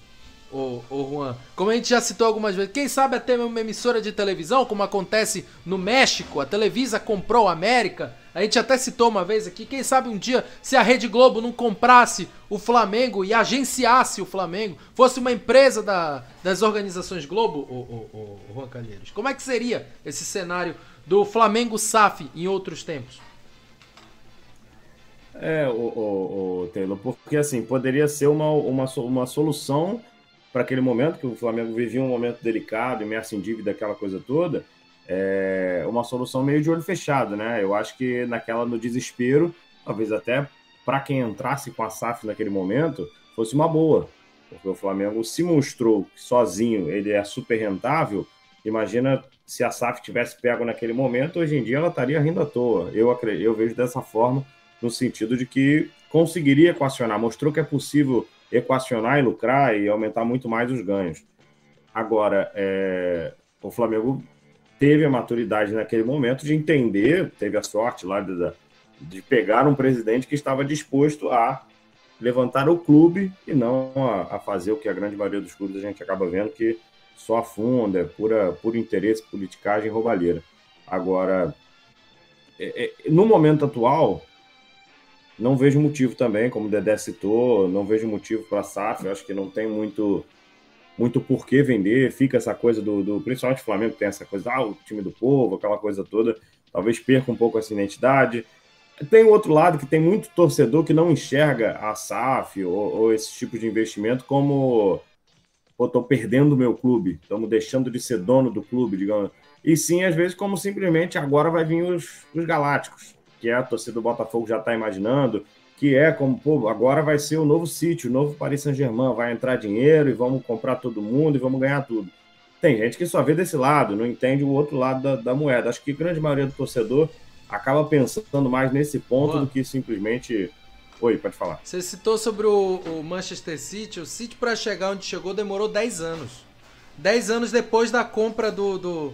o Juan? Como a gente já citou algumas vezes, quem sabe até uma emissora de televisão, como acontece no México, a Televisa comprou a América. A gente até citou uma vez aqui, quem sabe um dia, se a Rede Globo não comprasse o Flamengo e agenciasse o Flamengo, fosse uma empresa da, das organizações Globo, o, o Juan Calheiros. Como é que seria esse cenário do Flamengo SAF em outros tempos? É, o, o, o Taylor, porque assim, poderia ser uma, uma, uma solução para aquele momento, que o Flamengo vivia um momento delicado, imerso em dívida, aquela coisa toda, é uma solução meio de olho fechado, né? Eu acho que naquela, no desespero, talvez até para quem entrasse com a SAF naquele momento, fosse uma boa, porque o Flamengo se mostrou que sozinho ele é super rentável, imagina se a SAF tivesse pego naquele momento, hoje em dia ela estaria rindo à toa. Eu, eu vejo dessa forma, no sentido de que conseguiria equacionar, mostrou que é possível equacionar e lucrar e aumentar muito mais os ganhos. Agora, é, o Flamengo teve a maturidade naquele momento de entender, teve a sorte lá de, de pegar um presidente que estava disposto a levantar o clube e não a, a fazer o que a grande maioria dos clubes a gente acaba vendo que só afunda, é pura, puro interesse, politicagem roubalheira. Agora, é- é, no momento atual, não vejo motivo também, como o Dedé citou, não vejo motivo para SAF, acho que não tem muito muito por que vender, fica essa coisa do, do principalmente o Flamengo tem essa coisa, ah, o time do povo, aquela coisa toda, talvez perca um pouco essa identidade. Tem o outro lado que tem muito torcedor que não enxerga a SAF ou, ou esse tipo de investimento como pô, tô perdendo o meu clube, estamos deixando de ser dono do clube, digamos. E sim, às vezes, como simplesmente agora vai vir os, os Galácticos, que a torcida do Botafogo já está imaginando, que é como, pô, agora vai ser o novo sítio, o novo Paris Saint-Germain, vai entrar dinheiro e vamos comprar todo mundo e vamos ganhar tudo. Tem gente que só vê desse lado, não entende o outro lado da, da moeda. Acho que a grande maioria do torcedor acaba pensando mais nesse ponto Boa. do que simplesmente. Oi, pode falar. Você citou sobre o, o Manchester City. O City, para chegar onde chegou, demorou 10 anos. 10 anos depois da compra do, do,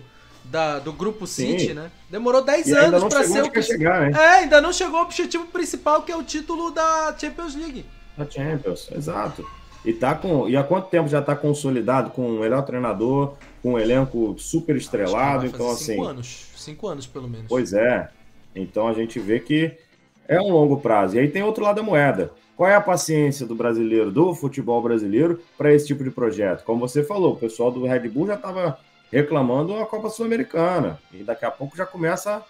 da- do grupo Sim. City, né? Demorou 10 E ainda anos para ser o quer chegar, né? É, ainda não chegou ao objetivo principal, que é o título da Champions League. Da Champions, exato. E, tá com, e há quanto tempo já está consolidado com o melhor treinador, com um elenco super estrelado? Então, assim. cinco anos. 5 anos, pelo menos. Pois é. Então a gente vê que é um longo prazo. E aí tem outro lado da moeda. Qual é a paciência do brasileiro, do futebol brasileiro, para esse tipo de projeto? Como você falou, o pessoal do Red Bull já estava reclamando a Copa Sul-Americana. E daqui a pouco já começa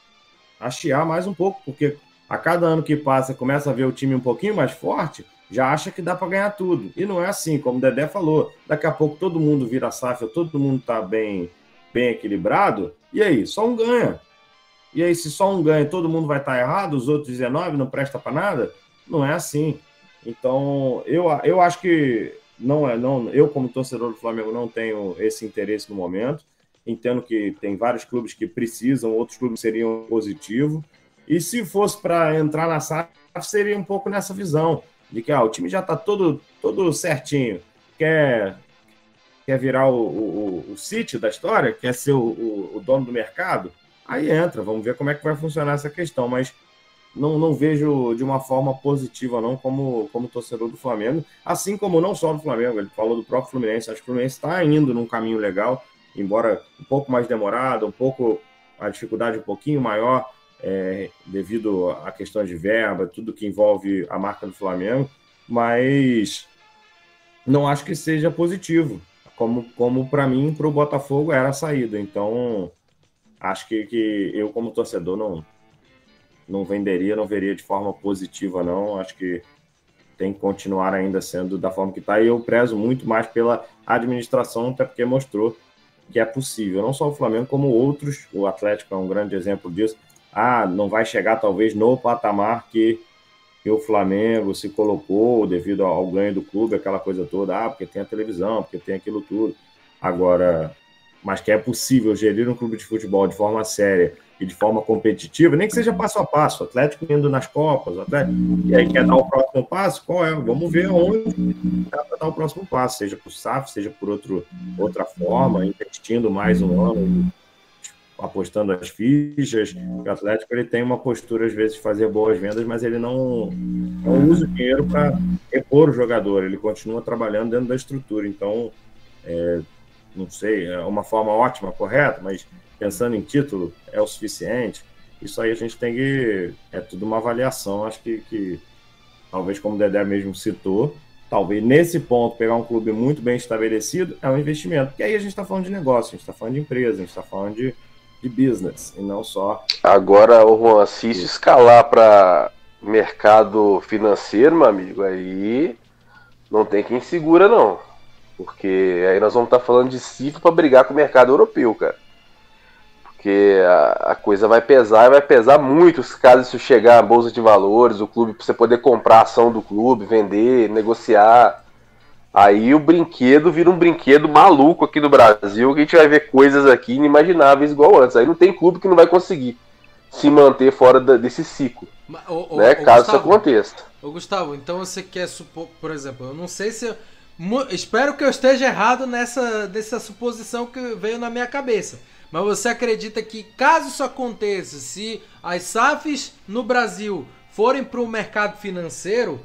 a chiar mais um pouco, porque a cada ano que passa começa a ver o time um pouquinho mais forte, já acha que dá para ganhar tudo. E não é assim, como o Dedé falou. Daqui a pouco todo mundo vira safra, todo mundo está bem, bem equilibrado. E aí, só um ganha. E aí, se só um ganha, todo mundo vai estar errado, os outros 19 não presta para nada? Não é assim. Então, eu, eu acho que não é, não, eu como torcedor do Flamengo não tenho esse interesse no momento. Entendo que tem vários clubes que precisam, outros clubes seriam positivo. E se fosse para entrar na SAF, seria um pouco nessa visão de que ah, o time já está todo, todo certinho, quer quer virar o, o, o da história, quer ser o, o, o dono do mercado, aí entra, vamos ver como é que vai funcionar essa questão, mas não, não vejo de uma forma positiva, não, como, como torcedor do Flamengo, assim como não só do Flamengo, ele falou do próprio Fluminense, acho que o Fluminense está indo num caminho legal, embora um pouco mais demorado, um pouco, a dificuldade um pouquinho maior, é, devido a questões de verba, tudo que envolve a marca do Flamengo, mas não acho que seja positivo, como, como para mim, para o Botafogo era a saída. Então, acho que, que eu, como torcedor, não, não venderia, não veria de forma positiva, não. Acho que tem que continuar ainda sendo da forma que está. E eu prezo muito mais pela administração, até porque mostrou que é possível. Não só o Flamengo, como outros. O Atlético é um grande exemplo disso. Ah, não vai chegar talvez no patamar que, que o Flamengo se colocou devido ao ganho do clube, aquela coisa toda. Ah, porque tem a televisão, porque tem aquilo tudo. Agora, mas que é possível gerir um clube de futebol de forma séria e de forma competitiva, nem que seja passo a passo, Atlético indo nas Copas, Atlético, e aí quer dar o próximo passo, qual é? Vamos ver aonde dá para dar o próximo passo, seja por SAF, seja por outro, outra forma, investindo mais um ano, apostando as fichas. O Atlético ele tem uma postura, às vezes, de fazer boas vendas, mas ele não, não usa o dinheiro para repor o jogador, ele continua trabalhando dentro da estrutura. Então, é, não sei, é uma forma ótima, correta, mas pensando em título, é o suficiente. Isso aí a gente tem que. É tudo uma avaliação. Acho que, que talvez, como o Dedé mesmo citou, talvez nesse ponto pegar um clube muito bem estabelecido é um investimento. Porque aí a gente está falando de negócio, a gente está falando de empresa, a gente está falando de, de business e não só. Agora, o Juan, se isso escalar para mercado financeiro, meu amigo, aí não tem quem segura, não. Porque aí nós vamos estar tá falando de cifra para brigar com o mercado europeu, cara. Porque a, a, coisa vai pesar e vai pesar muito caso isso chegar à bolsa de valores, o clube, para você poder comprar a ação do clube, vender, negociar. Aí o brinquedo vira um brinquedo maluco aqui no Brasil, que a gente vai ver coisas aqui inimagináveis igual antes. Aí não tem clube que não vai conseguir se manter fora da, desse ciclo. Mas, ô, né? ô, caso Gustavo, isso aconteça. Ô Gustavo, então você quer supor, por exemplo, eu não sei se. eu- espero que eu esteja errado nessa, nessa suposição que veio na minha cabeça. Mas você acredita que caso isso aconteça, se as SAFs no Brasil forem para o mercado financeiro,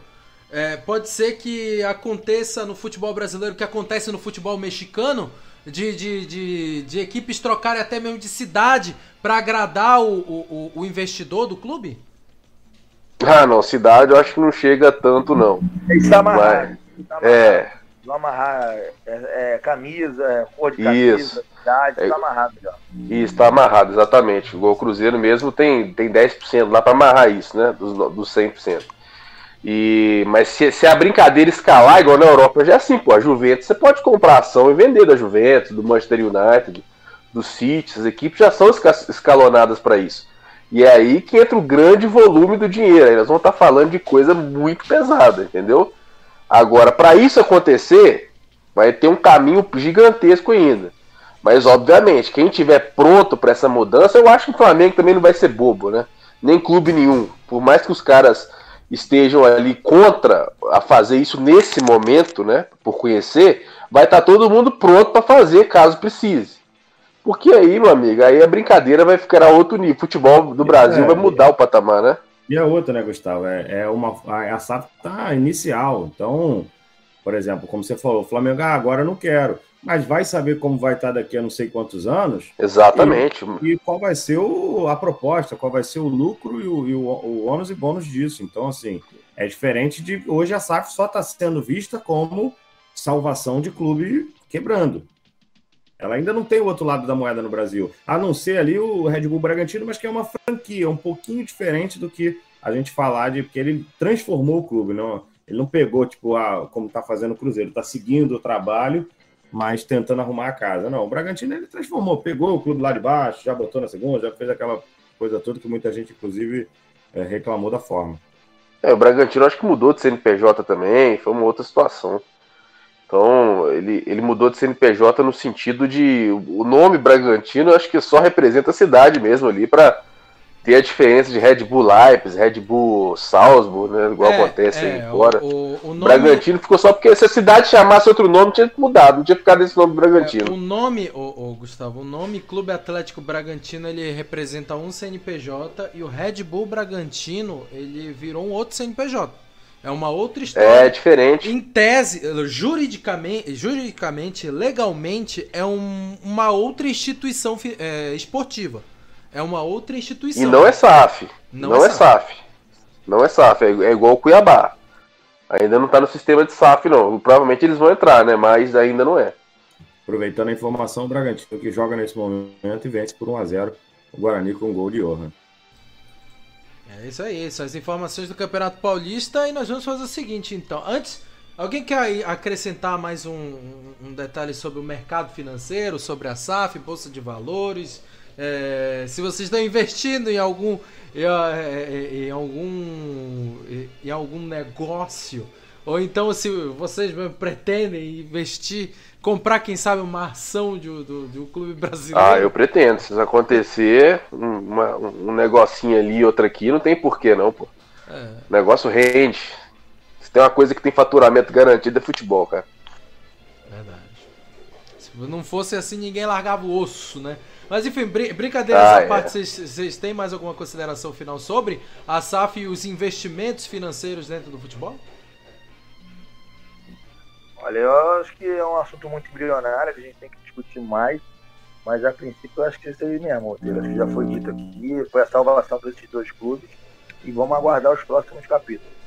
é, pode ser que aconteça no futebol brasileiro o que acontece no futebol mexicano, de, de, de, de equipes trocarem até mesmo de cidade para agradar o, o, o- investidor do clube? Ah, não, cidade eu acho que não chega tanto, não. Tem que amarrado. Mas- é, Não amarrar é, é, camisa, é, cor de Isso. camisa, idade, É. tá amarrado já. Isso, tá amarrado, exatamente. O Cruzeiro mesmo tem, tem 10% lá para amarrar isso, né? Dos, dos 100%. E, mas se, se a brincadeira escalar, igual na Europa, já é assim, pô. A Juventus, você pode comprar ação e vender da Juventus, do Manchester United, do City, as equipes já são esca- escalonadas para isso. E é aí que entra o grande volume do dinheiro. Aí nós vamos estar falando de coisa muito pesada, entendeu? Agora, para isso acontecer, vai ter um caminho gigantesco ainda. Mas, obviamente, quem tiver pronto para essa mudança, eu acho que o Flamengo também não vai ser bobo, né? Nem clube nenhum. Por mais que os caras estejam ali contra a fazer isso nesse momento, né? Por conhecer, vai estar todo mundo pronto para fazer caso precise. Porque aí, meu amigo, aí a brincadeira vai ficar a outro nível. Futebol do Brasil É, vai mudar o patamar, né? E a outra, né, Gustavo? É, é uma, a, a SAF tá inicial. Então, por exemplo, como você falou, o Flamengo, ah, agora eu não quero. Mas vai saber como vai estar daqui a não sei quantos anos. Exatamente. E, e qual vai ser o- a proposta, qual vai ser o lucro e o, e o, o ônus e bônus disso. Então, assim, é diferente de. Hoje a SAF só está sendo vista como salvação de clube quebrando. Ela ainda não tem o outro lado da moeda no Brasil. A não ser ali o Red Bull Bragantino, mas que é uma franquia, um pouquinho diferente do que a gente falar de. Porque ele transformou o clube, não, ele não pegou, tipo, a, como está fazendo o Cruzeiro, está seguindo o trabalho, mas tentando arrumar a casa. Não, o Bragantino ele transformou, pegou o clube lá de baixo, já botou na segunda, já fez aquela coisa toda que muita gente, inclusive, eh, reclamou da forma. É, o Bragantino acho que mudou de CNPJ também, foi uma outra situação. Então, ele, ele mudou de CNPJ no sentido de. O nome Bragantino acho que só representa a cidade mesmo ali para ter a diferença de Red Bull Leipzig, Red Bull Salzburg, né? Igual É, acontece é, aí fora. o- o- o nome- Bragantino ficou só porque se a cidade chamasse outro nome, tinha mudado, não tinha ficado esse nome Bragantino. O nome, ô, Gustavo, o nome Clube Atlético Bragantino ele representa um CNPJ e o Red Bull Bragantino ele virou um outro CNPJ. É uma outra história. É diferente. Em tese, juridicamente, juridicamente legalmente, é um- uma outra instituição é, esportiva. É uma outra instituição. E não é SAF. Não Não, é é, SAF. Não é SAF, é, é igual o Cuiabá. Ainda não tá no sistema de SAF, não. Provavelmente eles vão entrar, né? Mas ainda não é. Aproveitando a informação, o Bragantino que joga nesse momento e vence por 1x0 o Guarani com um gol de Johan. É isso aí, são as informações do Campeonato Paulista e nós vamos fazer o seguinte então. Antes, alguém quer acrescentar mais um- um detalhe sobre o mercado financeiro, sobre a SAF, Bolsa de Valores? É, se vocês estão investindo em algum em, eh, em algum em algum negócio Ou então, se vocês pretendem investir, comprar, quem sabe, uma ação de, um- do, um clube brasileiro. Ah, eu pretendo. Se isso acontecer, um, uma- um negocinho ali, outro aqui, não tem porquê não, pô. É. O negócio rende. Se tem uma coisa que tem faturamento garantido é futebol, cara. Se não fosse assim, ninguém largava o osso, né? Mas enfim, brin brincadeiras Ah, à é. parte, vocês- têm mais alguma consideração final sobre a SAF e os investimentos financeiros dentro do futebol? Olha, eu acho que é um assunto muito embrionário que a gente tem que discutir mais, mas a princípio eu acho que isso aí mesmo, Monteiro. Acho que já foi dito aqui, foi a salvação desses dois clubes e vamos aguardar os próximos capítulos.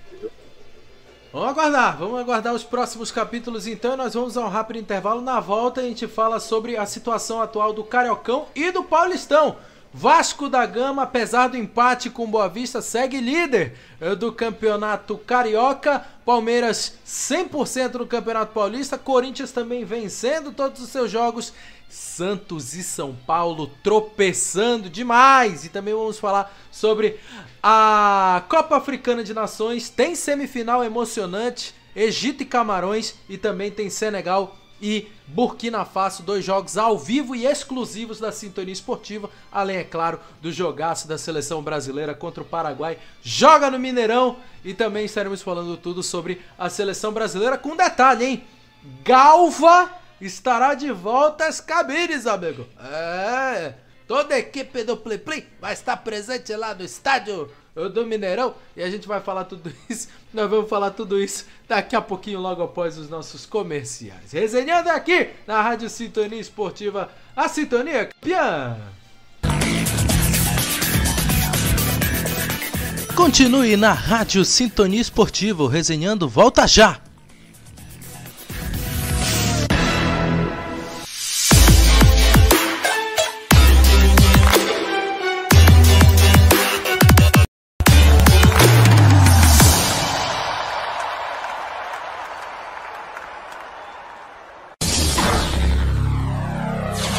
Vamos aguardar, vamos aguardar os próximos capítulos então. Nós vamos a um rápido intervalo. Na volta a gente fala sobre a situação atual do Cariocão e do Paulistão. Vasco da Gama, apesar do empate com Boa Vista, segue líder eh, do Campeonato Carioca. Palmeiras 100% no Campeonato Paulista. Corinthians também vencendo todos os seus jogos. Santos e São Paulo tropeçando demais. E também vamos falar sobre a Copa Africana de Nações. Tem semifinal emocionante. Egito e Camarões. E também tem Senegal e Burkina Faso, dois jogos ao vivo e exclusivos da Sintonia Esportiva, além, é claro, do jogaço da seleção brasileira contra o Paraguai. Joga no Mineirão e também estaremos falando tudo sobre a seleção brasileira, com detalhe, hein? Galva estará de volta às cabines, amigo. É, toda a equipe do Play Play vai estar presente lá no estádio do Mineirão e a gente vai falar tudo isso. Nós vamos falar tudo isso daqui a pouquinho, logo após os nossos comerciais. Resenhando aqui na Rádio Sintonia Esportiva, a Sintonia Campeã. Continue na Rádio Sintonia Esportiva, resenhando volta já.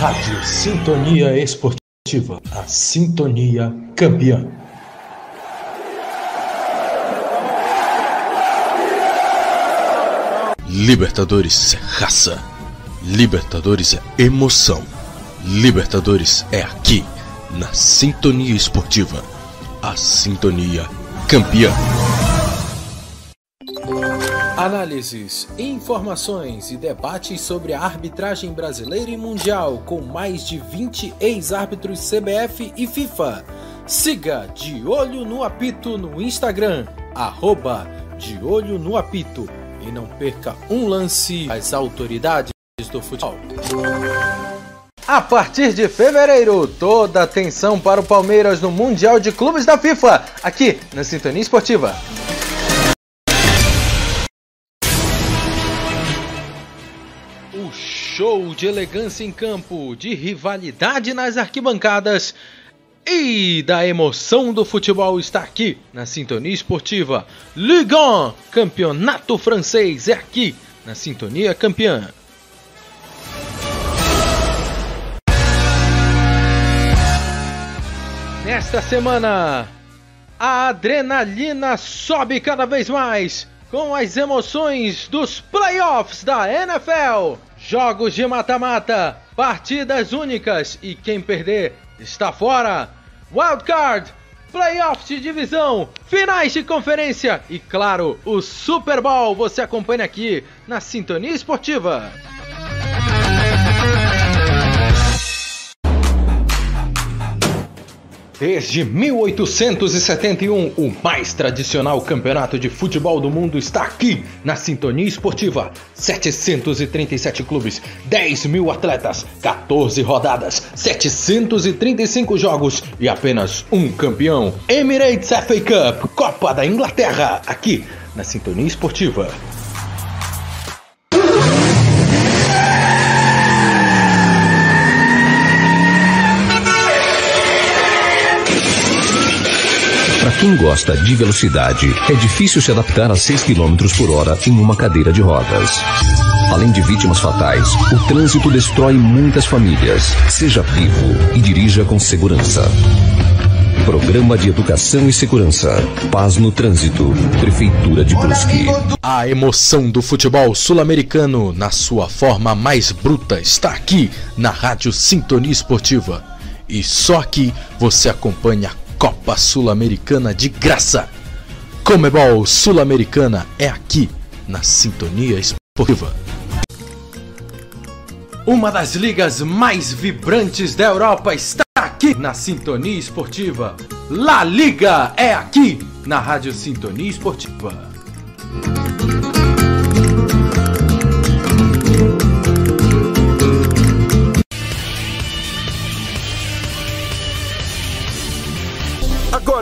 Rádio Sintonia Esportiva, a Sintonia Campeã. Libertadores é raça. Libertadores é emoção. Libertadores é aqui, na Sintonia Esportiva. A Sintonia Campeã. Análises, informações e debates sobre a arbitragem brasileira e mundial com mais de 20 ex-árbitros CBF e FIFA. Siga De Olho no Apito no Instagram, arroba De Olho no Apito. E não perca um lance às autoridades do futebol. A partir de fevereiro, toda atenção para o Palmeiras no Mundial de Clubes da FIFA, aqui na Sintonia Esportiva. Show de elegância em campo, de rivalidade nas arquibancadas e da emoção do futebol está aqui na Sintonia Esportiva. Ligue 1, campeonato francês, é aqui na Sintonia Campeã. Nesta semana, a adrenalina sobe cada vez mais com as emoções dos playoffs da NFL. Jogos de mata-mata, partidas únicas e quem perder está fora. Wildcard, playoffs de divisão, finais de conferência e, claro, o Super Bowl você acompanha aqui na Sintonia Esportiva. Desde 1871, o mais tradicional campeonato de futebol do mundo está aqui na Sintonia Esportiva. 737 clubes, 10 mil atletas, 14 rodadas, 735 jogos e apenas um campeão. Emirates FA Cup, Copa da Inglaterra, aqui na Sintonia Esportiva. Quem gosta de velocidade, é difícil se adaptar a 6 km por hora em uma cadeira de rodas. Além de vítimas fatais, o trânsito destrói muitas famílias. Seja vivo e dirija com segurança. Programa de Educação e Segurança. Paz no Trânsito. Prefeitura de Brusque. A emoção do futebol sul-americano na sua forma mais bruta está aqui na Rádio Sintonia Esportiva. E só aqui você acompanha a Copa Sul-Americana de graça. Comebol Sul-Americana é aqui na Sintonia Esportiva. Uma das ligas mais vibrantes da Europa está aqui na Sintonia Esportiva. La Liga é aqui na Rádio Sintonia Esportiva.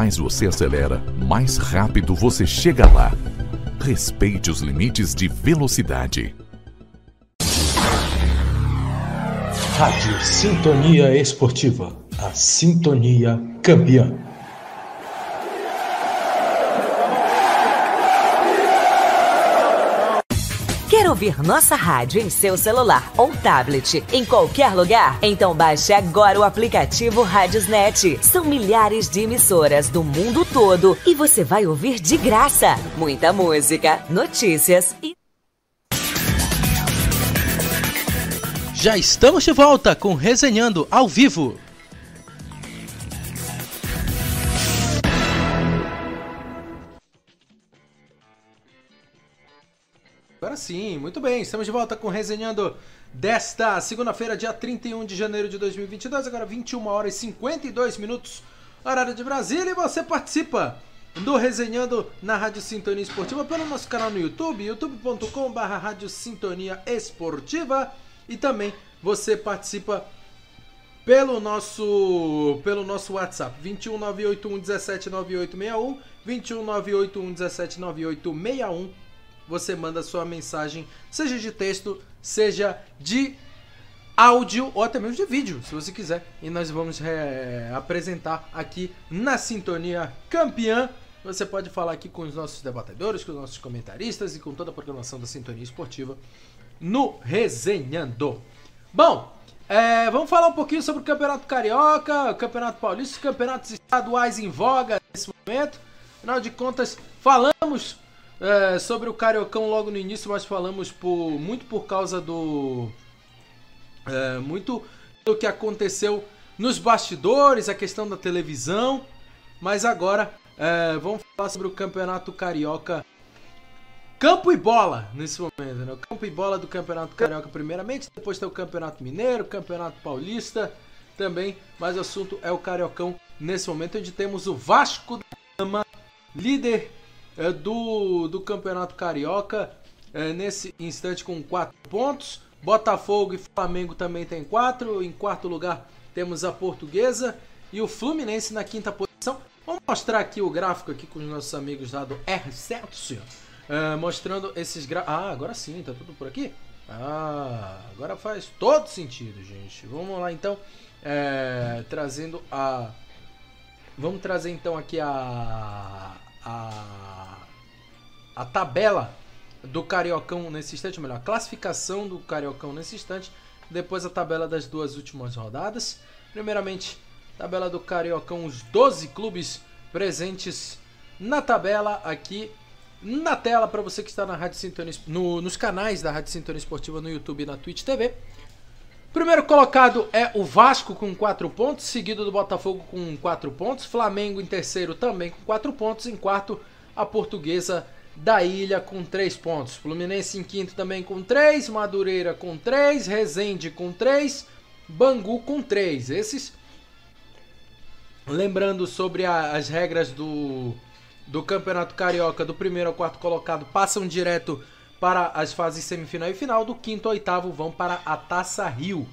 mais você acelera, mais rápido você chega lá. Respeite os limites de velocidade. Rádio Sintonia Esportiva. A Sintonia Campeã. Ouvir nossa rádio em seu celular ou tablet em qualquer lugar? Então baixe agora o aplicativo Radiosnet. São milhares de emissoras do mundo todo e você vai ouvir de graça. Muita música, notícias e Já estamos de volta com Resenhando ao vivo. Agora sim, muito bem, estamos de volta com Resenhando desta segunda-feira, dia 31 de janeiro de 2022, agora 21 horas e 52 minutos, horário de Brasília, e você participa do Resenhando na Rádio Sintonia Esportiva pelo nosso canal no YouTube, youtube.com.br Rádio Sintonia Esportiva, e também você participa pelo nosso pelo nosso WhatsApp 21981179861 21981179861 você manda sua mensagem, seja de texto, seja de áudio ou até mesmo de vídeo, se você quiser. E nós vamos é, apresentar aqui na Sintonia Campeã. Você pode falar aqui com os nossos debatedores, com os nossos comentaristas e com toda a programação da Sintonia Esportiva no Resenhando. Bom, é, vamos falar um pouquinho sobre o Campeonato Carioca, o Campeonato Paulista, os campeonatos estaduais em voga nesse momento. Afinal de contas, falamos é, sobre o Cariocão logo no início, mas falamos por, muito por causa do. É, muito do que aconteceu nos bastidores, a questão da televisão. Mas agora é, vamos falar sobre o Campeonato Carioca. Campo e bola nesse momento, né? O campo e bola do Campeonato Carioca, primeiramente, depois tem o Campeonato Mineiro, Campeonato Paulista também, mas o assunto é o Cariocão nesse momento, onde temos o Vasco da Gama, líder é, do, do Campeonato Carioca, é, nesse instante com 4 pontos. Botafogo e Flamengo também tem 4. Em quarto lugar temos a Portuguesa e o Fluminense na quinta posição. Vamos mostrar aqui o gráfico aqui com os nossos amigos lá do R7, é, mostrando esses gráficos. Ah, agora sim, tá tudo por aqui? Ah, agora faz todo sentido, gente. Vamos lá então, é, trazendo a. Vamos trazer então aqui a a, a tabela do Cariocão nesse instante, ou melhor, a classificação do Cariocão nesse instante, depois a tabela das duas últimas rodadas. Primeiramente, tabela do Cariocão, os 12 clubes presentes na tabela aqui na tela para você que está na Rádio Sintonia, no, nos canais da Rádio Sintonia Esportiva no YouTube e na Twitch TV. Primeiro colocado é o Vasco com 4 pontos, seguido do Botafogo com 4 pontos, Flamengo em terceiro também com 4 pontos, em quarto a Portuguesa da Ilha com 3 pontos, Fluminense em quinto também com 3, Madureira com 3, Resende com 3, Bangu com 3. Esses Lembrando sobre a- as regras do, do Campeonato Carioca, do primeiro ao quarto colocado passam direto para as fases semifinal e final, do quinto ao oitavo vão para a Taça Rio.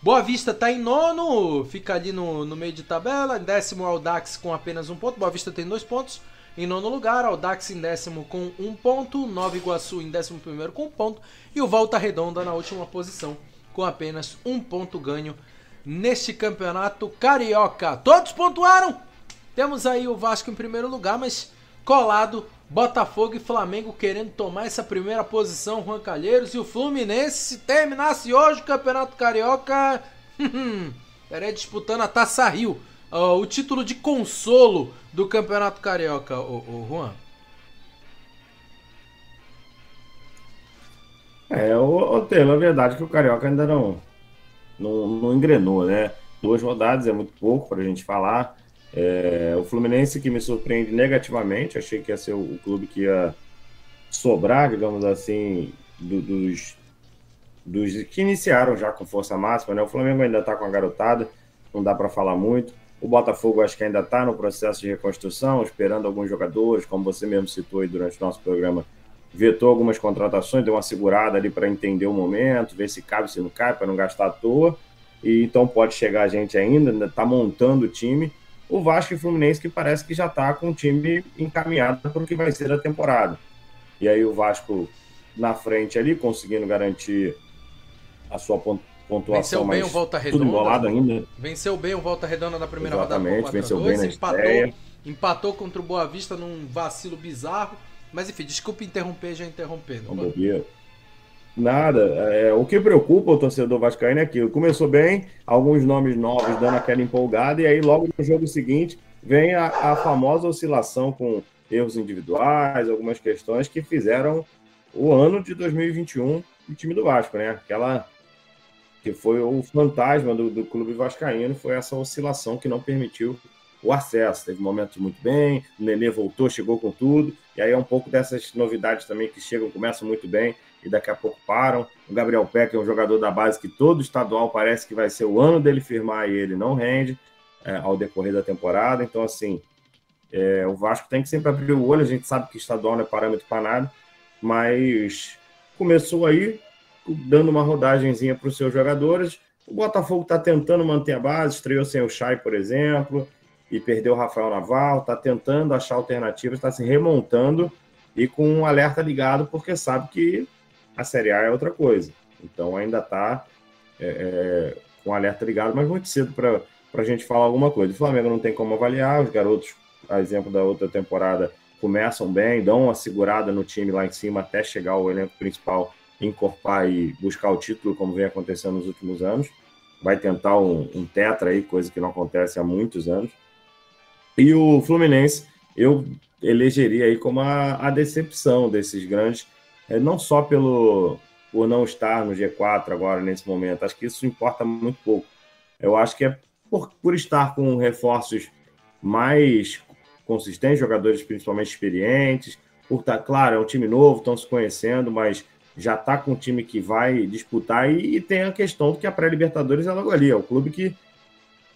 Boa Vista tá em nono, fica ali no, no meio de tabela. Em décimo, Aldax com apenas um ponto. Boa Vista tem dois pontos. Em nono lugar, Aldax em décimo com um ponto. Nova Iguaçu em décimo primeiro com um ponto. E o Volta Redonda na última posição com apenas um ponto ganho neste campeonato carioca. Todos pontuaram! Temos aí o Vasco em primeiro lugar, mas colado Botafogo e Flamengo querendo tomar essa primeira posição, Juan Calheiros. E o Fluminense, se terminasse hoje o Campeonato Carioca, estaria disputando a Taça Rio. ó, o título de consolo do Campeonato Carioca, o, Juan. É, o, o Telo, é verdade que o Carioca ainda não, não, não engrenou, né? Duas rodadas é muito pouco para a gente falar. É, o Fluminense que me surpreende negativamente, achei que ia ser o, clube que ia sobrar, digamos assim, do- dos, dos que iniciaram já com força máxima, né? O Flamengo ainda está com a garotada, não dá para falar muito. O Botafogo acho que ainda está no processo de reconstrução, esperando alguns jogadores, como você mesmo citou aí durante o nosso programa, vetou algumas contratações, deu uma segurada ali para entender o momento, ver se cabe, se não cabe, para não gastar à toa. E então pode chegar a gente ainda, ainda está montando o time. O Vasco e Fluminense que parece que já está com o time encaminhado para o que vai ser a temporada. E aí o Vasco na frente ali, conseguindo garantir a sua pon- pontuação Venceu bem o Volta tudo Redonda. embolado ainda. Venceu bem o Volta Redonda na primeira Exatamente, rodada. por 4 a venceu 2, bem na empatou, estreia. empatou contra o Boa Vista num vacilo bizarro. Mas enfim, desculpa interromper, já interrompendo. Não. Nada. É, o que preocupa o torcedor vascaíno é aquilo. Começou bem, alguns nomes novos dando aquela empolgada, e aí logo no jogo seguinte vem a, a famosa oscilação com erros individuais, algumas questões que fizeram o ano de 2021 do time do Vasco, né? Aquela que foi o fantasma do, do clube vascaíno, foi essa oscilação que não permitiu o acesso. Teve momentos muito bem, o Nenê voltou, chegou com tudo, e aí é um pouco dessas novidades também que chegam, começam muito bem e daqui a pouco param. O Gabriel Peck é um jogador da base que todo estadual parece que vai ser o ano dele firmar e ele não rende é, ao decorrer da temporada. Então, assim, é, o Vasco tem que sempre abrir o olho, a gente sabe que estadual não é parâmetro para nada, mas começou aí dando uma rodagenzinha para os seus jogadores. O Botafogo está tentando manter a base, estreou sem o Chay, por exemplo, e perdeu o Rafael Naval, está tentando achar alternativas, está se remontando e com um alerta ligado, porque sabe que a Série A é outra coisa. Então ainda está com o alerta ligado, mas muito cedo para a gente falar alguma coisa. O Flamengo não tem como avaliar, os garotos, a exemplo da outra temporada, começam bem, dão uma segurada no time lá em cima até chegar ao elenco principal, encorpar e buscar o título, como vem acontecendo nos últimos anos. Vai tentar um, um tetra aí, coisa que não acontece há muitos anos. E o Fluminense, eu elegeria aí como a, a decepção desses grandes, é, não só pelo por não estar no G4 agora nesse momento, acho que isso importa muito pouco. Eu acho que é por, por estar com reforços mais consistentes, jogadores principalmente experientes, por estar, claro, é um time novo, estão se conhecendo, mas já está com um time que vai disputar e, e tem a questão que a pré-Libertadores é logo ali, é o clube que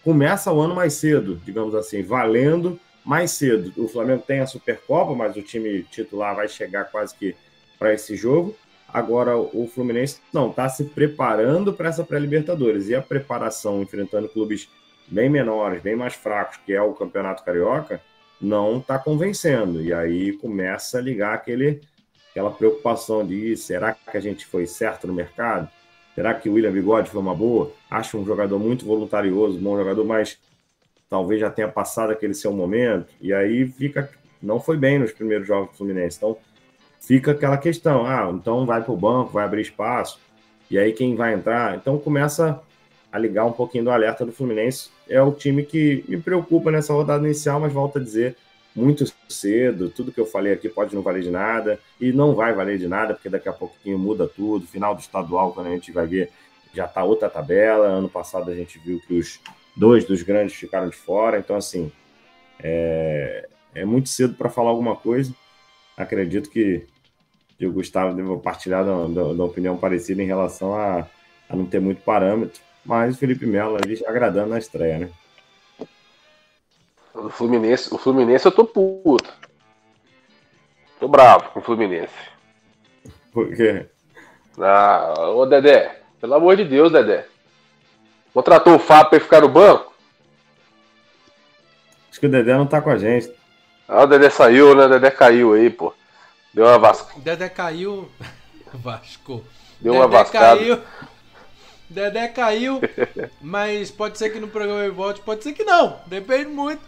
começa o ano mais cedo, digamos assim, valendo mais cedo. O Flamengo tem a Supercopa, mas o time titular vai chegar quase que para esse jogo. Agora o Fluminense não está se preparando para essa pré-Libertadores e a preparação enfrentando clubes bem menores, bem mais fracos, que é o Campeonato Carioca, não está convencendo. E aí começa a ligar aquele, aquela preocupação de será que a gente foi certo no mercado? Será que o William Bigode foi uma boa? Acho um jogador muito voluntarioso, bom jogador, mas talvez já tenha passado aquele seu momento. E aí fica. Não foi bem nos primeiros jogos do Fluminense. Então fica aquela questão: ah, então vai para o banco, vai abrir espaço. E aí quem vai entrar? Então começa a ligar um pouquinho do alerta do Fluminense. É o time que me preocupa nessa rodada inicial, mas volto a dizer, muito cedo, tudo que eu falei aqui pode não valer de nada, e não vai valer de nada, porque daqui a pouquinho muda tudo. Final do estadual, quando a gente vai ver, já está outra tabela. Ano passado a gente viu que os dois dos grandes ficaram de fora, então assim é, é muito cedo para falar alguma coisa. Acredito que, que o Gustavo deve partilhar da, da, da opinião parecida em relação a, a não ter muito parâmetro, mas o Felipe Melo ali agradando na estreia, né? O Fluminense, o Fluminense eu tô puto. Tô bravo com o Fluminense. Por quê? Ah, ô Dedé, pelo amor de Deus, Dedé. Contratou o Fábio pra ele ficar no banco? Acho que o Dedé não tá com a gente. Ah, o Dedé saiu, né? O Dedé caiu aí, pô. Deu uma vasca. Dedé caiu. Vasco. Deu uma Dedé vascada. caiu. Dedé caiu, mas pode ser que no programa ele volte, pode ser que não. Depende muito.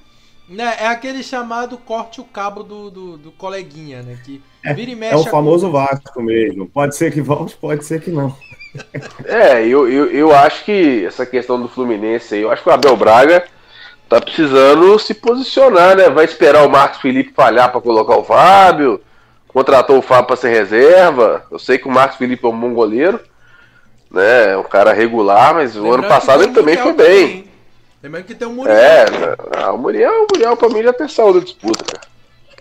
Né, é aquele chamado corte o cabo do, do, do coleguinha, né? Que vira e mexe. É o a famoso Vasco mesmo. Pode ser que volte, pode ser que não. É, eu, eu, eu acho que essa questão do Fluminense aí, eu acho que o Abel Braga tá precisando se posicionar, né? Vai esperar o Marcos Felipe falhar pra colocar o Fábio, contratou o Fábio pra ser reserva. Eu sei que o Marcos Felipe é um bom goleiro, né? É um cara regular, mas o Lembrando ano que passado ele também o foi bem. também. Lembrando que tem o Muriel. É, ah, o Muriel, o Muriel pra mim já tem saúde da disputa, cara.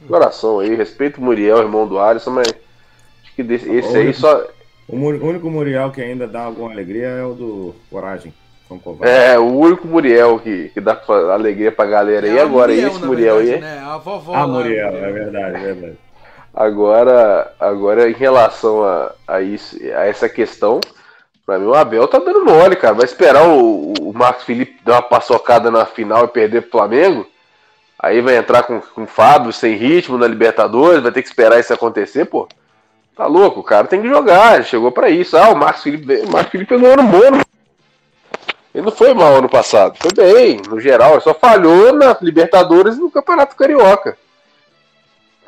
Coração aí, respeito o Muriel, irmão do Alisson, mas acho que desse- esse aí só. O o único Muriel que ainda dá alguma alegria é o do Coragem. É, o único Muriel que, que dá alegria pra galera aí É agora. Muriel, esse na Muriel aí. verdade, né? A vovó. Ah, Muriel, é verdade, é verdade. Agora, agora em relação a, a, isso, a essa questão, pra mim o Abel tá dando mole, cara. Vai esperar o, o Marcos Felipe dar uma paçocada na final e perder pro Flamengo. Aí vai entrar com, com o Fábio sem ritmo na Libertadores, vai ter que esperar isso acontecer, pô. Tá louco, o cara tem que jogar, ele chegou pra isso. Ah, o Marcos Felipe, o Marcos Felipe pegou ano bom. Ele não foi mal ano passado, foi bem, no geral, ele só falhou na Libertadores e no Campeonato Carioca.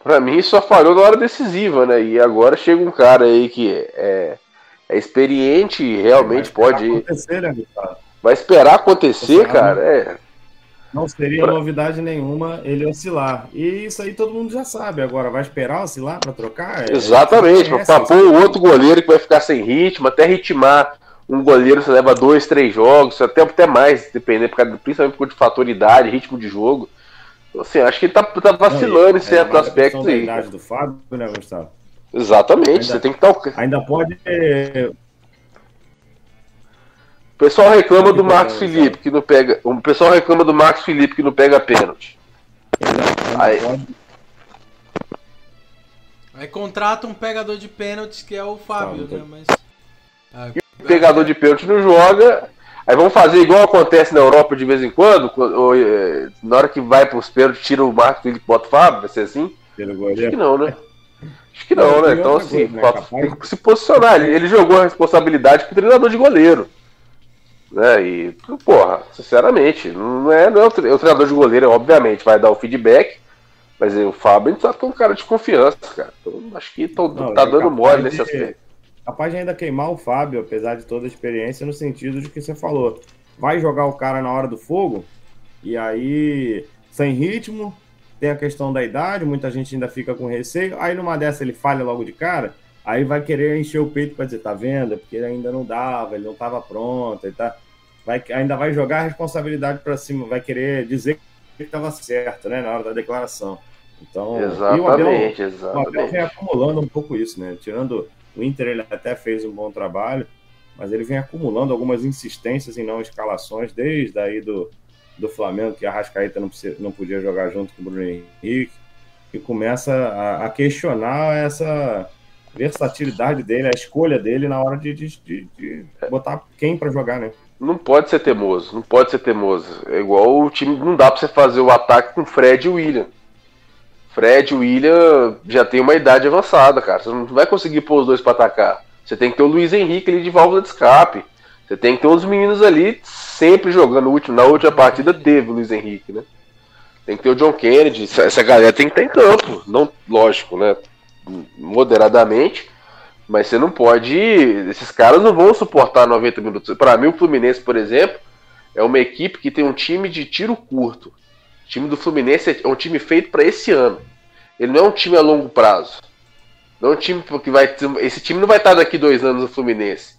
Pra mim só falhou na hora decisiva, né? E agora chega um cara aí que é, é experiente e realmente pode. Acontecer, né, Gustavo? Vai esperar acontecer, Você cara. sabe. É. Não seria Pra- novidade nenhuma ele oscilar. E isso aí todo mundo já sabe. Agora, vai esperar oscilar pra trocar? É- Exatamente, pra isso. pôr um outro goleiro que vai ficar sem ritmo, até ritmar um goleiro você leva dois, três jogos, até, até mais, dependendo, principalmente por causa de fator idade, ritmo de jogo. Assim, acho que ele tá, tá vacilando Não, em e- certos aspectos da aí. idade do Fábio, né, Gustavo? Exatamente, Ainda- você tem que estar. O Ainda pode. é, pessoal reclama do Marcos Felipe que não pega. O pessoal reclama do Marcos Felipe que não pega pênalti. Aí, Aí contrata um pegador de pênaltis que é o Fábio, né? Mas. Ah, o pegador de pênalti não joga. Aí vamos fazer igual acontece na Europa de vez em quando, ou, eh, na hora que vai pros pênaltis, tira o Marcos e bota o Fábio, vai ser assim? Acho que não, né? Acho que não, né? Então, assim, né, tem que se posicionar. Ele, ele jogou a responsabilidade pro treinador de goleiro. Né? E, porra, sinceramente, não é, não é o, tre- o treinador de goleiro, obviamente, vai dar o feedback, mas o Fábio a gente sabe que é um cara de confiança, cara. Então, acho que tão- Não, tá é dando mole nesse de- aspecto. Capaz de ainda queimar o Fábio, apesar de toda a experiência, no sentido de que você falou. Vai jogar o cara na hora do fogo, e aí, sem ritmo, tem a questão da idade, muita gente ainda fica com receio. Aí numa dessa ele falha logo de cara, aí vai querer encher o peito para dizer, tá vendo? É Porque ele ainda não dava, ele não estava pronto, ele tá... vai, ainda vai jogar a responsabilidade para cima, vai querer dizer que estava certo, né, na hora da declaração. Então, e o Abel- Exatamente, o Abel exatamente. vem acumulando um pouco isso, né? Tirando o Inter, ele até fez um bom trabalho, mas ele vem acumulando algumas insistências em não escalações, desde aí do, do Flamengo, que a Rascaeta não, não podia jogar junto com o Bruno Henrique, e começa a, a questionar essa versatilidade dele, a escolha dele na hora de, de- de- de botar quem para jogar, né? Não pode ser teimoso, não pode ser teimoso. É igual o time, não dá pra você fazer o ataque com Fred e William. Fred e William já tem uma idade avançada, cara. Você não vai conseguir pôr os dois pra atacar. Você tem que ter o Luiz Henrique ali de válvula de escape. Você tem que ter os meninos ali sempre jogando. Na última partida teve o Luiz Henrique, né? Tem que ter o John Kennedy. Essa, galera tem que estar em campo. Não, lógico, né? Moderadamente. Mas você não pode. Esses caras não vão suportar 90 minutos. Para mim, o Fluminense, por exemplo, é uma equipe que tem um time de tiro curto. O time do Fluminense é um time feito para esse ano. Ele não é um time a longo prazo. Não é um time que vai. Esse time não vai estar daqui dois anos no Fluminense.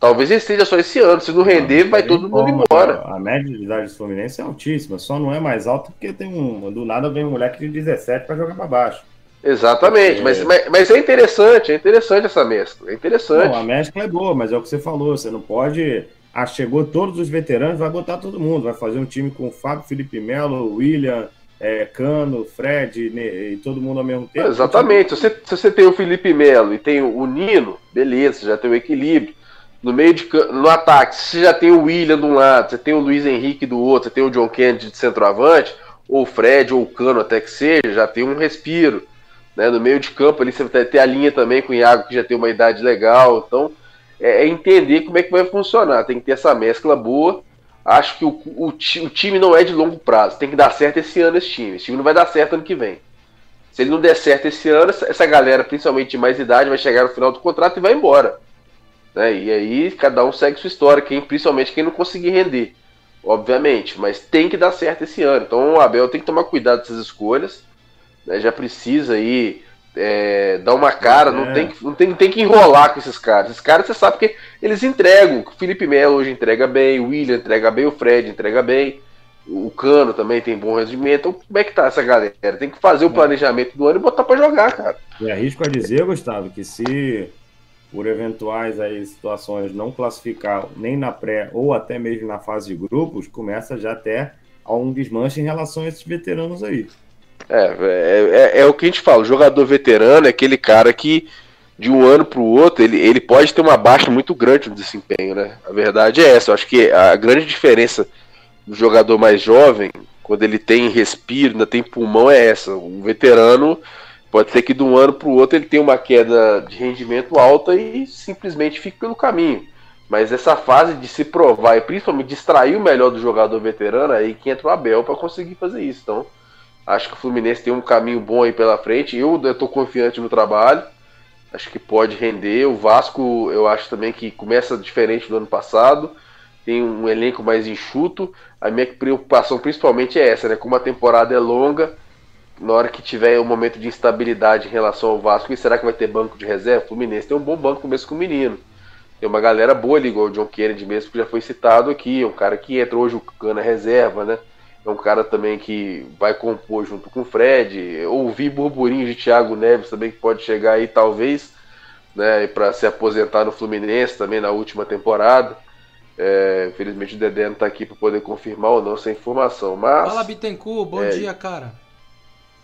Talvez ele esteja só esse ano. Se não render, vai todo mundo embora. A média de idade do Fluminense é altíssima, só não é mais alta porque tem um. Do nada vem um moleque de 17 para jogar para baixo. Exatamente. É. Mas, mas, mas é interessante, é interessante essa mescla. É interessante. Não, a mescla é boa, mas é o que você falou, você não pode ah, chegou todos os veteranos, vai botar todo mundo, vai fazer um time com Fábio, Felipe Melo, William, é, Cano, Fred e todo mundo ao mesmo tempo. Exatamente. Se você, se você tem o Felipe Melo e tem o Nino, beleza, você já tem o equilíbrio. No meio de no ataque, você já tem o William de um lado, você tem o Luiz Henrique do outro, você tem o John Kennedy de centroavante, ou o Fred, ou o Cano até que seja, já tem um respiro. Né? No meio de campo ali você vai ter a linha também com o Iago, que já tem uma idade legal. Então, é, é entender como é que vai funcionar. Tem que ter essa mescla boa. Acho que o, o, o time não é de longo prazo. Tem que dar certo esse ano esse time. Esse time não vai dar certo ano que vem. Se ele não der certo esse ano, essa, essa galera, principalmente de mais idade, vai chegar no final do contrato e vai embora. Né? E aí cada um segue sua história, quem, principalmente quem não conseguir render. Obviamente, mas tem que dar certo esse ano. Então o Abel tem que tomar cuidado dessas escolhas. né? Já precisa aí é, dar uma cara, não, É. tem, que- não tem, tem que enrolar com esses caras. Esses caras você sabe que eles entregam. O Felipe Melo hoje entrega bem, o William entrega bem, o Fred entrega bem. O Cano também tem bom rendimento. Então, como é que tá essa galera? Tem que fazer o planejamento do ano e botar pra jogar, cara. E arrisco a dizer, Gustavo, que se por eventuais aí, situações não classificar nem na pré ou até mesmo na fase de grupos, começa já até a um desmanche em relação a esses veteranos aí. É, é, é, é o que a gente fala, o jogador veterano é aquele cara que de um ano para o outro ele, ele pode ter uma baixa muito grande no desempenho, né? A verdade é essa. Eu acho que a grande diferença do jogador mais jovem, quando ele tem respiro, ainda tem pulmão, é essa. O veterano pode ser que de um ano para o outro ele tenha uma queda de rendimento alta e simplesmente fique pelo caminho. Mas essa fase de se provar e principalmente de extrair o melhor do jogador veterano, aí que entra o Abel para conseguir fazer isso. Então, Acho que o Fluminense tem um caminho bom aí pela frente. Eu estou confiante no trabalho. Acho que pode render. O Vasco, eu acho também que começa diferente do ano passado. Tem um elenco mais enxuto. A minha preocupação principalmente é essa, né? Como a temporada é longa, na hora que tiver um momento de instabilidade em relação ao Vasco, e será que vai ter banco de reserva? O Fluminense tem um bom banco mesmo com o menino. Tem uma galera boa ali, igual o John Kennedy mesmo, que já foi citado aqui. É um cara que entra hoje o Cana reserva, né? É um cara também que vai compor junto com o Fred. Ouvi burburinho de Thiago Neves também que pode chegar aí, talvez, né, para se aposentar no Fluminense também na última temporada. É, infelizmente o Dedé não tá aqui para poder confirmar ou não essa informação, mas Fala, Bittencourt, bom É. dia, cara.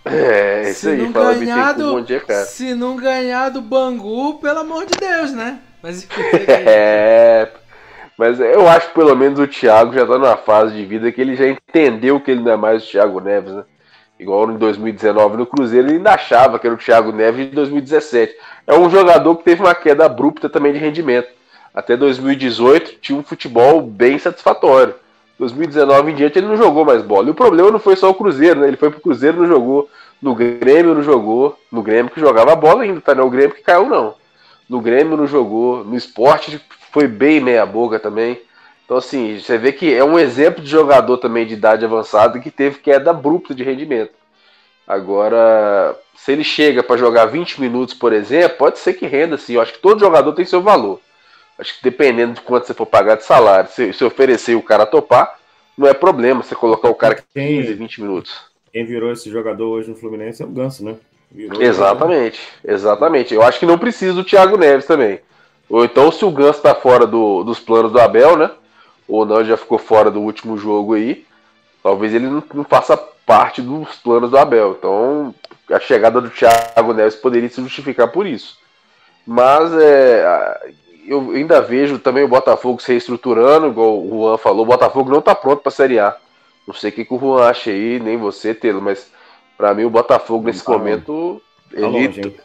é isso Se aí. Fala ganhar Bittencourt, do- bom dia, cara. Se não ganhar do Bangu, pelo amor de Deus, né? Mas É, mas eu acho que pelo menos o Thiago já tá numa fase de vida que ele já entendeu que ele não é mais o Thiago Neves, né? Igual em 2019 no Cruzeiro, ele ainda achava que era o Thiago Neves de 2017. É um jogador que teve uma queda abrupta também de rendimento. Até 2018 tinha um futebol bem satisfatório. 2019 em diante ele não jogou mais bola. E o problema não foi só o Cruzeiro, né? Ele foi pro Cruzeiro, não jogou. No Grêmio não jogou. No Grêmio que jogava bola ainda, tá? Não é o Grêmio que caiu, não. No Grêmio não jogou. No esporte foi bem meia boca também. Então, assim, você vê que é um exemplo de jogador também de idade avançada que teve queda abrupta de rendimento. Agora, se ele chega para jogar 20 minutos, por exemplo, pode ser que renda, sim. Eu acho que todo jogador tem seu valor. Acho que dependendo de quanto você for pagar de salário, se, se oferecer o cara topar, não é problema você colocar o cara 15, 20 minutos. Quem virou esse jogador hoje no Fluminense é o Ganso, né? Virou Exatamente, exatamente. Eu acho que não precisa do Thiago Neves também. Ou então, se o Ganso tá fora do- dos planos do Abel, né? Ou não, já ficou fora do último jogo aí. Talvez ele não, não faça parte dos planos do Abel. Então, a chegada do Thiago Neves poderia se justificar por isso. Mas é, a- eu ainda vejo também o Botafogo se reestruturando, igual o Juan falou. O Botafogo não tá pronto para Série A. Não sei o que, que o Juan acha aí, nem você, Telo, mas para mim o Botafogo nesse tá momento. Tá ele, longe, hein?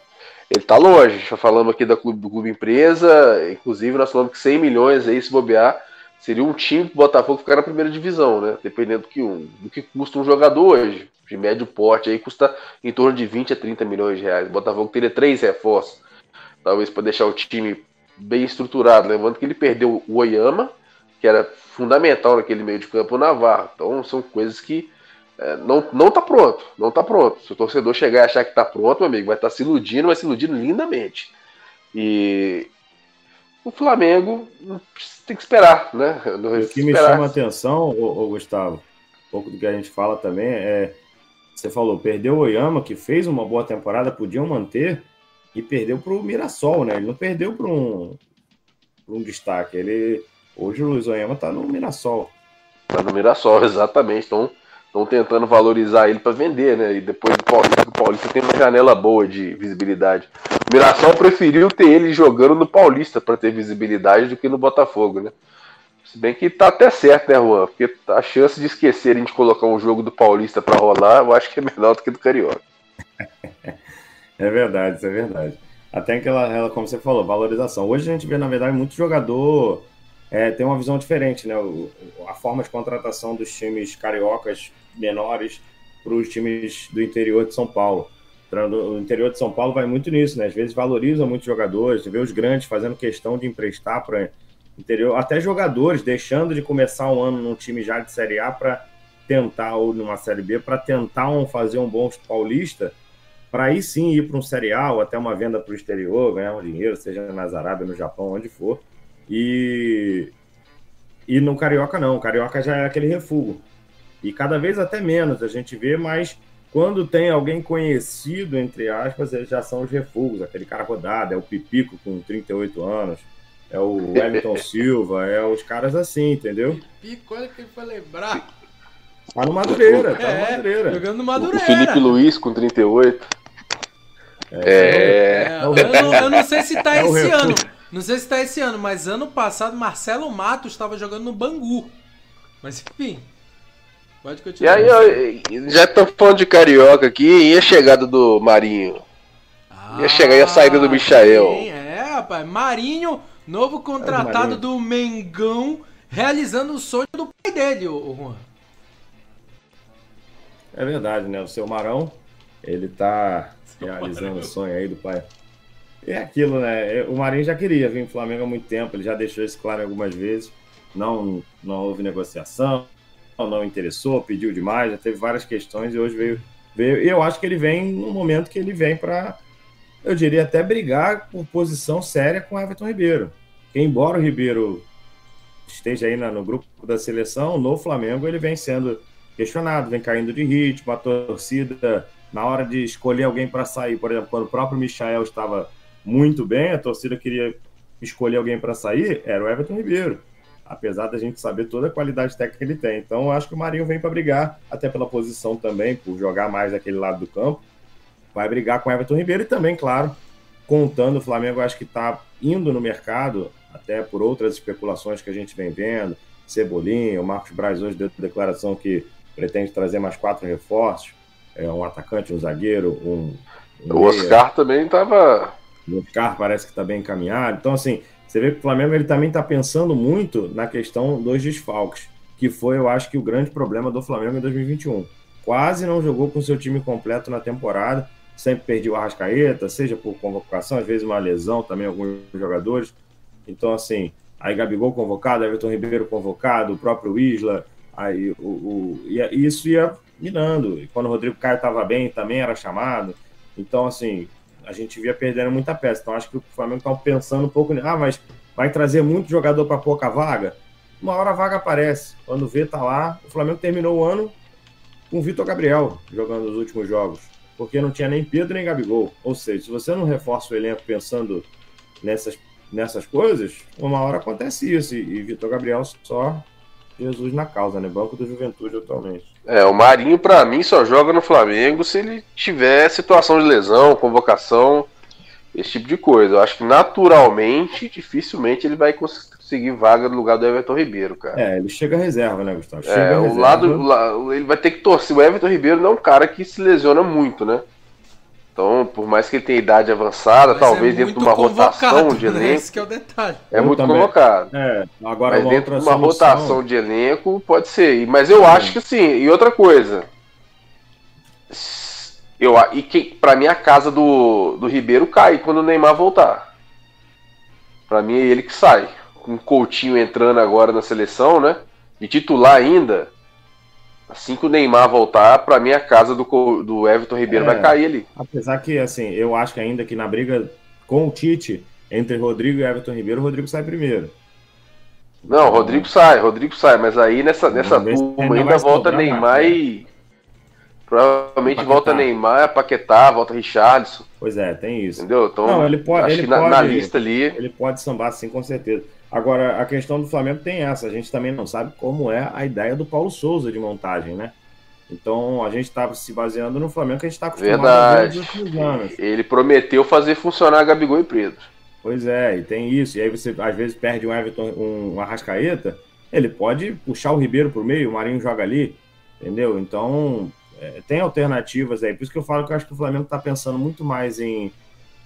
Ele tá longe. Já falamos aqui da clube, do Clube Empresa, inclusive nós falamos que 100 milhões aí, se bobear, seria um time pro Botafogo ficar na primeira divisão, né? Dependendo do que, um, do que custa um jogador hoje. De médio porte aí custa em torno de 20 a 30 milhões de reais. O Botafogo teria três reforços. Talvez para deixar o time bem estruturado. Lembrando que ele perdeu o Oyama, que era fundamental naquele meio de campo, o Navarro. Então são coisas que é, não, não tá pronto, não tá pronto. Se o torcedor chegar e achar que tá pronto, meu amigo, vai estar se iludindo, vai se iludindo lindamente. E o Flamengo tem que esperar, né? O que me Esperar. chama a atenção, ô, ô, Gustavo, um pouco do que a gente fala também, é. Você falou, perdeu o Oyama, que fez uma boa temporada, podiam manter, e perdeu para o Mirassol, né? Ele não perdeu para um, pra um destaque. Ele Hoje o Luiz Oyama tá no Mirassol. Tá no Mirassol, exatamente. Então estão tentando valorizar ele para vender, né? E depois do Paulista, o Paulista tem uma janela boa de visibilidade. O Mirassol preferiu ter ele jogando no Paulista para ter visibilidade do que no Botafogo, né? Se bem que tá até certo, né, Juan? Porque a chance de esquecerem de colocar um jogo do Paulista para rolar, eu acho que é menor do que do Carioca. É verdade, isso é verdade. Até aquela, ela, como você falou, valorização. Hoje a gente vê, na verdade, muito jogador é, tem uma visão diferente, né? O, a forma de contratação dos times cariocas menores para os times do interior de São Paulo. O interior de São Paulo vai muito nisso, né? Às vezes valoriza muitos jogadores, vê os grandes fazendo questão de emprestar para interior, até jogadores deixando de começar um ano num time já de Série A para tentar, ou numa Série B, para tentar um, fazer um bom paulista, para aí sim ir para um Série A ou até uma venda para o exterior, ganhar um dinheiro, seja na Arábia, no Japão, onde for. E, e no Carioca não, o Carioca já é aquele refúgio. E cada vez até menos a gente vê, mas quando tem alguém conhecido, entre aspas, eles já são os refugos, aquele cara rodado, é o Pipico com 38 anos, é o Wellington Silva, é os caras assim, entendeu? Pipico, olha quem foi lembrar. Tá no Madureira, tá É, no Madureira. jogando no O Madureira. Felipe Luiz com 38. É. É, eu, não, eu não sei se tá É o esse ano. Não sei se tá esse ano, mas ano passado Marcelo Matos estava jogando no Bangu. Mas enfim. Pode E continuar. aí, ó, já estão falando de carioca aqui, e a chegada do Marinho? E a chegada e a saída do Michael? Sim, é, rapaz. Marinho, novo contratado Marinho. do Mengão, realizando o sonho do pai dele, o, Juan. É verdade, né? O seu Marão, ele tá realizando o sonho aí do pai. É aquilo, né? O Marinho já queria vir pro Flamengo há muito tempo, ele já deixou isso claro algumas vezes. Não, não houve negociação, não interessou, pediu demais, já teve várias questões e hoje veio. veio e eu acho que ele vem no momento que ele vem para, eu diria, até brigar por posição séria com Everton Ribeiro. Que embora o Ribeiro esteja aí na- no grupo da seleção, no Flamengo ele vem sendo questionado, vem caindo de ritmo, a torcida, na hora de escolher alguém para sair, por exemplo, quando o próprio Michael estava muito bem, a torcida queria escolher alguém para sair, era o Everton Ribeiro. Apesar da gente saber toda a qualidade técnica que ele tem. Então, acho que o Marinho vem para brigar, até pela posição também, por jogar mais daquele lado do campo. Vai brigar com Everton Ribeiro e também, claro, contando, o Flamengo acho que está indo no mercado, até por outras especulações que a gente vem vendo. Cebolinha, o Marcos Braz hoje deu declaração que pretende trazer mais quatro reforços: é, um atacante, um zagueiro, um. um O meia. Oscar também tava. O Oscar parece que está bem encaminhado. Então, assim, você vê que o Flamengo ele também está pensando muito na questão dos desfalques, que foi, eu acho, que o grande problema do Flamengo em 2021. Quase não jogou com seu time completo na temporada, sempre perdia o Arrascaeta, seja por convocação, às vezes uma lesão também, alguns jogadores. Então, assim, aí Gabigol convocado, Everton Ribeiro convocado, o próprio Isla, aí o, o- e isso ia minando. E quando o Rodrigo Caio estava bem, também era chamado. Então, assim, a gente via perdendo muita peça. Então, acho que o Flamengo está pensando um pouco, ah, mas vai trazer muito jogador para pouca vaga? Uma hora a vaga aparece. Quando vê, tá lá. O Flamengo terminou o ano com o Vitor Gabriel jogando os últimos jogos, porque não tinha nem Pedro nem Gabigol. Ou seja, se você não reforça o elenco pensando nessas, nessas coisas, uma hora acontece isso. E, e Vitor Gabriel só Jesus na causa, né? Banco do Juventude atualmente. É, o Marinho, pra mim, só joga no Flamengo se ele tiver situação de lesão, convocação, esse tipo de coisa. Eu acho que naturalmente, dificilmente ele vai conseguir vaga no lugar do Everton Ribeiro, cara. É, ele chega reserva, né, Gustavo? Chega É, o reserva. lado, ele vai ter que torcer. O Everton Ribeiro não é um cara que se lesiona muito, né? Então, por mais que ele tenha idade avançada, Mas talvez é dentro de uma rotação de né? elenco, Esse que é o detalhe. é Eu muito também. convocado. É, agora Mas dentro de uma solução- rotação de elenco pode ser. E- Mas eu acho que sim. E outra coisa. Eu, e que, pra mim a casa do, do Ribeiro cai quando o Neymar voltar. Pra mim é ele que sai. Com o Coutinho entrando agora na seleção, né? De titular ainda. Assim que o Neymar voltar, pra mim a casa do, do Everton Ribeiro É. vai cair ali. Apesar que, assim, eu acho que ainda que na briga com o Tite, entre Rodrigo e Everton Ribeiro, o Rodrigo sai primeiro. Não, Rodrigo sai, Rodrigo sai, mas aí nessa, nessa turma ainda volta Neymar mais, né? e. Provavelmente Paquetá. volta Neymar, Paquetá, volta Richarlison. Pois é, tem isso. Entendeu? Então, Não, ele pode, acho ele que na, pode, na lista ali. Ele pode sambar sim, com certeza. Agora, a questão do Flamengo tem essa. A gente também não sabe como é a ideia do Paulo Souza de montagem, né? Então, a gente estava se baseando no Flamengo que a gente está acostumado a ver nos últimos anos. Ele prometeu fazer funcionar Gabigol e Pedro. Pois é, e tem isso. E aí você às vezes perde um Everton, um Arrascaeta, ele pode puxar o Ribeiro pro meio, o Marinho joga ali, entendeu? Então, é, tem alternativas aí. Por isso que eu falo que eu acho que o Flamengo está pensando muito mais em,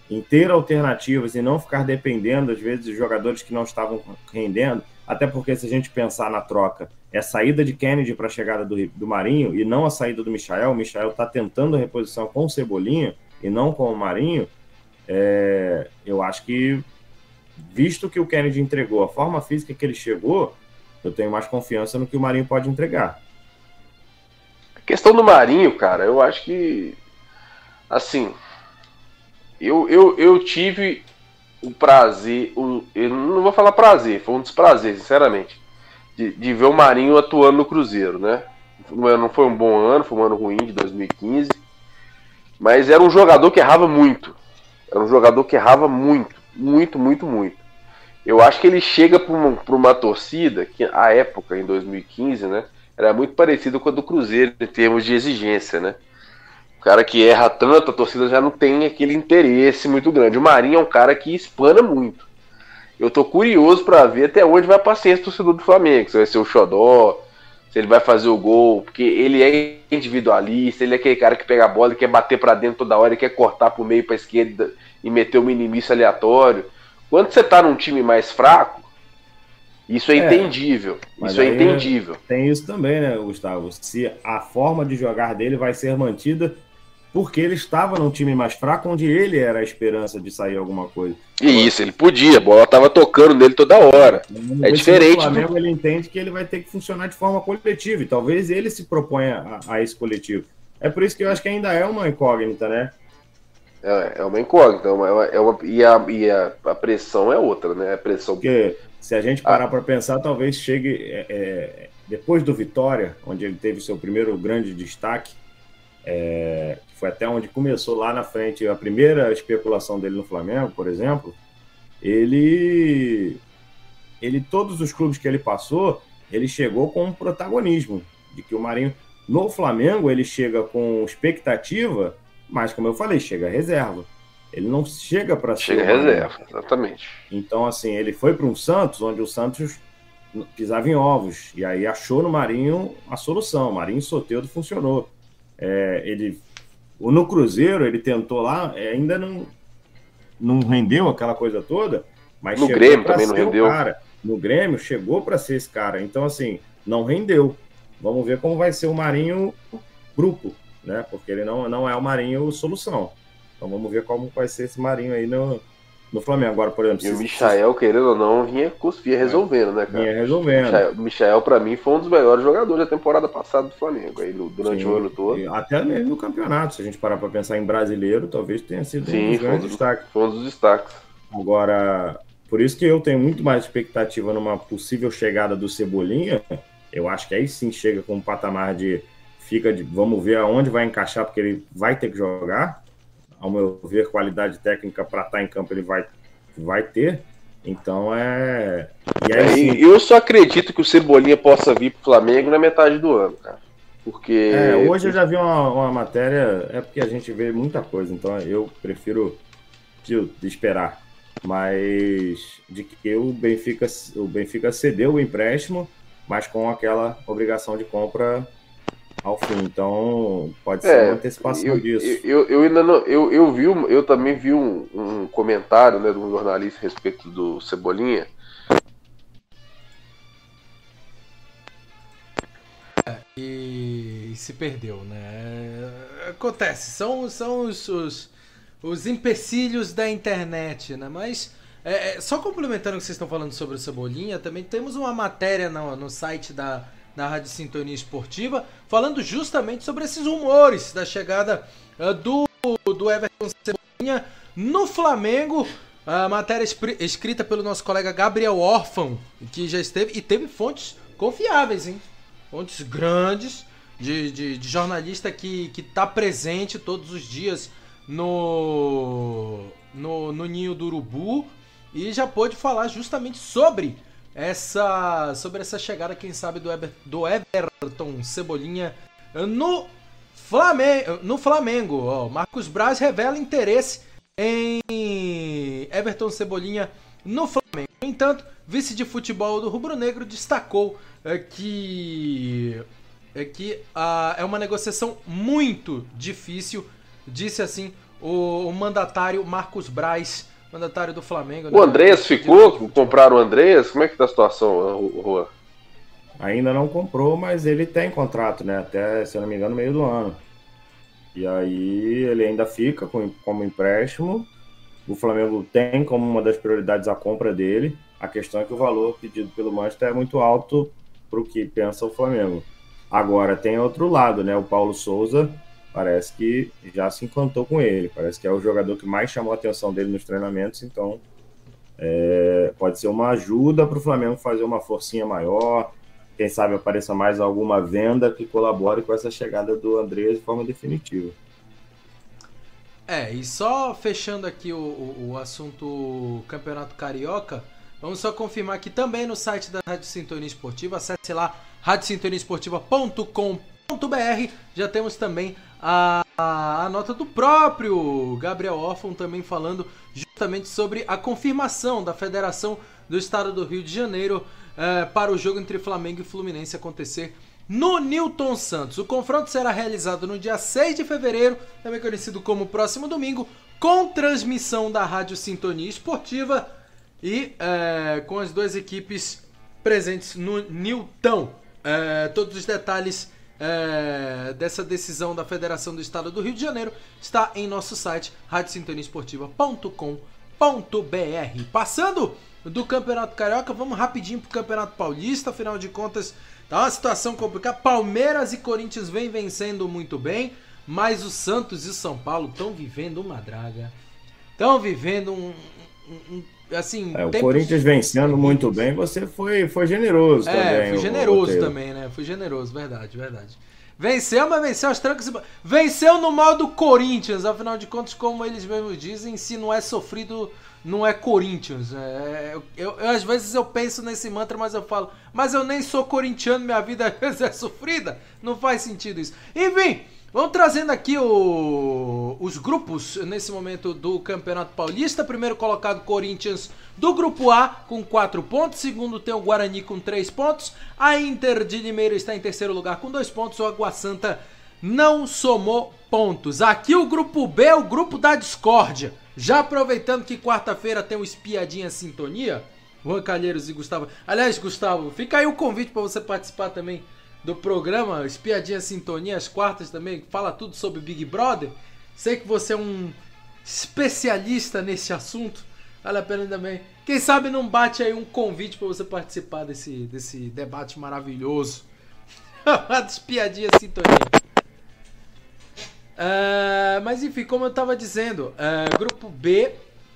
em ter alternativas e não ficar dependendo, às vezes, de jogadores que não estavam rendendo. Até porque, se a gente pensar na troca, é a saída de Kennedy para a chegada do, do Marinho e não a saída do Michael. O Michael está tentando a reposição com o Cebolinha e não com o Marinho. É, eu acho que, visto que o Kennedy entregou, a forma física que ele chegou, eu tenho mais confiança no que o Marinho pode entregar. A questão do Marinho, cara, eu acho que. Assim. Eu, eu, eu tive o prazer. O, eu não vou falar prazer, foi um desprazer, sinceramente. De, de ver o Marinho atuando no Cruzeiro, né? Não foi um bom ano, foi um ano ruim de 2015. Mas era um jogador que errava muito. Era um jogador que errava muito. Muito, muito, muito. Eu acho que ele chega para uma, uma torcida que, à época, em 2015, né? Era muito parecido com a do Cruzeiro em termos de exigência, né? O cara que erra tanto, a torcida já não tem aquele interesse muito grande. O Marinho é um cara que espana muito. Eu tô curioso para ver até onde vai a paciência do torcedor do Flamengo. Se vai ser o Xodó, se ele vai fazer o gol, porque ele é individualista, ele é aquele cara que pega a bola e quer bater para dentro toda hora, quer cortar pro meio, pra esquerda e meter o minimício aleatório. Quando você tá num time mais fraco, isso é, É, entendível. Isso é entendível. Tem isso também, né, Gustavo? Se a forma de jogar dele vai ser mantida porque ele estava num time mais fraco, onde ele era a esperança de sair alguma coisa. E isso, ele podia, a bola tava tocando nele toda hora. É diferente O Flamengo ele entende que ele vai ter que funcionar de forma coletiva. E talvez ele se proponha a, a esse coletivo. É por isso que eu acho que ainda é uma incógnita, né? É, é uma incógnita, é uma, é uma- e, a, e a, a pressão é outra, né? A pressão. Porque se a gente parar para pensar, talvez chegue é, é, depois do Vitória, onde ele teve seu primeiro grande destaque, é, foi até onde começou lá na frente a primeira especulação dele no Flamengo, por exemplo. Ele, ele todos os clubes que ele passou, ele chegou com um protagonismo de que o Marinho no Flamengo ele chega com expectativa, mas como eu falei, chega reserva. Ele não chega para ser Chega o Marinho. reserva, exatamente. Então, assim, ele foi para um Santos, onde o Santos pisava em ovos. E aí achou no Marinho a solução. Marinho e Soteudo funcionou. É, ele, o- no Cruzeiro, ele tentou lá, é, ainda não, não rendeu aquela coisa toda, mas No Grêmio também não rendeu. Cara. No Grêmio, chegou para ser esse cara. Então, assim, não rendeu. Vamos ver como vai ser o Marinho grupo, né? Porque ele não, não é o Marinho solução. Então vamos ver como vai ser esse Marinho aí no, no Flamengo. Agora, por exemplo, E o se- Michael, querendo ou não, vinha, resolvendo, né, cara? Vinha resolvendo. O Michael, pra mim, foi um dos melhores jogadores da temporada passada do Flamengo, aí, no- durante Sim, o ano todo. e Até mesmo no campeonato, se a gente parar para pensar em brasileiro, talvez tenha sido um Sim, dos um grandes dos, destaques. foi um dos destaques. Agora, por isso que eu tenho muito mais expectativa numa possível chegada do Cebolinha. Eu acho que aí sim chega com um patamar de fica de vamos ver aonde vai encaixar, porque ele vai ter que jogar. Ao meu ver, qualidade técnica para estar em campo ele vai, vai ter. Então é. E aí, É, sim, e eu só acredito que o Cebolinha possa vir pro Flamengo na metade do ano, cara. Porque. É, hoje eu já vi uma, uma matéria, é porque a gente vê muita coisa, então eu prefiro esperar. Mas de que o Benfica, o Benfica cedeu o empréstimo, mas com aquela obrigação de compra ao fim. Então pode ser uma antecipação eu, disso. Eu, eu ainda não. Eu, eu, vi, um- eu também vi um, um comentário né, de um jornalista a respeito do Cebolinha. E, e se perdeu, né? Acontece, são, são os, os, os empecilhos da internet, né? Mas, é, é, só complementando o que vocês estão falando sobre o Cebolinha, também temos uma matéria no, no site da, da Rádio Sintonia Esportiva falando justamente sobre esses rumores da chegada ah, do, do Everton Cebolinha no Flamengo. A matéria escrita pelo nosso colega Gabriel Orfan, que já esteve e teve fontes confiáveis, hein? Fontes grandes de, de, de jornalista que, que tá presente todos os dias no, no, no Ninho do Urubu e já pôde falar justamente sobre essa sobre essa chegada, quem sabe, do, Eber, do Everton Cebolinha no Flamengo. No Flamengo ó, Marcos Braz revela interesse em Everton Cebolinha no Flamengo. No entanto, vice de futebol do Rubro Negro destacou é, que é que ah, é uma negociação muito difícil, disse assim o, o mandatário Marcos Braz, mandatário do Flamengo. O Andrés ficou? Compraram o Andrés? Como é que tá a situação, Juan? Ainda não comprou, mas ele tem contrato, né? Até, se eu não me engano, meio do ano. E aí ele ainda fica com, como empréstimo. O Flamengo tem como uma das prioridades a compra dele. A questão é que o valor pedido pelo Manchester é muito alto para o que pensa o Flamengo. Agora tem outro lado, né? O Paulo Souza parece que já se encantou com ele. Parece que é o jogador que mais chamou a atenção dele nos treinamentos, então é, pode ser uma ajuda para o Flamengo fazer uma forcinha maior. Quem sabe apareça mais alguma venda que colabore com essa chegada do Andrés de forma definitiva. É, e só fechando aqui o, o, o assunto Campeonato Carioca, vamos só confirmar que também no site da Rádio Sintonia Esportiva, acesse lá radiosintoniaesportiva.com.br, já temos também a, a, nota do próprio Gabriel Orfon também falando justamente sobre a confirmação da Federação do Estado do Rio de Janeiro eh, para o jogo entre Flamengo e Fluminense acontecer no Newton Santos. O confronto será realizado no dia 6 de fevereiro, também conhecido como próximo domingo, com transmissão da Rádio Sintonia Esportiva e eh, com as duas equipes presentes no Newton. Eh, todos os detalhes é, dessa decisão da Federação do Estado do Rio de Janeiro está em nosso site radiosintoniaesportiva.com.br. Passando do Campeonato Carioca, vamos rapidinho pro Campeonato Paulista, afinal de contas, tá uma situação complicada. Palmeiras e Corinthians vêm vencendo muito bem, mas o Santos e o São Paulo estão vivendo uma draga. Estão vivendo um, um assim, é, o Corinthians vencendo muito bem, você foi, foi generoso é, também. Fui generoso também, né? Fui generoso, verdade, verdade. Venceu, mas venceu as trancas. Venceu no modo Corinthians, afinal de contas, como eles mesmos dizem, se não é sofrido, não é Corinthians. É, eu, eu, eu, às vezes eu penso nesse mantra, mas eu falo, mas eu nem sou corintiano, minha vida às vezes é sofrida. Não faz sentido isso. Enfim. Vamos trazendo aqui o, os grupos nesse momento do Campeonato Paulista. Primeiro colocado Corinthians do grupo A com 4 pontos. Segundo tem o Guarani com 3 pontos. A Inter de Limeira está em terceiro lugar com 2 pontos. O Água Santa não somou pontos. Aqui o grupo B é o grupo da discórdia. Já aproveitando que quarta-feira tem o Espiadinha Sintonia. Juan Calheiros e Gustavo. Aliás, Gustavo, fica aí o convite para você participar também do programa Espiadinha Sintonia, às quartas também, fala tudo sobre Big Brother. Sei que você é um especialista nesse assunto. Vale a pena também. Quem sabe não bate aí um convite para você participar desse, desse debate maravilhoso. Espiadinha Sintonia. Uh, mas enfim, como eu estava dizendo, uh, grupo B,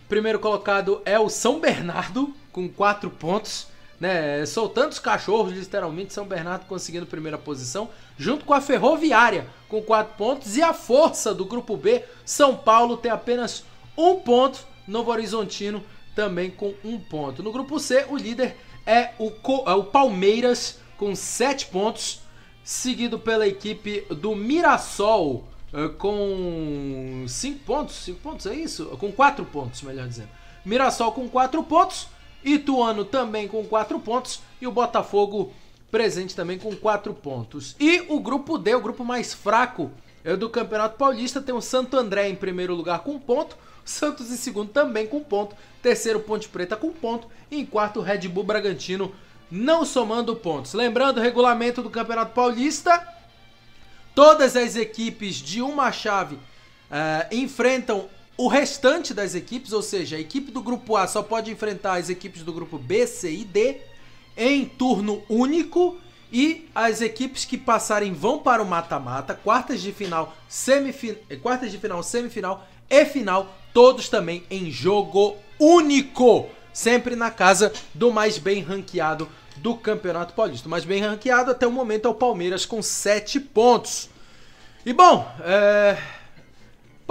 primeiro colocado é o São Bernardo, com 4 pontos né, soltando os cachorros, literalmente, São Bernardo conseguindo primeira posição, junto com a Ferroviária, com 4 pontos, e a força do grupo B, São Paulo tem apenas um ponto, Novo Horizontino também com um ponto. No grupo C, o líder é o, é o Palmeiras, com 7 pontos, seguido pela equipe do Mirassol, eh, com 5 pontos, 5 pontos, é isso? Com 4 pontos, melhor dizendo. Mirassol com 4 pontos, Ituano também com 4 pontos e o Botafogo presente também com 4 pontos. E o grupo D, o grupo mais fraco é do Campeonato Paulista, tem o Santo André em primeiro lugar com ponto, Santos em segundo também com ponto, terceiro Ponte Preta com ponto e em quarto Red Bull Bragantino não somando pontos. Lembrando o regulamento do Campeonato Paulista, todas as equipes de uma chave uh, enfrentam o restante das equipes, ou seja, a equipe do grupo A só pode enfrentar as equipes do grupo B, C e D em turno único e as equipes que passarem vão para o mata-mata, quartas de final, semifin... quartas de final, semifinal e final, todos também em jogo único, sempre na casa do mais bem ranqueado do Campeonato Paulista. Mas bem ranqueado até o momento é o Palmeiras com 7 pontos. E bom, é...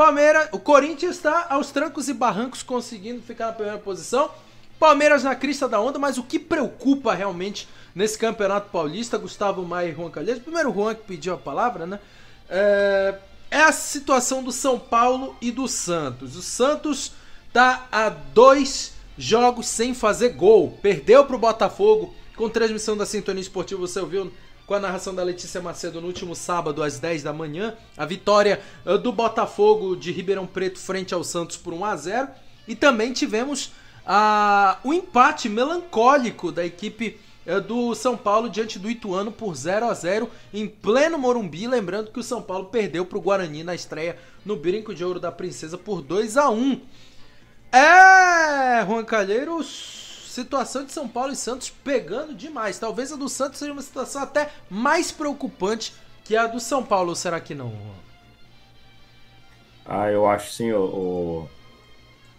Palmeiras, o Corinthians está aos trancos e barrancos conseguindo ficar na primeira posição. Palmeiras na crista da onda, mas o que preocupa realmente nesse Campeonato Paulista, Gustavo Maia e Juan Calheiros, primeiro Juan que pediu a palavra, né? É, é a situação do São Paulo e do Santos. O Santos tá a dois jogos sem fazer gol. Perdeu para o Botafogo com transmissão da Sintonia Esportiva. Você ouviu com a narração da Letícia Macedo no último sábado às 10 da manhã. A vitória uh, do Botafogo de Ribeirão Preto frente ao Santos por 1 a 0 E também tivemos uh, o empate melancólico da equipe uh, do São Paulo diante do Ituano por 0 a 0 em pleno Morumbi. Lembrando que o São Paulo perdeu para o Guarani na estreia no Brinco de Ouro da Princesa por 2 a 1 É, Juan Calheiros situação de São Paulo e Santos pegando demais. Talvez a do Santos seja uma situação até mais preocupante que a do São Paulo, será que não? Ah, eu acho sim, o,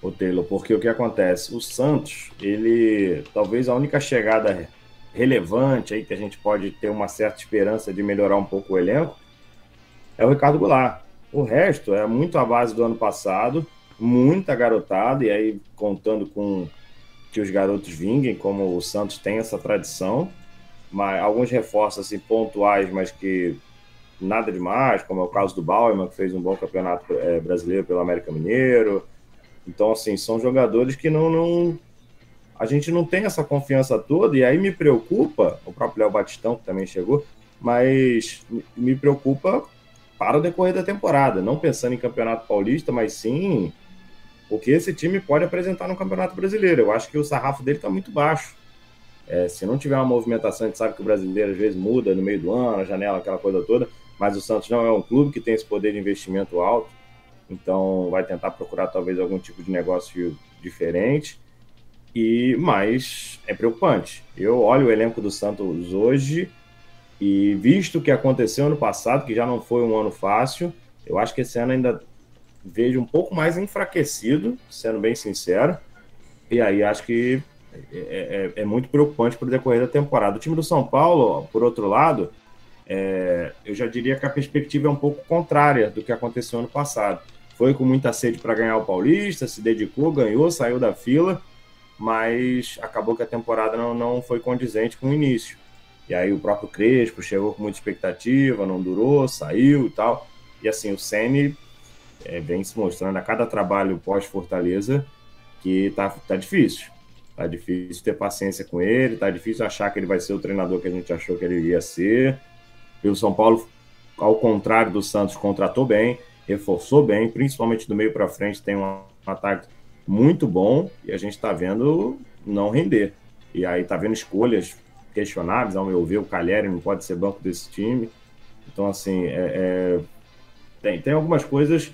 o, o Taylor, porque o que acontece? O Santos, ele talvez a única chegada relevante aí que a gente pode ter uma certa esperança de melhorar um pouco o elenco é o Ricardo Goulart. O resto é muito à base do ano passado, muita garotada, e aí contando com que os garotos vinguem, como o Santos tem essa tradição, mas alguns reforços assim, pontuais, mas que nada demais, como é o caso do Bauerman, que fez um bom campeonato é, brasileiro pelo América Mineiro. Então, assim, são jogadores que não, não. A gente não tem essa confiança toda, e aí me preocupa, o próprio Léo Batistão, que também chegou, mas me preocupa para o decorrer da temporada, não pensando em Campeonato Paulista, mas sim o que esse time pode apresentar no Campeonato Brasileiro. Eu acho que o sarrafo dele está muito baixo. É, se não tiver uma movimentação, a gente sabe que o brasileiro às vezes muda no meio do ano, a janela, aquela coisa toda, mas o Santos não é um clube que tem esse poder de investimento alto, então vai tentar procurar talvez algum tipo de negócio diferente. E mas é preocupante. Eu olho o elenco do Santos hoje e visto o que aconteceu ano passado, que já não foi um ano fácil, eu acho que esse ano ainda vejo um pouco mais enfraquecido, sendo bem sincero. E aí acho que é, é, é muito preocupante para o decorrer da temporada. O time do São Paulo, por outro lado, é, eu já diria que a perspectiva é um pouco contrária do que aconteceu ano passado. Foi com muita sede para ganhar o Paulista, se dedicou, ganhou, saiu da fila, mas acabou que a temporada não, não foi condizente com o início. E aí o próprio Crespo chegou com muita expectativa, não durou, saiu e tal. E assim, o Ceni é, vem se mostrando a cada trabalho pós-Fortaleza que tá, tá difícil. Tá difícil ter paciência com ele, tá difícil achar que ele vai ser o treinador que a gente achou que ele ia ser. E o São Paulo, ao contrário do Santos, contratou bem, reforçou bem, principalmente do meio para frente, tem um ataque muito bom e a gente está vendo não render. E aí tá vendo escolhas questionáveis, ao meu ver, o Calheri não pode ser banco desse time. Então, assim, é, é... Tem, tem algumas coisas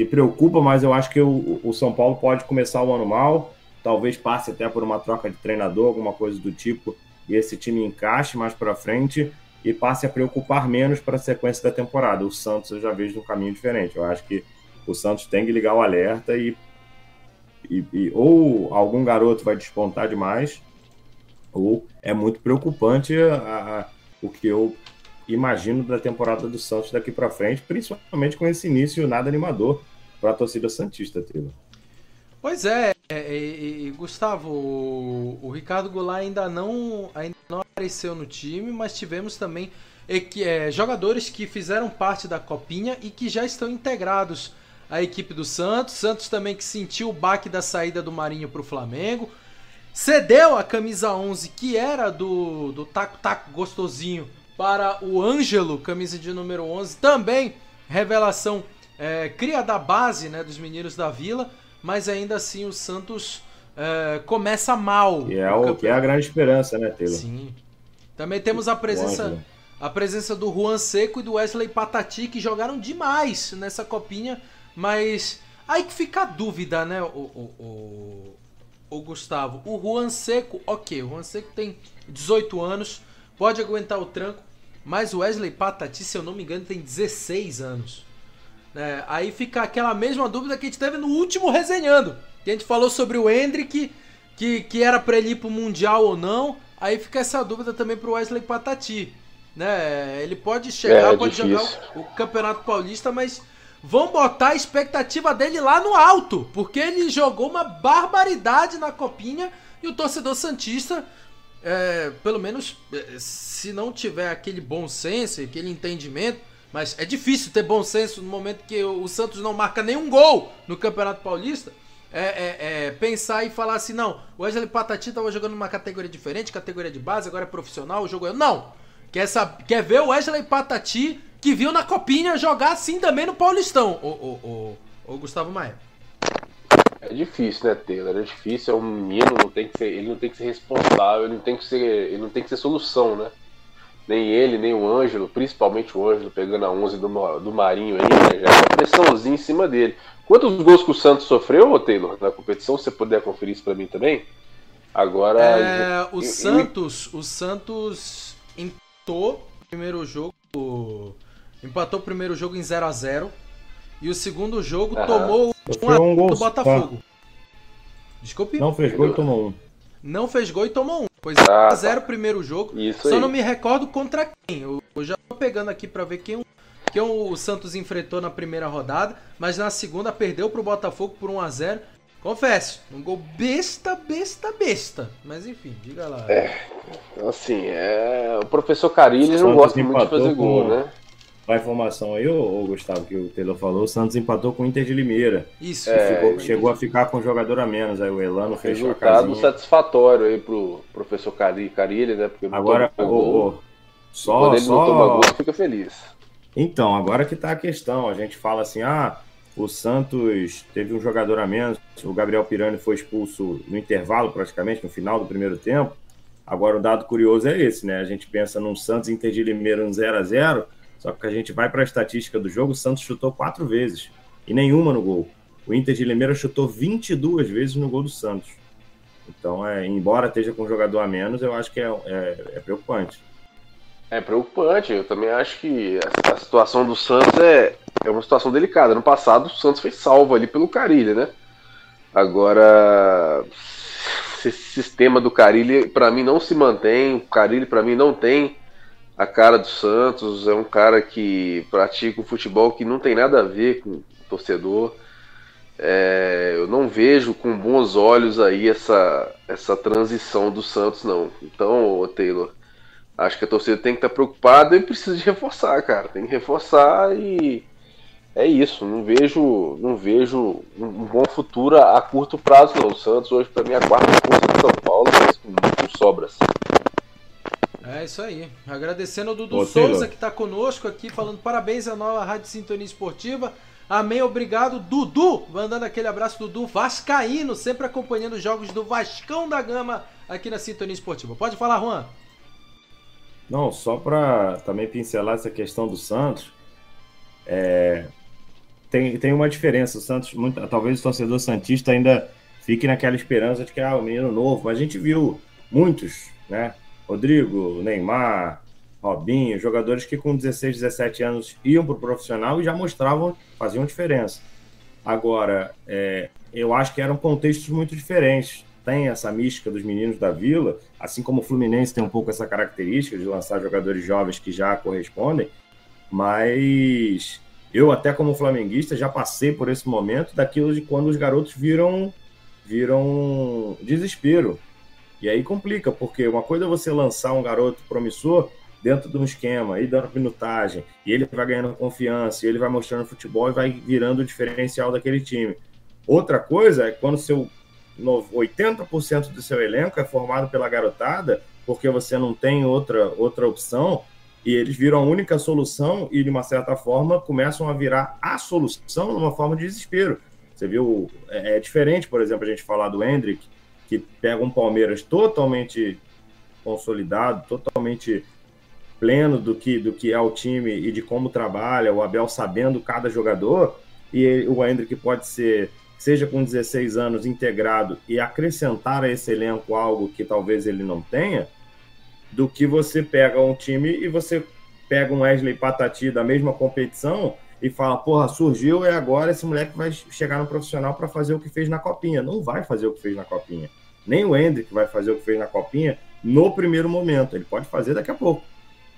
que preocupa, mas eu acho que o, o São Paulo pode começar o ano mal, talvez passe até por uma troca de treinador, alguma coisa do tipo, e esse time encaixe mais para frente e passe a preocupar menos para a sequência da temporada. O Santos eu já vejo um caminho diferente. Eu acho que o Santos tem que ligar o alerta e, e, e ou algum garoto vai despontar demais, ou é muito preocupante a, a, o que eu imagino da temporada do Santos daqui para frente, principalmente com esse início nada animador para a torcida Santista, Taylor. Pois é, é e, e, Gustavo, o, o, Ricardo Goulart ainda não, ainda não apareceu no time, mas tivemos também é, é, jogadores que fizeram parte da Copinha e que já estão integrados à equipe do Santos. Santos também que sentiu o baque da saída do Marinho para o Flamengo. Cedeu a camisa 11, que era do, do Taco Taco Gostosinho, para o Ângelo, camisa de número 11. Também revelação é, cria da base né, dos meninos da Vila, mas ainda assim o Santos é, começa mal. E é, o, que é a grande esperança, né, Taylor? Sim. Também temos a presença, a presença do Juan Seco e do Wesley Patati, que jogaram demais nessa copinha, mas aí que fica a dúvida, né, o, o, o, o Gustavo. O Juan Seco, ok, o Juan Seco tem 18 anos, pode aguentar o tranco, mas o Wesley Patati, se eu não me engano, tem 16 anos. É, aí fica aquela mesma dúvida que a gente teve no último resenhando. Que a gente falou sobre o Hendrick, que, que era pra ele ir pro Mundial ou não. Aí fica essa dúvida também pro Wesley Patati. Né? Ele pode chegar, É, pode difícil. jogar o, o Campeonato Paulista, mas vão botar a expectativa dele lá no alto. Porque ele jogou uma barbaridade na copinha e o torcedor Santista, é, pelo menos, é, se não tiver aquele bom senso, aquele entendimento, mas é difícil ter bom senso no momento que o, Santos não marca nenhum gol no Campeonato Paulista. É, é- é pensar e falar assim, não, o Wesley Patati tava jogando numa categoria diferente, categoria de base, agora é profissional, o jogo é. Não! Quer, sab- quer ver o Wesley Patati que viu na copinha jogar assim também no Paulistão, o, o, o Gustavo Maia. É difícil, né, Taylor? É difícil, é um menino, não tem que ser, ele não tem que ser responsável, ele não tem que ser, ele não tem que ser solução, né? Nem ele, nem o Ângelo, principalmente o Ângelo, pegando a 11 do, do Marinho aí, né? Já é uma pressãozinha em cima dele. Quantos gols que o Santos sofreu, ô, Taylor, na competição? Se você puder conferir isso pra mim também. Agora. É, o eu- eu- Santos, o Santos empatou o primeiro jogo, empatou o primeiro jogo em 0 a 0 e o segundo jogo Aham. tomou Sofreu 1 a um 0 gol do. Botafogo. Desculpe? Não fez gol e tomou um. Não fez gol e tomou um. Pois Ah, 0 a 0 o primeiro jogo. Isso Só aí. não me recordo contra quem. Eu, eu já tô pegando aqui pra ver quem, o- quem o Santos enfrentou na primeira rodada, mas na segunda perdeu pro Botafogo por 1 a 0. Confesso, um gol besta, besta, besta. Mas enfim, diga lá. É, assim, é, o professor Carilli não gosta muito de fazer gol, com- né? A informação aí, ô, ô, Gustavo, que o Taylor falou, o Santos empatou com o Inter de Limeira. Isso. É, Ficou- chegou a ficar com um jogador a menos, aí o Elano fechou a Resultado casinha. satisfatório aí pro professor Cari- Carilli, né? Porque Agora, ô, ô, só, Quando ele não toma só... gol, fica feliz. Então, agora que tá a questão. A gente fala assim, ah, o Santos teve um jogador a menos, o Gabriel Pirani foi expulso no intervalo, praticamente, no final do primeiro tempo. Agora, o dado curioso é esse, né? A gente pensa num Santos Inter de Limeira um 0 a 0 só que a gente vai para a estatística do jogo, o Santos chutou quatro vezes e nenhuma no gol. O Inter de Limeira chutou 22 vezes no gol do Santos. Então, é, embora esteja com um jogador a menos, eu acho que é, é- é preocupante. É preocupante, eu também acho que a, situação do Santos é, é uma situação delicada. No passado, o Santos foi salvo ali pelo Carilli, né? Agora, esse sistema do Carilli, para mim, não se mantém. O Carilli, para mim, não tem a cara do Santos. É um cara que pratica um futebol que não tem nada a ver com o torcedor. É, eu não vejo com bons olhos aí essa, essa transição do Santos, não. Então, Taylor, acho que a torcida tem que estar preocupada e precisa de reforçar, cara. Tem que reforçar e é isso. Não vejo, não vejo um bom futuro a, curto prazo, não. O Santos hoje, para mim, é a quarta força de São Paulo, mas com, com sobras. É isso aí. Agradecendo o Dudu Ô, Souza que tá conosco aqui, falando parabéns à nova Rádio Sintonia Esportiva. Amém, obrigado. Dudu, mandando aquele abraço, Dudu Vascaíno, sempre acompanhando os jogos do Vascão da Gama aqui na Sintonia Esportiva. Pode falar, Juan. Não, só para também pincelar essa questão do Santos, é, tem, tem uma diferença. O Santos, muito- talvez o torcedor Santista ainda fique naquela esperança de que ah, o menino novo, mas a gente viu muitos, né? Rodrigo, Neymar, Robinho, jogadores que com 16, 17 anos iam para o profissional e já mostravam, faziam diferença. Agora, é, eu acho que eram contextos muito diferentes. Tem essa mística dos meninos da Vila, assim como o Fluminense tem um pouco essa característica de lançar jogadores jovens que já correspondem, mas eu até como flamenguista já passei por esse momento daquilo de quando os garotos viram viram desespero. E aí complica, porque uma coisa é você lançar um garoto promissor dentro de um esquema e dando minutagem, e ele vai ganhando confiança, e ele vai mostrando futebol e vai virando o diferencial daquele time. Outra coisa é quando seu no- 80% do seu elenco é formado pela garotada, porque você não tem outra, outra opção, e eles viram a única solução e, de uma certa forma, começam a virar a solução numa forma de desespero. Você viu, é, é diferente, por exemplo, a gente falar do Hendrick, que pega um Palmeiras totalmente consolidado, totalmente pleno do que, do que é o time e de como trabalha, o Abel sabendo cada jogador, e ele- o Hendrick pode ser, seja com 16 anos, integrado e acrescentar a esse elenco algo que talvez ele não tenha, do que você pega um time e você pega um Wesley Patati da mesma competição e fala, porra, surgiu e agora esse moleque vai chegar no profissional para fazer o que fez na Copinha. Não vai fazer o que fez na Copinha. Nem o Hendrick vai fazer o que fez na Copinha, no primeiro momento. Ele pode fazer daqui a pouco,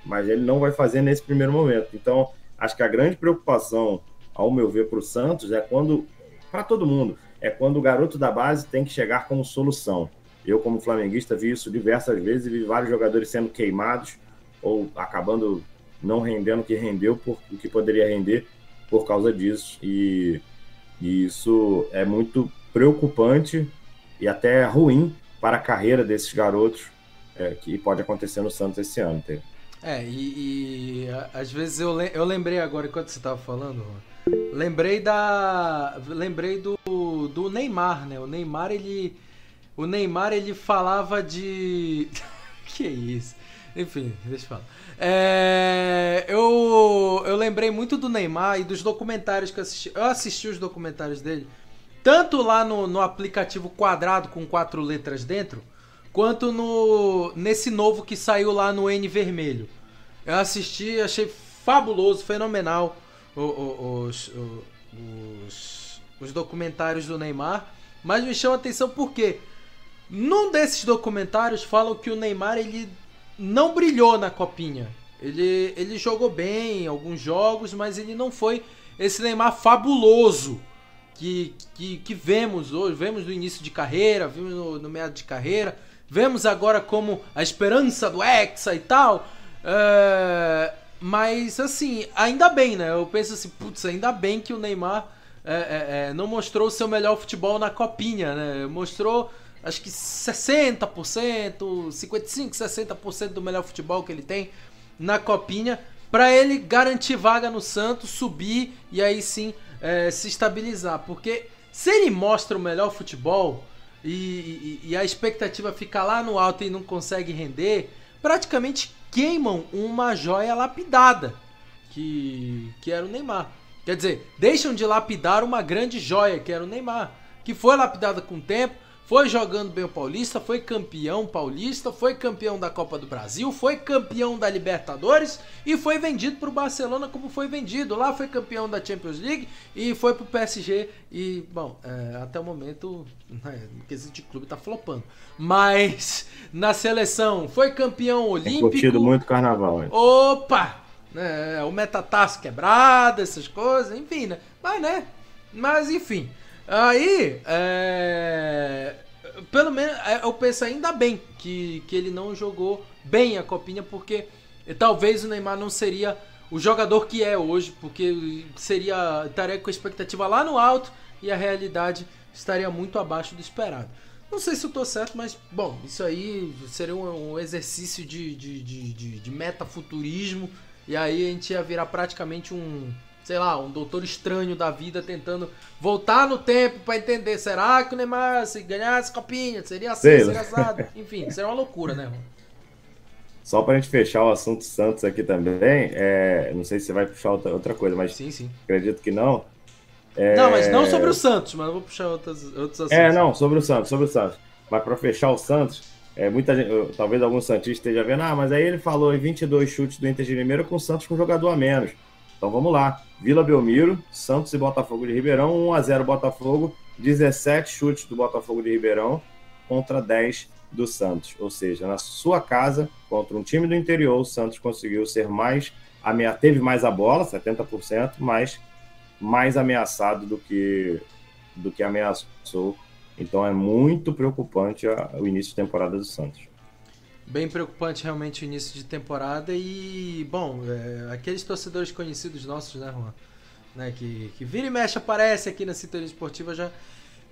mas ele não vai fazer nesse primeiro momento. Então, acho que a grande preocupação, ao meu ver, para o Santos é quando, para todo mundo, é quando o garoto da base tem que chegar como solução. Eu, como flamenguista, vi isso diversas vezes e vi vários jogadores sendo queimados ou acabando não rendendo o que rendeu, por, o que poderia render por causa disso. E, e isso é muito preocupante e até ruim para a carreira desses garotos é, que pode acontecer no Santos esse ano. Entendeu? É, e, e às vezes eu, eu lembrei agora, enquanto você tava falando, lembrei da. Lembrei do, do Neymar, né? O Neymar, ele. O Neymar, ele falava de. que isso? Enfim, deixa eu falar. É, eu, eu lembrei muito do Neymar e dos documentários que eu assisti. Eu assisti os documentários dele, tanto lá no, no aplicativo quadrado com quatro letras dentro, quanto no nesse novo que saiu lá no N vermelho. Eu assisti, achei fabuloso, fenomenal os, os, os documentários do Neymar, mas me chama a atenção porque num desses documentários falam que o Neymar ele não brilhou na copinha. Ele, ele jogou bem em alguns jogos, mas ele não foi esse Neymar fabuloso que, que, que vemos hoje, vemos no início de carreira, vimos no, no meado de carreira, vemos agora como a esperança do Hexa e tal. É, mas assim, ainda bem, né? Eu penso assim, putz, ainda bem que o Neymar é, é, não mostrou o seu melhor futebol na copinha, né? Mostrou acho que 60%, 55, 60% do melhor futebol que ele tem na copinha para ele garantir vaga no Santos, subir e aí sim é, se estabilizar. Porque se ele mostra o melhor futebol e, e- e a expectativa fica lá no alto e não consegue render, praticamente queimam uma joia lapidada que, que era o Neymar. Quer dizer, deixam de lapidar uma grande joia que era o Neymar, que foi lapidada com o tempo, foi jogando bem o Paulista, foi campeão paulista, foi campeão da Copa do Brasil, foi campeão da Libertadores e foi vendido para o Barcelona como foi vendido. Lá foi campeão da Champions League e foi para o PSG e, bom, é, até o momento, né, no quesito de clube tá flopando. Mas na seleção foi campeão Tem olímpico. curtido muito carnaval. hein? Opa! Né, o metataço quebrado, essas coisas, enfim, né? Mas, né? Mas, enfim. Aí, é... Pelo menos, é, eu penso ainda bem que, que ele não jogou bem a Copinha, porque talvez o Neymar não seria o jogador que é hoje, porque seria estaria com a expectativa lá no alto e a realidade estaria muito abaixo do esperado. Não sei se eu tô certo, mas, bom, isso aí seria um, um exercício de, de, de, de, de metafuturismo. E aí a gente ia virar praticamente um, sei lá, um doutor estranho da vida tentando voltar no tempo pra entender. Será que o Neymar, se ganhasse copinha, seria assim, Sei seria assado? Enfim, seria uma loucura, né, mano? Só para a gente fechar o assunto Santos aqui também, é, não sei se você vai puxar outra, outra coisa, mas sim, sim. acredito que não. É, Não, mas não sobre o Santos, mas eu vou puxar outros, outros assuntos. É, não, sobre o Santos, sobre o Santos. Mas para fechar o Santos, é, muita gente, talvez algum Santista esteja vendo, ah, mas aí ele falou em 22 chutes do Inter de Limeira com o Santos com um jogador a menos. Então vamos lá. Vila Belmiro, Santos e Botafogo de Ribeirão, 1x0 Botafogo, 17 chutes do Botafogo de Ribeirão contra 10 do Santos. Ou seja, na sua casa, contra um time do interior, o Santos conseguiu ser mais amea... teve mais a bola, 70%, mas mais ameaçado do que do que ameaçou. Então é muito preocupante a- o início de temporada do Santos. Bem preocupante realmente o início de temporada e, bom, é, aqueles torcedores conhecidos nossos, né, Juan? Né, que, que vira e mexe aparece aqui na Sintonia Esportiva já,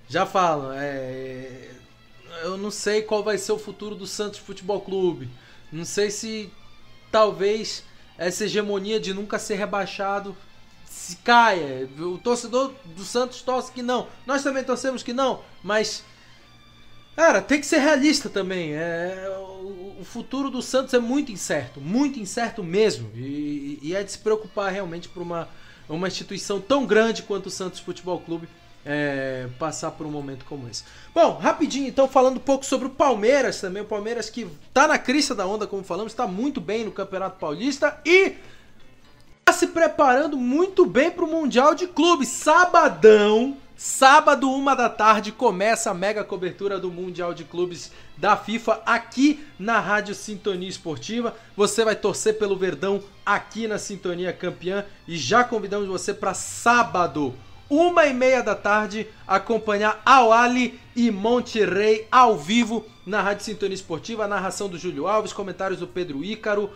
já falam. É, eu não sei qual vai ser o futuro do Santos Futebol Clube. Não sei se talvez essa hegemonia de nunca ser rebaixado se caia. O torcedor do Santos torce que não. Nós também torcemos que não, mas Cara, tem que ser realista também. É, o, futuro do Santos é muito incerto, muito incerto mesmo. E, e é de se preocupar realmente por uma, uma instituição tão grande quanto o Santos Futebol Clube é, passar por um momento como esse. Bom, rapidinho então, falando um pouco sobre o Palmeiras também. O Palmeiras que tá na crista da onda, como falamos, está muito bem no Campeonato Paulista e tá se preparando muito bem para o Mundial de Clubes. Sabadão, Sábado, uma da tarde, começa a mega cobertura do Mundial de Clubes da FIFA aqui na Rádio Sintonia Esportiva. Você vai torcer pelo Verdão aqui na Sintonia Campeã e já convidamos você para sábado, uma e meia da tarde, acompanhar Awali e Monterrey ao vivo na Rádio Sintonia Esportiva. A narração do Júlio Alves, comentários do Pedro Ícaro,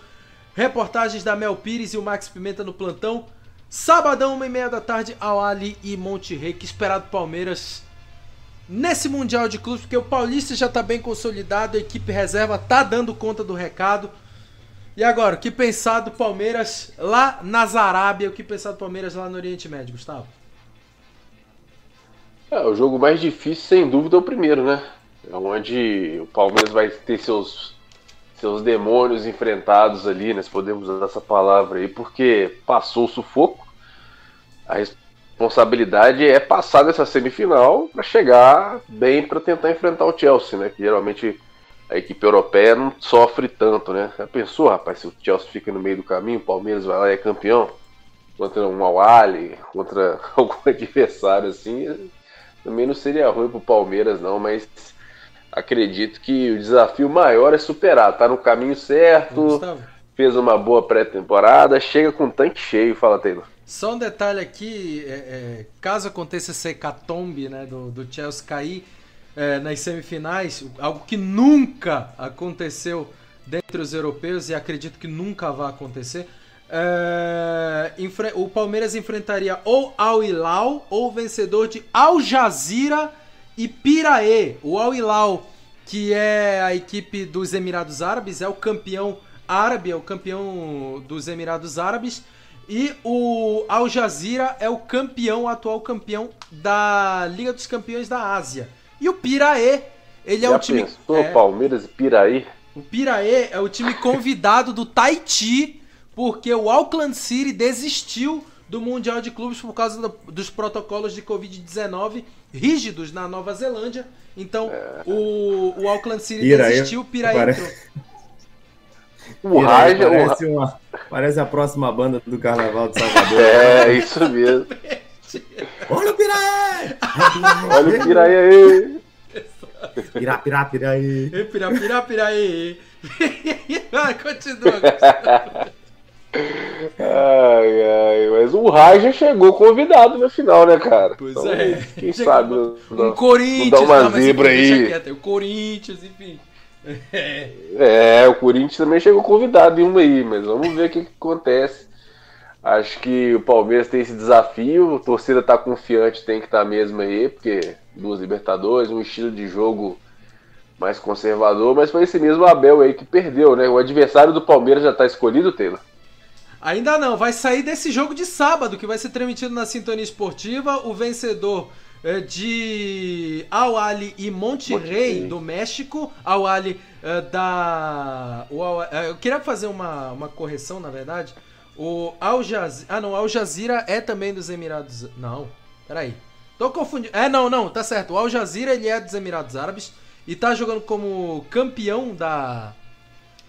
reportagens da Mel Pires e o Max Pimenta no plantão. Sabadão, uma e meia da tarde, Awali e Monterrey. Que esperado Palmeiras nesse Mundial de Clubes, porque o Paulista já tá bem consolidado, a equipe reserva tá dando conta do recado. E agora, o que pensar do Palmeiras lá na Arábia, o que pensar do Palmeiras lá no Oriente Médio, Gustavo? É, o jogo mais difícil, sem dúvida, é o primeiro, né? É onde o Palmeiras vai ter seus, seus demônios enfrentados ali, né? Se podemos usar essa palavra aí, porque passou o sufoco. A responsabilidade é passar dessa semifinal para chegar bem para tentar enfrentar o Chelsea, né? Que geralmente a equipe europeia não sofre tanto, né? Já pensou, rapaz, se o Chelsea fica no meio do caminho, o Palmeiras vai lá e é campeão contra um Awali, contra algum adversário assim, também não seria ruim pro Palmeiras não, mas acredito que o desafio maior é superar, tá no caminho certo, fez uma boa pré-temporada, chega com o tanque cheio, fala Taylor. Só um detalhe aqui, é, é, caso aconteça esse hecatombe né, do, do Chelsea cair é, nas semifinais, algo que nunca aconteceu dentre os europeus e acredito que nunca vai acontecer, é, o Palmeiras enfrentaria ou Al Hilal ou o vencedor de Al Jazeera e Piraê. O Al Hilal, que é a equipe dos Emirados Árabes, é o campeão árabe, é o campeão dos Emirados Árabes. E o Al Jazeera é o campeão, o atual campeão da Liga dos Campeões da Ásia. E o Piraê, ele é Já o time. pensou é, Palmeiras e Piraí? o Piraê é o time convidado do Tahiti, porque o Auckland City desistiu do Mundial de Clubes por causa do- dos protocolos de Covid-19 rígidos na Nova Zelândia. Então, o, o Auckland City Piraí, desistiu, o Piraí parece- entrou. O Raja, o parece, uma- parece a próxima banda do Carnaval de Salvador. É, isso mesmo. Olha o Piraí! Olha o Piraí aí. Pirá, pirá, piraí. Pirá, pirá, piraí. Continua. Ai, ai, mas o Raja chegou convidado na final, né, cara? Pois Então, é. Quem sabe não, Um não- Corinthians, não dá uma não, mas zebra aí. quieto, O Corinthians, enfim. É. É, o Corinthians também chegou convidado em uma aí, mas vamos ver o que, que acontece. Acho que o Palmeiras tem esse desafio, a torcida tá confiante, tem que estar mesmo aí, porque duas Libertadores, um estilo de jogo mais conservador, mas foi esse mesmo Abel aí que perdeu, né? O adversário do Palmeiras já tá escolhido, Taylor? Ainda não, vai sair desse jogo de sábado, que vai ser transmitido na Sintonia Esportiva. O vencedor de Al Ali e Monterrey, do México. Al Ali é, da. o é, eu queria fazer uma, uma correção, na verdade. O Al Jazeera. Ah, não, Al Jazeera é também dos Emirados. Não, peraí. Tô confundindo. É, não, não, tá certo. O Al Jazeera ele é dos Emirados Árabes e tá jogando como campeão da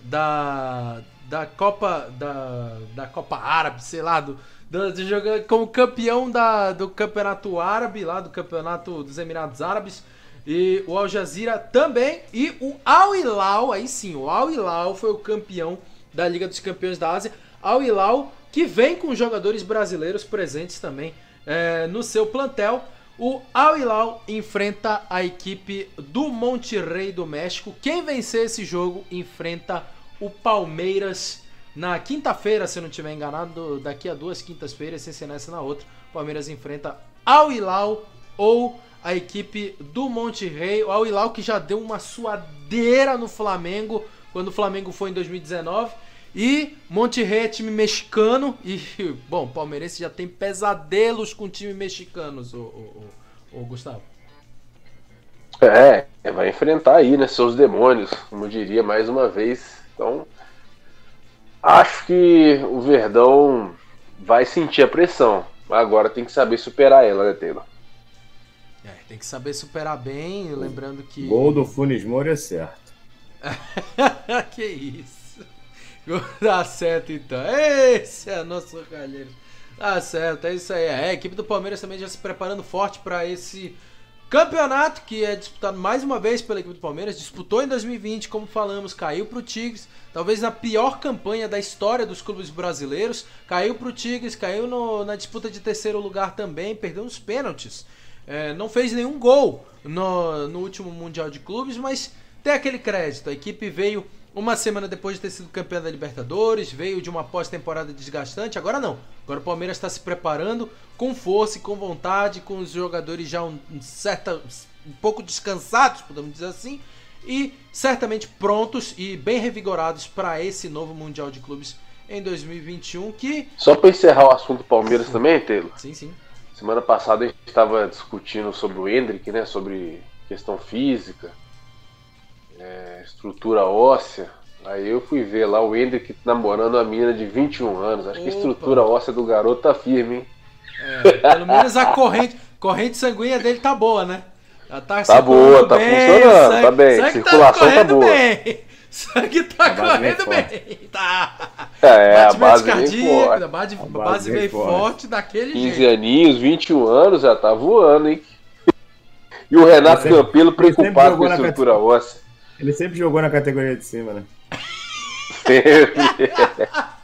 da da Copa da, da Copa Árabe, sei lá, do, do, de jogar como campeão da, do campeonato árabe lá do campeonato dos Emirados Árabes e o Al Jazeera também e o Al Hilal, aí sim, o Al Hilal foi o campeão da Liga dos Campeões da Ásia. Al Hilal que vem com jogadores brasileiros presentes também é, no seu plantel. O Al Hilal enfrenta a equipe do Monterrey do México. Quem vencer esse jogo enfrenta o Palmeiras na quinta-feira, se eu não estiver enganado, daqui a duas quintas-feiras, sem ser nessa na outra. O Palmeiras enfrenta Al Hilal ou a equipe do Monterrey. O Al Hilal que já deu uma suadeira no Flamengo quando o Flamengo foi em 2019. E Monterrey é time mexicano. E, bom, palmeirense já tem pesadelos com time mexicanos, o, o, o, o Gustavo. É, vai enfrentar aí, né, seus demônios, como diria mais uma vez. Então, acho que o Verdão vai sentir a pressão. Agora tem que saber superar ela, né, Taylor? É, tem que saber superar bem, lembrando que. Gol do Funes Mori é certo. que isso. Gol dá certo então. Esse é nosso Calheiros. Tá certo, é isso aí. É, a equipe do Palmeiras também já se preparando forte para esse campeonato que é disputado mais uma vez pela equipe do Palmeiras. Disputou em 2020, como falamos, caiu para o Tigres, talvez na pior campanha da história dos clubes brasileiros. Caiu para o Tigres, caiu no- na disputa de terceiro lugar também, perdeu uns pênaltis. É, não fez nenhum gol no, no último Mundial de Clubes, mas tem aquele crédito. A equipe veio uma semana depois de ter sido campeã da Libertadores, veio de uma pós-temporada desgastante. Agora não. Agora o Palmeiras está se preparando com força e com vontade, com os jogadores já um, um certa, um pouco descansados, podemos dizer assim, e certamente prontos e bem revigorados para esse novo Mundial de Clubes em 2021 que Só para encerrar o assunto Palmeiras também, Taylor. Sim, sim. Semana passada a gente estava discutindo sobre o Hendrick, né? Sobre questão física, é, estrutura óssea. Aí eu fui ver lá o Hendrick namorando uma menina de 21 anos. Acho que a Opa. estrutura óssea do garoto tá firme, hein? É, pelo menos a corrente, corrente sanguínea dele tá boa, né? Ela tá, Tá boa, tá bem, funcionando, sangue- tá bem. sangue Circulação tá correndo boa. Bem. Sangue tá A correndo bem. Tá. É, a base cardíaco, forte. a base, a base vem veio forte. forte daquele 15 jeito. aninhos, 21 anos, já tá voando, hein? E o Renato Campelo preocupado com a estrutura óssea. Ele sempre jogou na categoria de cima, né?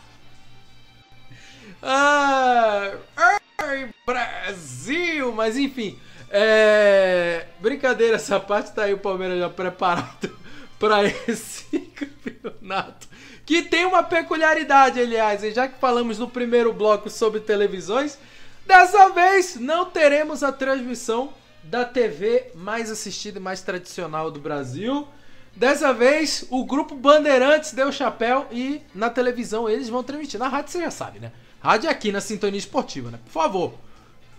Ah, ai, Brasil! Mas enfim, é... brincadeira essa parte, tá aí o Palmeiras já preparado para esse campeonato. Que tem uma peculiaridade, aliás, e já que falamos no primeiro bloco sobre televisões, dessa vez não teremos a transmissão da TV mais assistida e mais tradicional do Brasil. Dessa vez, o grupo Bandeirantes deu chapéu e na televisão eles vão transmitir. Na rádio você já sabe, né? Rádio é aqui na Sintonia Esportiva, né? Por favor.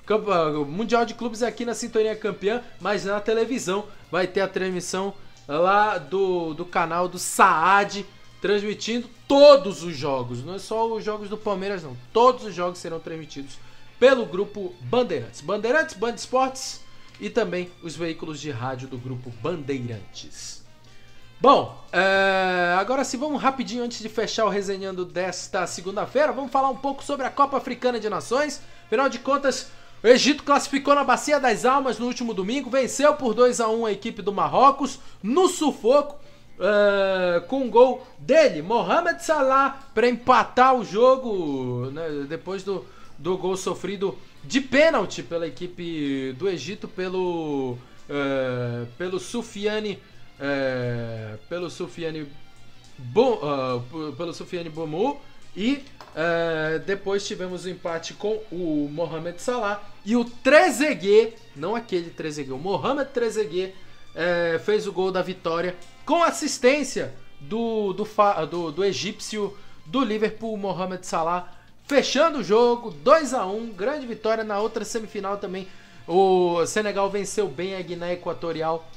Ah, o Mundial de Clubes é aqui na Sintonia Campeã, mas na televisão vai ter a transmissão lá do, do canal do Saad, transmitindo todos os jogos. Não é só os jogos do Palmeiras, não. Todos os jogos serão transmitidos pelo grupo Bandeirantes. Bandeirantes, Band Esportes e também os veículos de rádio do grupo Bandeirantes. Bom, é, agora sim, vamos rapidinho antes de fechar o resenhando desta segunda-feira. Vamos falar um pouco sobre a Copa Africana de Nações. Afinal de contas, o Egito classificou na Bacia das Almas no último domingo, venceu por 2 a 1 a equipe do Marrocos no sufoco. é, com um gol dele, Mohamed Salah, para empatar o jogo né, depois do, do gol sofrido de pênalti pela equipe do Egito pelo, é, pelo Sufiane é, pelo Sufiane p- pelo Sufiane Bomu e é, depois tivemos o empate com o Mohamed Salah e o Trezeguet, não aquele Trezeguet, o Mohamed Trezeguet é, fez o gol da vitória com assistência do, do, do, do egípcio do Liverpool, Mohamed Salah, fechando o jogo, 2 a 1 grande vitória na outra semifinal também. O Senegal venceu bem a Guiné Equatorial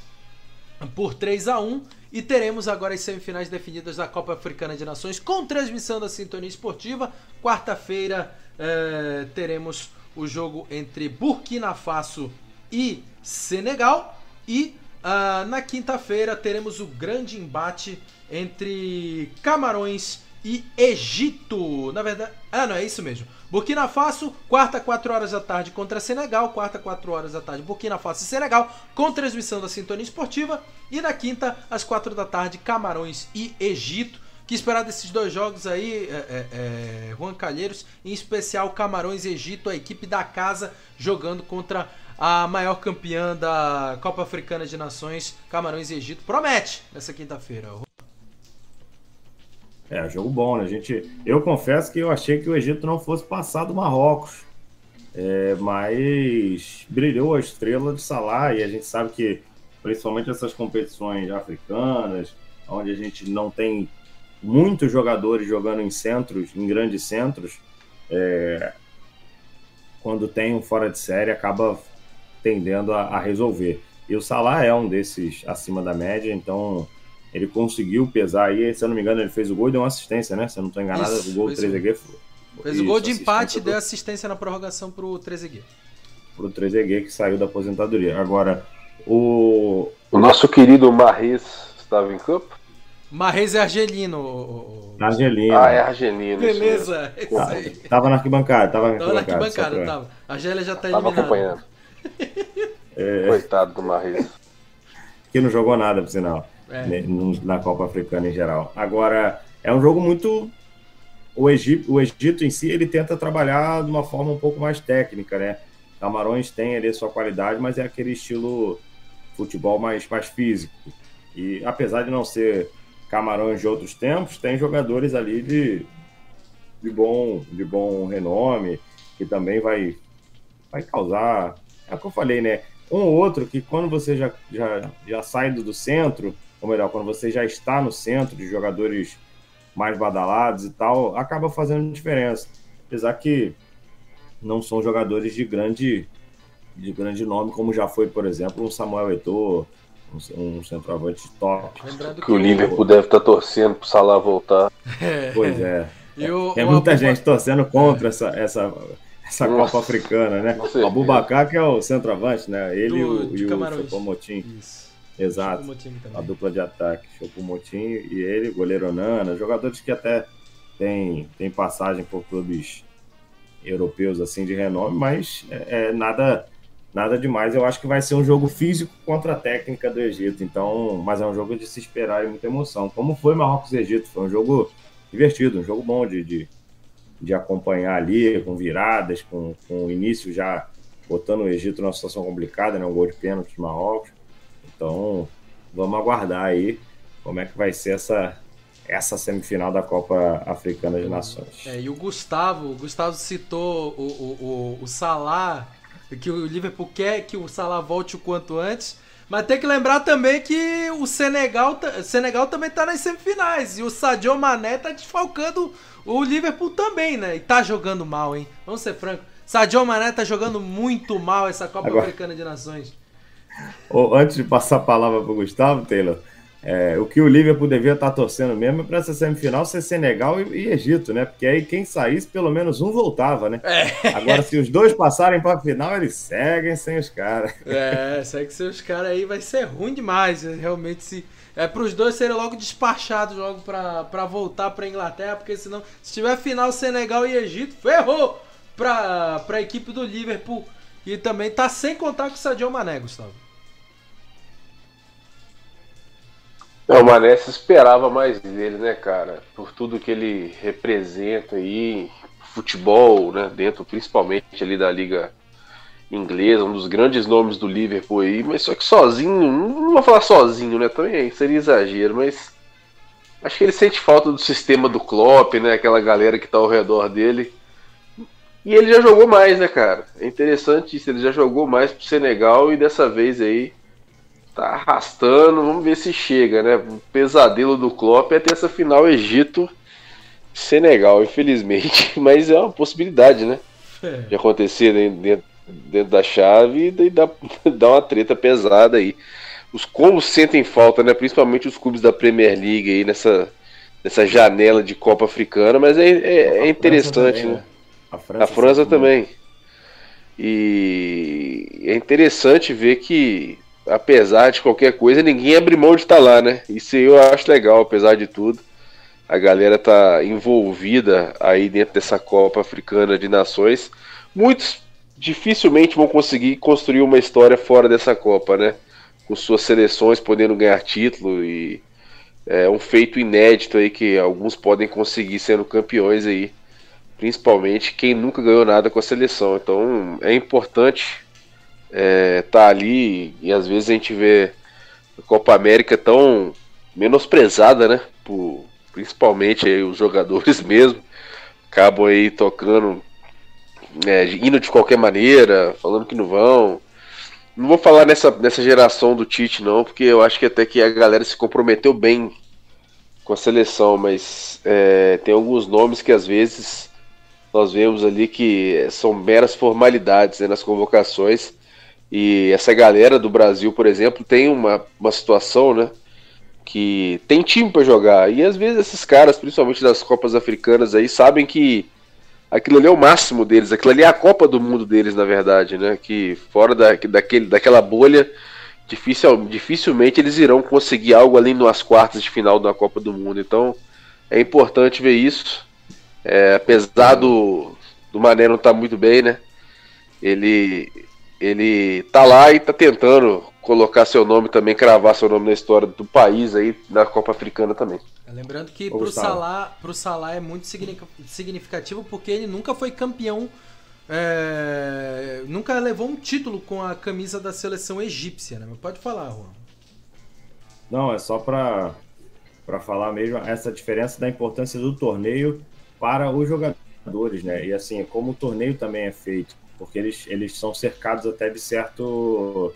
por 3 a 1 e teremos agora as semifinais definidas da Copa Africana de Nações com transmissão da Sintonia Esportiva. Quarta-feira eh, teremos o jogo entre Burkina Faso e Senegal e ah, na quinta-feira teremos o grande embate entre Camarões e Egito. Na verdade, ah, não, é isso mesmo. Burkina Faso, quarta, 4 horas da tarde contra Senegal, quarta, 4 horas da tarde, Burkina Faso e Senegal, com transmissão da Sintonia Esportiva. E na quinta, às 4 da tarde, Camarões e Egito. Que esperar desses dois jogos aí, é, é, é, Juan Calheiros, em especial Camarões e Egito, a equipe da casa jogando contra a maior campeã da Copa Africana de Nações, Camarões e Egito. Promete nessa quinta-feira. É, jogo bom, né? A gente, eu confesso que eu achei que o Egito não fosse passar do Marrocos. É, mas brilhou a estrela de Salah e a gente sabe que, principalmente essas competições africanas, onde a gente não tem muitos jogadores jogando em centros, em grandes centros, é, quando tem um fora de série, acaba tendendo a, a resolver. E o Salah é um desses acima da média, então ele conseguiu pesar aí. Se eu não me engano, ele fez o gol e deu uma assistência, né? Se eu não estou enganado, Isso, o gol do isso. Trezeguet foi. Fez o gol de empate e deu assistência na prorrogação pro Trezeguet. pro Trezeguet que saiu da aposentadoria. Agora, o. O nosso querido Marres estava em campo? Marrez é argelino. o- o- Argelina. Ah, é argelino. isso Beleza, mesmo. isso aí. Tava na arquibancada, tava na Tava na arquibancada. arquibancada, tava. A Argélia já tá Tava eliminada. acompanhando. É, Coitado do Marrez. que não jogou nada, por sinal, É. né, na Copa Africana em geral. Agora, é um jogo muito. O Egito, o Egito em si, ele tenta trabalhar de uma forma um pouco mais técnica, né? Camarões tem ali a sua qualidade, mas é aquele estilo futebol mais, mais físico. E apesar de não ser Camarões de outros tempos, tem jogadores ali de, de, bom, de bom renome, que também vai, vai causar. É o que eu falei, né? Um ou outro que quando você já, já, já sai do centro, ou melhor, quando você já está no centro de jogadores mais badalados e tal, acaba fazendo diferença. Apesar que não são jogadores de grande, de grande nome, como já foi, por exemplo, um Samuel Eto'o, um, um centroavante top. Lembrando Que o Liverpool deve estar torcendo pro Salah voltar. Pois é. O- Tem o muita gente torcendo contra essa, essa, essa Nossa, Copa Africana, né? O. Abubacar, que é o centroavante, né? Ele Do- e o, e o. Choupo-Moting. Isso. Exato. A dupla de ataque, Choupo-Moting e ele, goleiro Nana, jogadores que até têm tem passagem por clubes europeus assim de renome, mas é, é nada nada demais. Eu acho que vai ser um jogo físico contra a técnica do Egito. Então, mas é um jogo de se esperar e muita emoção. Como foi Marrocos e Egito, foi um jogo divertido, um jogo bom de, de, de acompanhar ali, com viradas, com, com o início já botando o Egito numa situação complicada, né? Um gol de pênalti de Marrocos. Então, vamos aguardar aí como é que vai ser essa, essa semifinal da Copa Africana de Nações. É, e o Gustavo, o Gustavo citou o, o, o, o Salah, que o Liverpool quer que o Salah volte o quanto antes. Mas tem que lembrar também que o Senegal, Senegal também tá nas semifinais. E o Sadio Mané tá desfalcando o Liverpool também, né? E tá jogando mal, hein? Vamos ser franco. Sadio Mané tá jogando muito mal essa Copa Agora- Africana de Nações. Antes de passar a palavra para o Gustavo, Taylor, é, o que o Liverpool devia estar torcendo mesmo é para essa semifinal ser Senegal e, e Egito, né? Porque aí quem saísse, pelo menos um voltava, né? Agora, se os dois passarem para a final, eles seguem sem os caras. É, segue seus caras aí vai ser ruim demais. né? Realmente, se. É pros dois serem logo despachados logo pra voltar pra Inglaterra, porque senão, se tiver final Senegal e Egito, ferrou pra, pra equipe do Liverpool. E também tá sem contar com o Sadio Mané, Gustavo. É, o Mané se esperava mais dele, né, cara? Por tudo que ele representa aí, futebol, né, dentro principalmente ali da liga inglesa, um dos grandes nomes do Liverpool aí, mas só que sozinho, não vou falar sozinho, né, também seria exagero, mas acho que ele sente falta do sistema do Klopp, né, aquela galera que tá ao redor dele. E ele já jogou mais, né, cara? É interessante isso, ele já jogou mais pro Senegal e dessa vez aí tá arrastando, vamos ver se chega, né? O pesadelo do Klopp é ter essa final Egito Senegal, infelizmente, mas é uma possibilidade, né? De acontecer dentro, dentro, dentro da chave e daí dá, dá uma treta pesada aí. Os como sentem falta, né? Principalmente os clubes da Premier League aí nessa, nessa janela de Copa Africana, mas é, é, é interessante, também, né? A França, A França sente também. E é interessante ver que, apesar de qualquer coisa, ninguém abre mão de estar lá, né? Isso eu acho legal, apesar de tudo. A galera tá envolvida aí dentro dessa Copa Africana de Nações. Muitos dificilmente vão conseguir construir uma história fora dessa Copa, né? Com suas seleções podendo ganhar título e é um feito inédito aí que alguns podem conseguir sendo campeões aí principalmente quem nunca ganhou nada com a seleção. Então é importante estar tá ali e às vezes a gente vê a Copa América tão menosprezada, né? Por, principalmente aí, os jogadores mesmo acabam aí tocando, é, indo de qualquer maneira, falando que não vão. Não vou falar nessa, nessa geração do Tite, não, porque eu acho que até que a galera se comprometeu bem com a seleção, mas é, tem alguns nomes que às vezes nós vemos ali que são meras formalidades né, nas convocações. E essa galera do Brasil, por exemplo, tem uma, uma situação, né? Que tem time para jogar. E às vezes esses caras, principalmente das Copas Africanas aí, sabem que aquilo ali é o máximo deles, aquilo ali é a Copa do Mundo deles, na verdade, né? Que fora da, daquele, daquela bolha Dificil, dificilmente eles irão conseguir algo além das quartas de final da Copa do Mundo. Então é importante ver isso. É, apesar do, do Mané não estar tá muito bem, né? Ele, ele tá lá e tá tentando colocar seu nome também, cravar seu nome na história do país aí, da Copa Africana também. Lembrando que pro Salah, pro Salah é muito significativo porque ele nunca foi campeão é, nunca levou um título com a camisa da seleção egípcia, né? Mas pode falar, Juan. Não, é só para para falar mesmo essa diferença da importância do torneio para os jogadores, né? E assim, como o torneio também é feito, porque eles, eles são cercados até de certo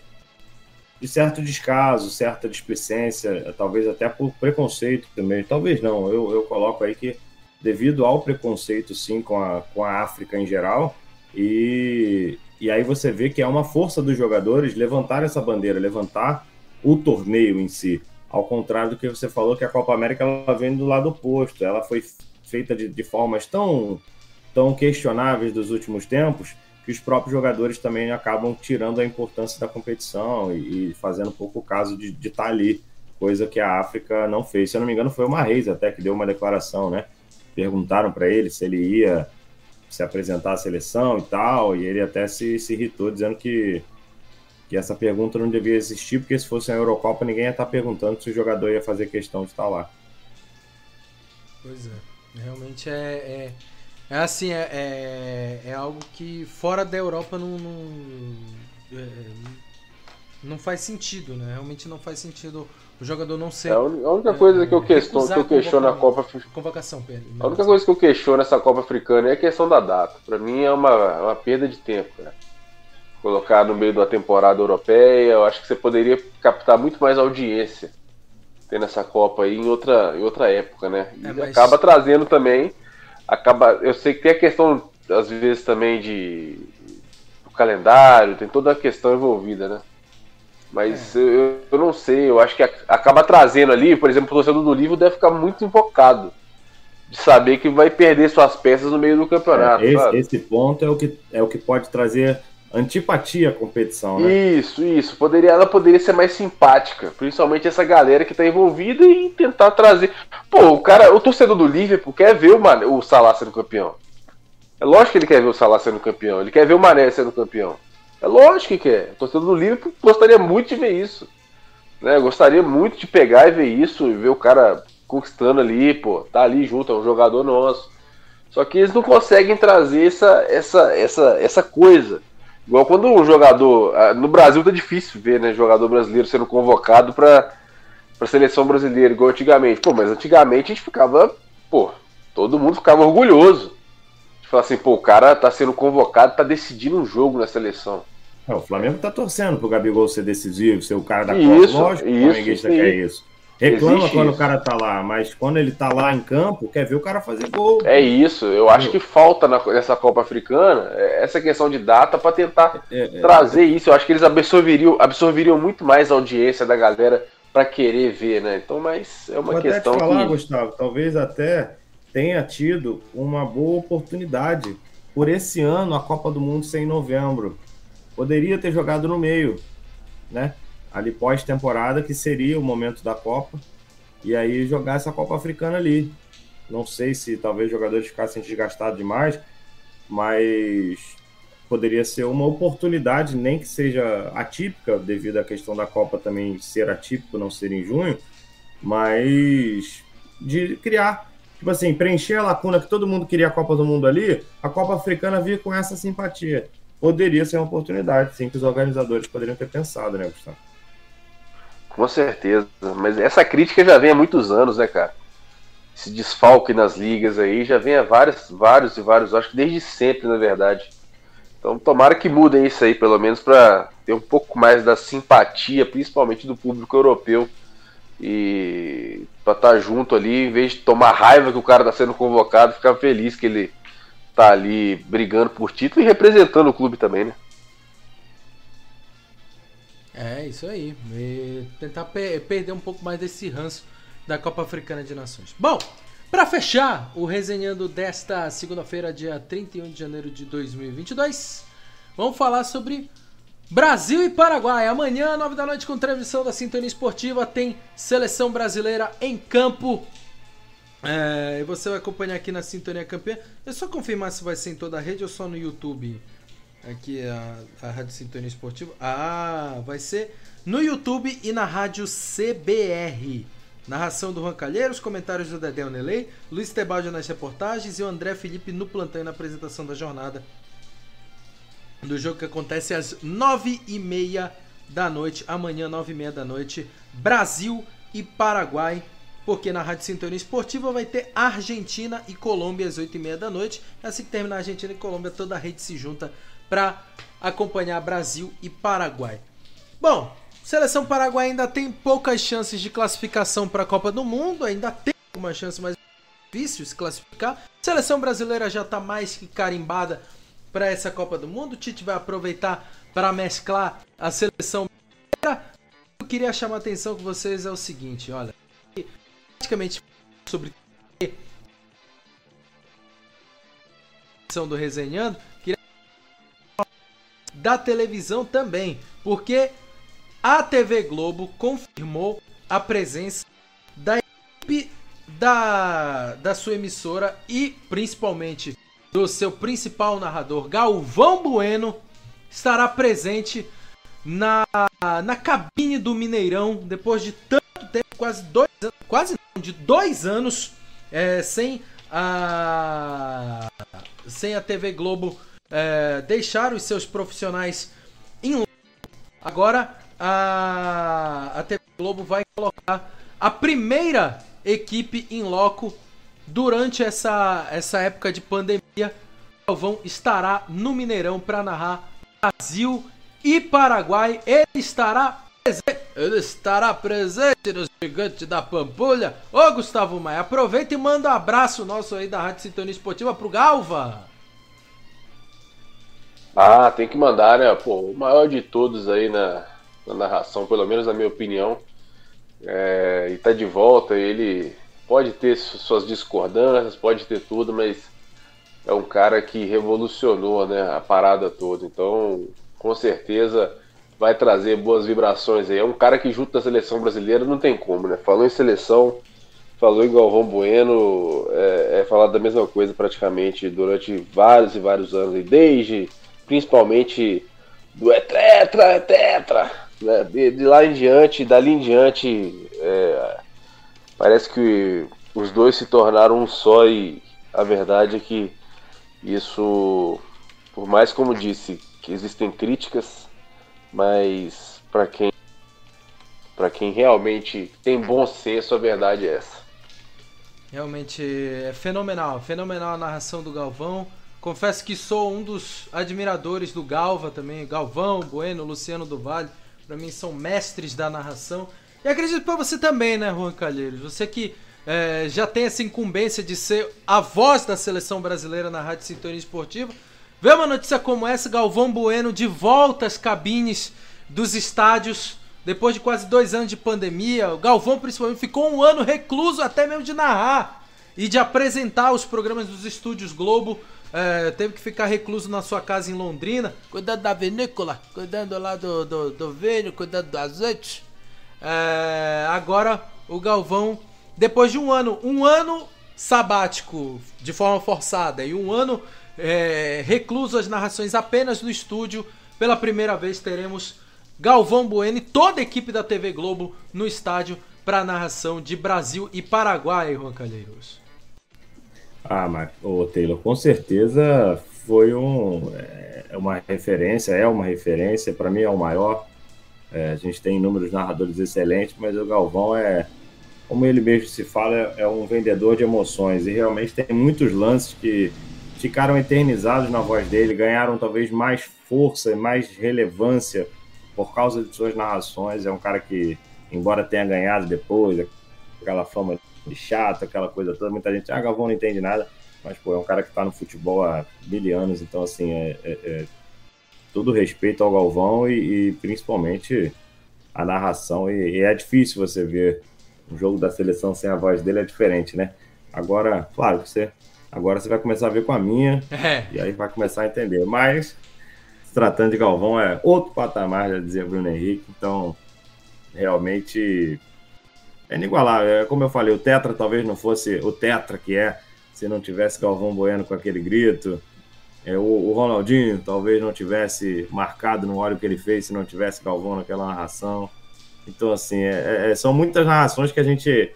de certo descaso, certa displicência, talvez até por preconceito também. Talvez não, eu, eu coloco aí que devido ao preconceito, sim, com a, com a África em geral, e, e aí você vê que é uma força dos jogadores levantar essa bandeira, levantar o torneio em si. Ao contrário do que você falou, que a Copa América ela vem do lado oposto. Ela foi feita de, de formas tão, tão questionáveis dos últimos tempos os próprios jogadores também acabam tirando a importância da competição e, e fazendo pouco caso de, estar tá ali, coisa que a África não fez. Se eu não me engano, foi uma Reis até que deu uma declaração, né? Perguntaram para ele se ele ia se apresentar à seleção e tal, e ele até se, se irritou dizendo que, que essa pergunta não devia existir, porque se fosse a Eurocopa ninguém ia estar perguntando se o jogador ia fazer questão de estar lá. Pois é, realmente é, é, é assim, é, é, é, algo que fora da Europa não, não, é, não faz sentido, né? Realmente não faz sentido o jogador não ser. É, a única coisa que eu, questiono, que eu questiono na Copa Convocação, Pedro. A única coisa que eu questiono nessa Copa Africana é a questão da data. Para mim é uma, é uma perda de tempo, cara. Colocar no meio da temporada europeia, eu acho que você poderia captar muito mais audiência tendo essa Copa aí em outra, em outra época, né? E é, mas... acaba trazendo também. Acaba, eu sei que tem a questão, às vezes, também de do calendário, tem toda a questão envolvida, né? Mas é. eu, eu não sei, eu acho que acaba trazendo ali, por exemplo, o torcedor do livro deve ficar muito invocado de saber que vai perder suas peças no meio do campeonato. É, esse, esse, ponto é o, que, é o que pode trazer antipatia à competição, né? Isso, isso. Poderia, ela poderia ser mais simpática, principalmente essa galera que está envolvida e tentar trazer. Pô, o cara, o torcedor do Liverpool quer ver o, Mané, o Salah sendo campeão. É lógico que ele quer ver o Salah sendo campeão, ele quer ver o Mané sendo campeão. É lógico que quer. O torcedor do Liverpool gostaria muito de ver isso. Né? Gostaria muito de pegar e ver isso e ver o cara conquistando ali, pô, tá ali junto, é um jogador nosso. Só que eles não conseguem trazer essa, essa, essa, essa coisa. Igual quando um jogador. Ah, no Brasil tá difícil ver, né? Jogador brasileiro sendo convocado pra, pra seleção brasileira, igual antigamente. Pô, mas antigamente a gente ficava. Pô, todo mundo ficava orgulhoso. De falar assim, pô, o cara tá sendo convocado, tá decidindo um jogo na seleção. É, o Flamengo tá torcendo pro Gabigol ser decisivo, ser o cara da Copa. Lógico que o flamenguista quer isso. Reclama Existe quando isso. o cara tá lá, mas quando ele tá lá em campo, quer ver o cara fazer gol. É isso, eu acho que falta nessa Copa Africana é, essa questão de data para tentar é, é, trazer isso. Eu acho que eles absorveriam, absorveriam muito mais a audiência da galera para querer ver, né? Então, mas é uma Vou questão até te falar, que... Gustavo, talvez até tenha tido uma boa oportunidade por esse ano a Copa do Mundo ser em novembro poderia ter jogado no meio, né? Ali pós-temporada, que seria o momento da Copa, e aí jogar essa Copa Africana ali. Não sei se talvez os jogadores ficassem desgastados demais, mas poderia ser uma oportunidade, nem que seja atípica, devido à questão da Copa também ser atípico, não ser em junho, mas de criar, tipo assim, preencher a lacuna que todo mundo queria a Copa do Mundo ali, a Copa Africana vir com essa simpatia poderia ser uma oportunidade, sim, que os organizadores poderiam ter pensado, né, Gustavo? Com certeza. Mas essa crítica já vem há muitos anos, né, cara? Esse desfalque nas ligas aí já vem há vários, vários e vários, acho que desde sempre, na verdade. Então, tomara que mudem isso aí, pelo menos, para ter um pouco mais da simpatia, principalmente do público europeu. E para estar tá junto ali, em vez de tomar raiva que o cara está sendo convocado, ficar feliz que ele tá ali brigando por título e representando o clube também, né? É, isso aí. E tentar perder um pouco mais desse ranço da Copa Africana de Nações. Bom, para fechar o resenhando desta segunda-feira, dia 31 de janeiro de 2022, vamos falar sobre Brasil e Paraguai. Amanhã, 9 da noite, com transmissão da Sintonia Esportiva, tem seleção brasileira em campo. É, e você vai acompanhar aqui na Sintonia Campeã. É só confirmar se vai ser em toda a rede ou só no YouTube. Aqui a, a Rádio Sintonia Esportiva. Ah, vai ser no YouTube e na Rádio CBR. Narração do Juan Calheiros, comentários do Dedé Onelei, Luiz Tebaldi nas reportagens e o André Felipe no plantão e na apresentação da jornada do jogo que acontece às nove e meia da noite, amanhã nove e meia da noite, Brasil e Paraguai, porque na Rádio Sintonia Esportiva vai ter Argentina e Colômbia às oito e meia da noite, assim que terminar a Argentina e Colômbia, toda a rede se junta para acompanhar Brasil e Paraguai. Bom, seleção paraguaia ainda tem poucas chances de classificação para a Copa do Mundo, ainda tem alguma chance, mas é difícil se classificar. Seleção brasileira já está mais que carimbada para essa Copa do Mundo. O Tite vai aproveitar para mesclar a seleção brasileira. Eu queria chamar a atenção com vocês é o seguinte, olha, praticamente sobre do resenhando, queria da televisão também, porque a TV Globo confirmou a presença da equipe da, da sua emissora e principalmente do seu principal narrador, Galvão Bueno, estará presente na, na cabine do Mineirão depois de tanto tempo, quase dois anos, quase não, de dois anos é, sem a sem a TV Globo é, deixar os seus profissionais em agora a, a TV Globo vai colocar a primeira equipe em loco durante essa, essa época de pandemia. Galvão estará no Mineirão para narrar Brasil e Paraguai. Ele estará presente, ele estará presente no Gigante da Pampulha. Ô Gustavo Maia, aproveita e manda um abraço nosso aí da Rádio Sintonia Esportiva pro Galva. Ah, tem que mandar, né? Pô, o maior de todos aí na, na narração, pelo menos na minha opinião. É, e tá de volta, ele pode ter suas discordâncias, pode ter tudo, mas é um cara que revolucionou né, a parada toda. Então, com certeza vai trazer boas vibrações aí. É um cara que junto da seleção brasileira não tem como, né? Falou em seleção, falou em Galvão Bueno, é, é falar da mesma coisa praticamente durante vários e vários anos, e desde principalmente do é tetra, é tetra, né? de, de, lá em diante, dali em diante, é, parece que os dois se tornaram um só e a verdade é que isso, por mais como disse, que existem críticas, mas para quem para quem realmente tem bom senso, a verdade é essa. Realmente é fenomenal, fenomenal a narração do Galvão. Confesso que sou um dos admiradores do Galva também, Galvão, Bueno, Luciano do Vale, para mim são mestres da narração. E acredito para você também, né, Juan Calheiros? Você que é, já tem essa incumbência de ser a voz da seleção brasileira na Rádio Sintonia Esportiva. Vê uma notícia como essa, Galvão Bueno de volta às cabines dos estádios depois de quase dois anos de pandemia. O Galvão, principalmente, ficou um ano recluso até mesmo de narrar e de apresentar os programas dos estúdios Globo. É, teve que ficar recluso na sua casa em Londrina, cuidando da vinícola, cuidando lá do, do, do vinho, cuidando do azeite. É, agora o Galvão, depois de um ano, um ano sabático de forma forçada e um ano é, recluso às narrações apenas no estúdio, pela primeira vez teremos Galvão Bueno e toda a equipe da TV Globo no estádio para a narração de Brasil e Paraguai, Juan Calheiros. Ah, mas, ô Taylor, com certeza foi um, é uma referência, é uma referência, para mim é o maior. É, a gente tem inúmeros narradores excelentes, mas o Galvão é, como ele mesmo se fala, é um vendedor de emoções e realmente tem muitos lances que ficaram eternizados na voz dele, ganharam talvez mais força e mais relevância por causa de suas narrações. É um cara que, embora tenha ganhado depois, aquela fama chato, aquela coisa toda, muita gente, ah, Galvão não entende nada, mas pô, é um cara que está no futebol há mil anos, então assim, é, é, é todo respeito ao Galvão e, e principalmente a narração, e, e, é difícil você ver um jogo da seleção sem a voz dele, é diferente, né? Agora, claro, você agora você vai começar a ver com a minha, é. e aí vai começar a entender, mas se tratando de Galvão, é outro patamar, já dizia Bruno Henrique. Então, realmente é inigualável. É, como eu falei, o Tetra talvez não fosse o Tetra que é se não tivesse Galvão Bueno com aquele grito. É, o, o, Ronaldinho talvez não tivesse marcado no óleo que ele fez se não tivesse Galvão naquela narração. Então, assim, é, é, são muitas narrações que a gente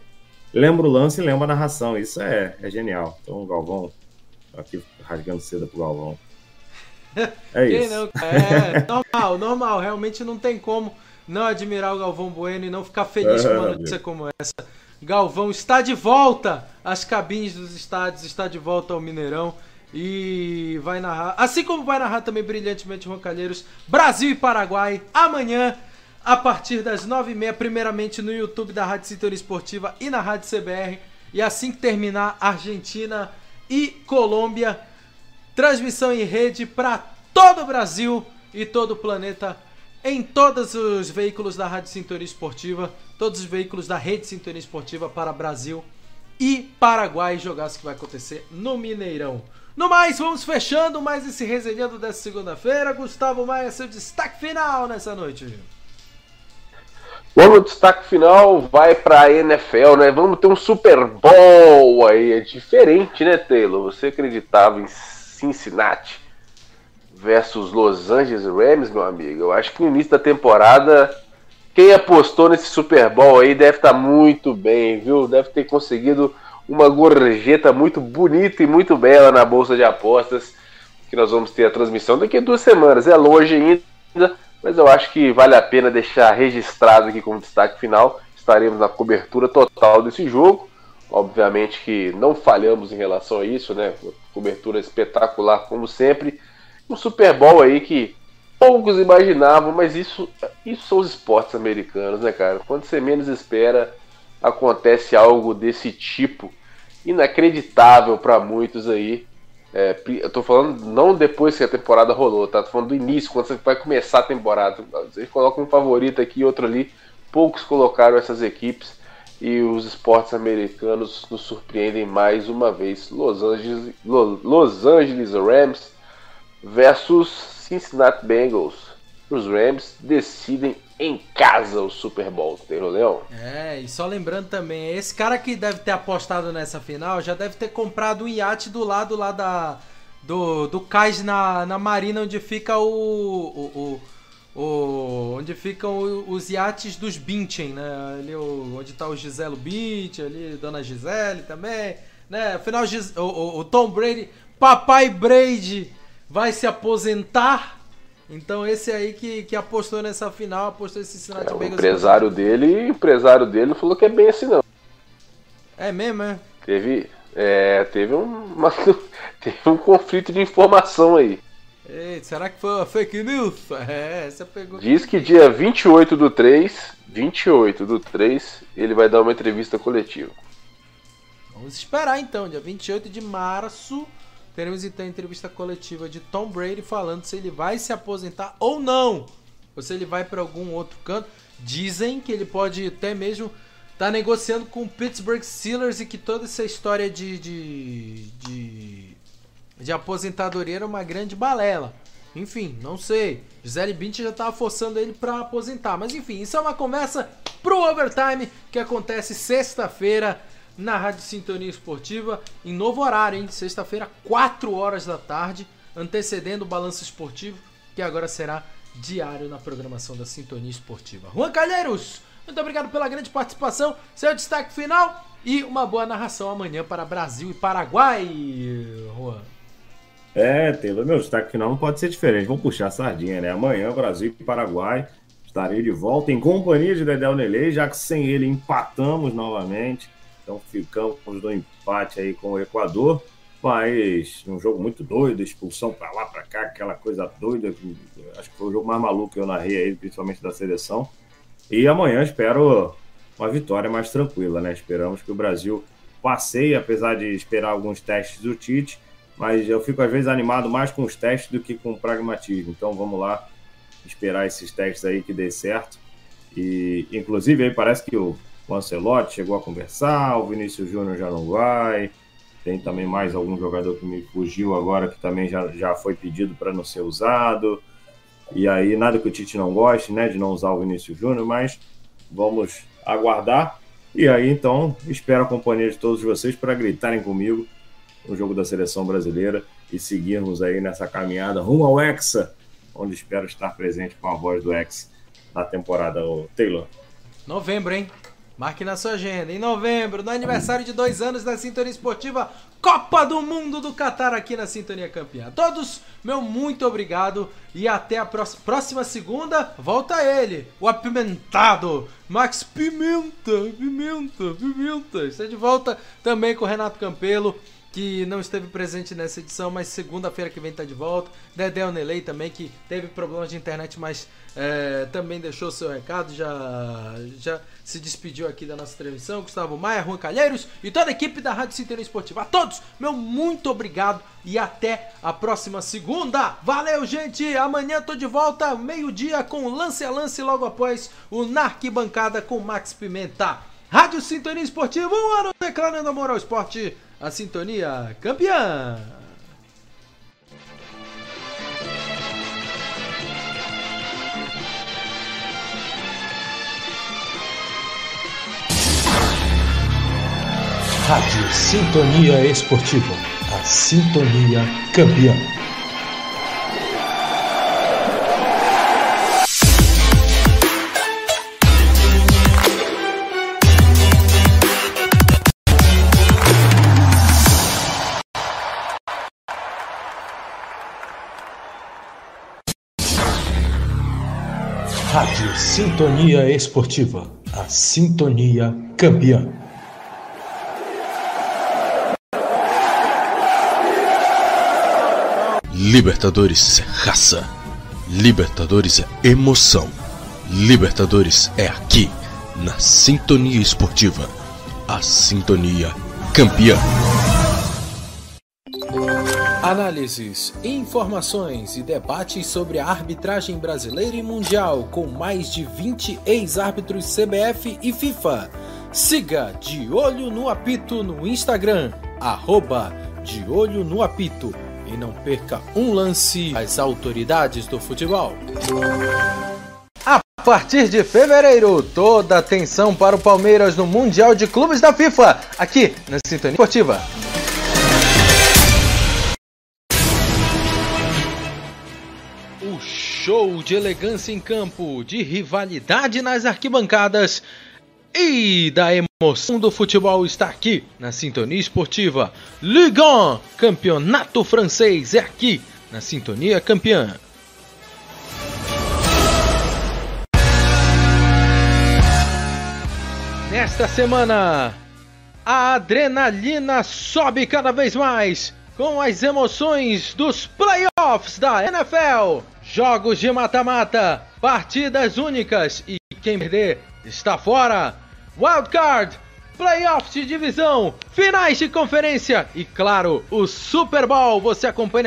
lembra o lance e lembra a narração. Isso é, é genial. Então, o Galvão, aqui rasgando cedo pro Galvão. É isso. Não, é normal, normal. Realmente não tem como não admirar o Galvão Bueno e não ficar feliz com uma notícia como essa. Galvão está de volta às cabines dos estádios, está de volta ao Mineirão e vai narrar, assim como vai narrar também brilhantemente Roncalheiros, Brasil e Paraguai amanhã a partir das 9h30, primeiramente no YouTube da Rádio Sintonia Esportiva e na Rádio CBR. E assim que terminar, Argentina e Colômbia. Transmissão em rede para todo o Brasil e todo o planeta em todos os veículos da Rádio Sintonia Esportiva, todos os veículos da Rede Sintonia Esportiva para Brasil e Paraguai, jogaço que vai acontecer no Mineirão. No mais, vamos fechando mais esse resenhando dessa segunda-feira. Gustavo Maia, seu destaque final nessa noite. Bom, o destaque final vai para a NFL, né? Vamos ter um Super Bowl aí. É diferente, né, Taylor? Você acreditava em Cincinnati versus Los Angeles Rams, meu amigo? Eu acho que no início da temporada, quem apostou nesse Super Bowl aí deve estar tá muito bem, viu? Deve ter conseguido uma gorjeta muito bonita e muito bela na bolsa de apostas. Que nós vamos ter a transmissão daqui a duas semanas. É longe ainda mas eu acho que vale a pena deixar registrado aqui como destaque final. Estaremos na cobertura total desse jogo. Obviamente que não falhamos em relação a isso, né? Cobertura espetacular como sempre. Um Super Bowl aí que poucos imaginavam, mas isso, isso são os esportes americanos, né, cara? Quando você menos espera, acontece algo desse tipo inacreditável para muitos aí. É, eu tô falando não depois que a temporada rolou, tá? Tô falando do início, quando você vai começar a temporada. Você coloca um favorito aqui e outro ali. Poucos colocaram essas equipes e os esportes americanos nos surpreendem mais uma vez. Los Angeles, Los Angeles Rams versus Cincinnati Bengals. Os Rams decidem em casa o Super Bowl, entendeu, Leão? É, e só lembrando também, esse cara que deve ter apostado nessa final já deve ter comprado um iate do lado lá da do, do cais na, na marina onde fica o, o, o, o onde ficam os iates dos Binchen, né? Ali o, onde tá o Giselo Bündchen, ali Dona Gisele também, né? Afinal o, o, o Tom Brady, papai Brady vai se aposentar então esse aí que, que apostou nessa final, apostou esse Cincinnati é, O empresário dele, o empresário dele falou que é bem assim não. É mesmo, é? Teve, é, teve, um, teve um conflito de informação aí. Ei, será que foi uma fake news? É, essa pegou. Diz que dia 28 do 3, 28 do 3, ele vai dar uma entrevista coletiva. Vamos esperar então, dia 28 de março teremos então a entrevista coletiva de Tom Brady falando se ele vai se aposentar ou não. Ou se ele vai para algum outro canto. Dizem que ele pode até mesmo estar tá negociando com o Pittsburgh Steelers e que toda essa história de, de, de, de aposentadoria era uma grande balela. Enfim, não sei. Gisele Bint já estava forçando ele para aposentar. Mas enfim, isso é uma conversa pro overtime que acontece sexta-feira na Rádio Sintonia Esportiva, em novo horário, hein? Sexta-feira, 4 horas da tarde, antecedendo o balanço esportivo, que agora será diário na programação da Sintonia Esportiva. Juan Calheiros, muito obrigado pela grande participação, seu destaque final e uma boa narração amanhã para Brasil e Paraguai, Juan. É, Taylor, meu destaque final não pode ser diferente. Vamos puxar a sardinha, né? Amanhã, Brasil e Paraguai. Estarei de volta em companhia de Dedel Nelei, já que sem ele empatamos novamente. Então ficamos no empate aí com o Equador, mas um jogo muito doido, expulsão para lá, para cá, aquela coisa doida. Acho que foi o jogo mais maluco que eu narrei aí, principalmente da seleção. E amanhã espero uma vitória mais tranquila, né? Esperamos que o Brasil passeie, apesar de esperar alguns testes do Tite, mas eu fico às vezes animado mais com os testes do que com o pragmatismo. Então vamos lá esperar esses testes aí que dê certo. E inclusive aí parece que o o Ancelotti chegou a conversar, o Vinícius Júnior já não vai. Tem também mais algum jogador que me fugiu agora que também já, já foi pedido para não ser usado. E aí, nada que o Tite não goste, né, de não usar o Vinícius Júnior, mas vamos aguardar. E aí, então, espero a companhia de todos vocês para gritarem comigo no jogo da seleção brasileira e seguirmos aí nessa caminhada rumo ao Hexa, onde espero estar presente com a voz do Hexa na temporada, o Taylor. Novembro, hein? Marque na sua agenda. Em novembro, no aniversário de dois anos da Sintonia Esportiva, Copa do Mundo do Catar aqui na Sintonia Campeã. Todos, meu muito obrigado e até a pró- próxima segunda. Volta ele, o apimentado Max Pimenta, Pimenta, Pimenta. Está de volta também com o Renato Campelo que não esteve presente nessa edição, mas segunda-feira que vem tá de volta. Dedé Onelei também, que teve problemas de internet, mas é, também deixou seu recado, já, já se despediu aqui da nossa transmissão. Gustavo Maia, Juan Calheiros e toda a equipe da Rádio Cinturão Esportiva. A todos, meu muito obrigado e até a próxima segunda. Valeu, gente! Amanhã tô de volta, meio-dia, com lance a lance logo após o Na Arquibancada com Max Pimenta. Rádio Sintonia Esportiva, um ano declarando amor ao esporte, a sintonia campeã. Rádio Sintonia Esportiva, a sintonia campeã. Rádio Sintonia Esportiva, a sintonia campeã. Libertadores é raça. Libertadores é emoção. Libertadores é aqui, na Sintonia Esportiva. A Sintonia Campeã. Análises, informações e debates sobre a arbitragem brasileira e mundial com mais de 20 ex-árbitros CBF e FIFA. Siga De Olho no Apito no Instagram, arroba De Olho no Apito. E não perca um lance às autoridades do futebol. A partir de fevereiro, toda atenção para o Palmeiras no Mundial de Clubes da FIFA, aqui na Sintonia Esportiva. Show de elegância em campo, de rivalidade nas arquibancadas e da emoção do futebol está aqui na Sintonia Esportiva. Ligue 1, campeonato francês é aqui na Sintonia Campeã. Nesta semana, a adrenalina sobe cada vez mais com as emoções dos playoffs da NFL. Jogos de mata-mata, partidas únicas e quem perder está fora. Wildcard, playoffs de divisão, finais de conferência e, claro, o Super Bowl você acompanha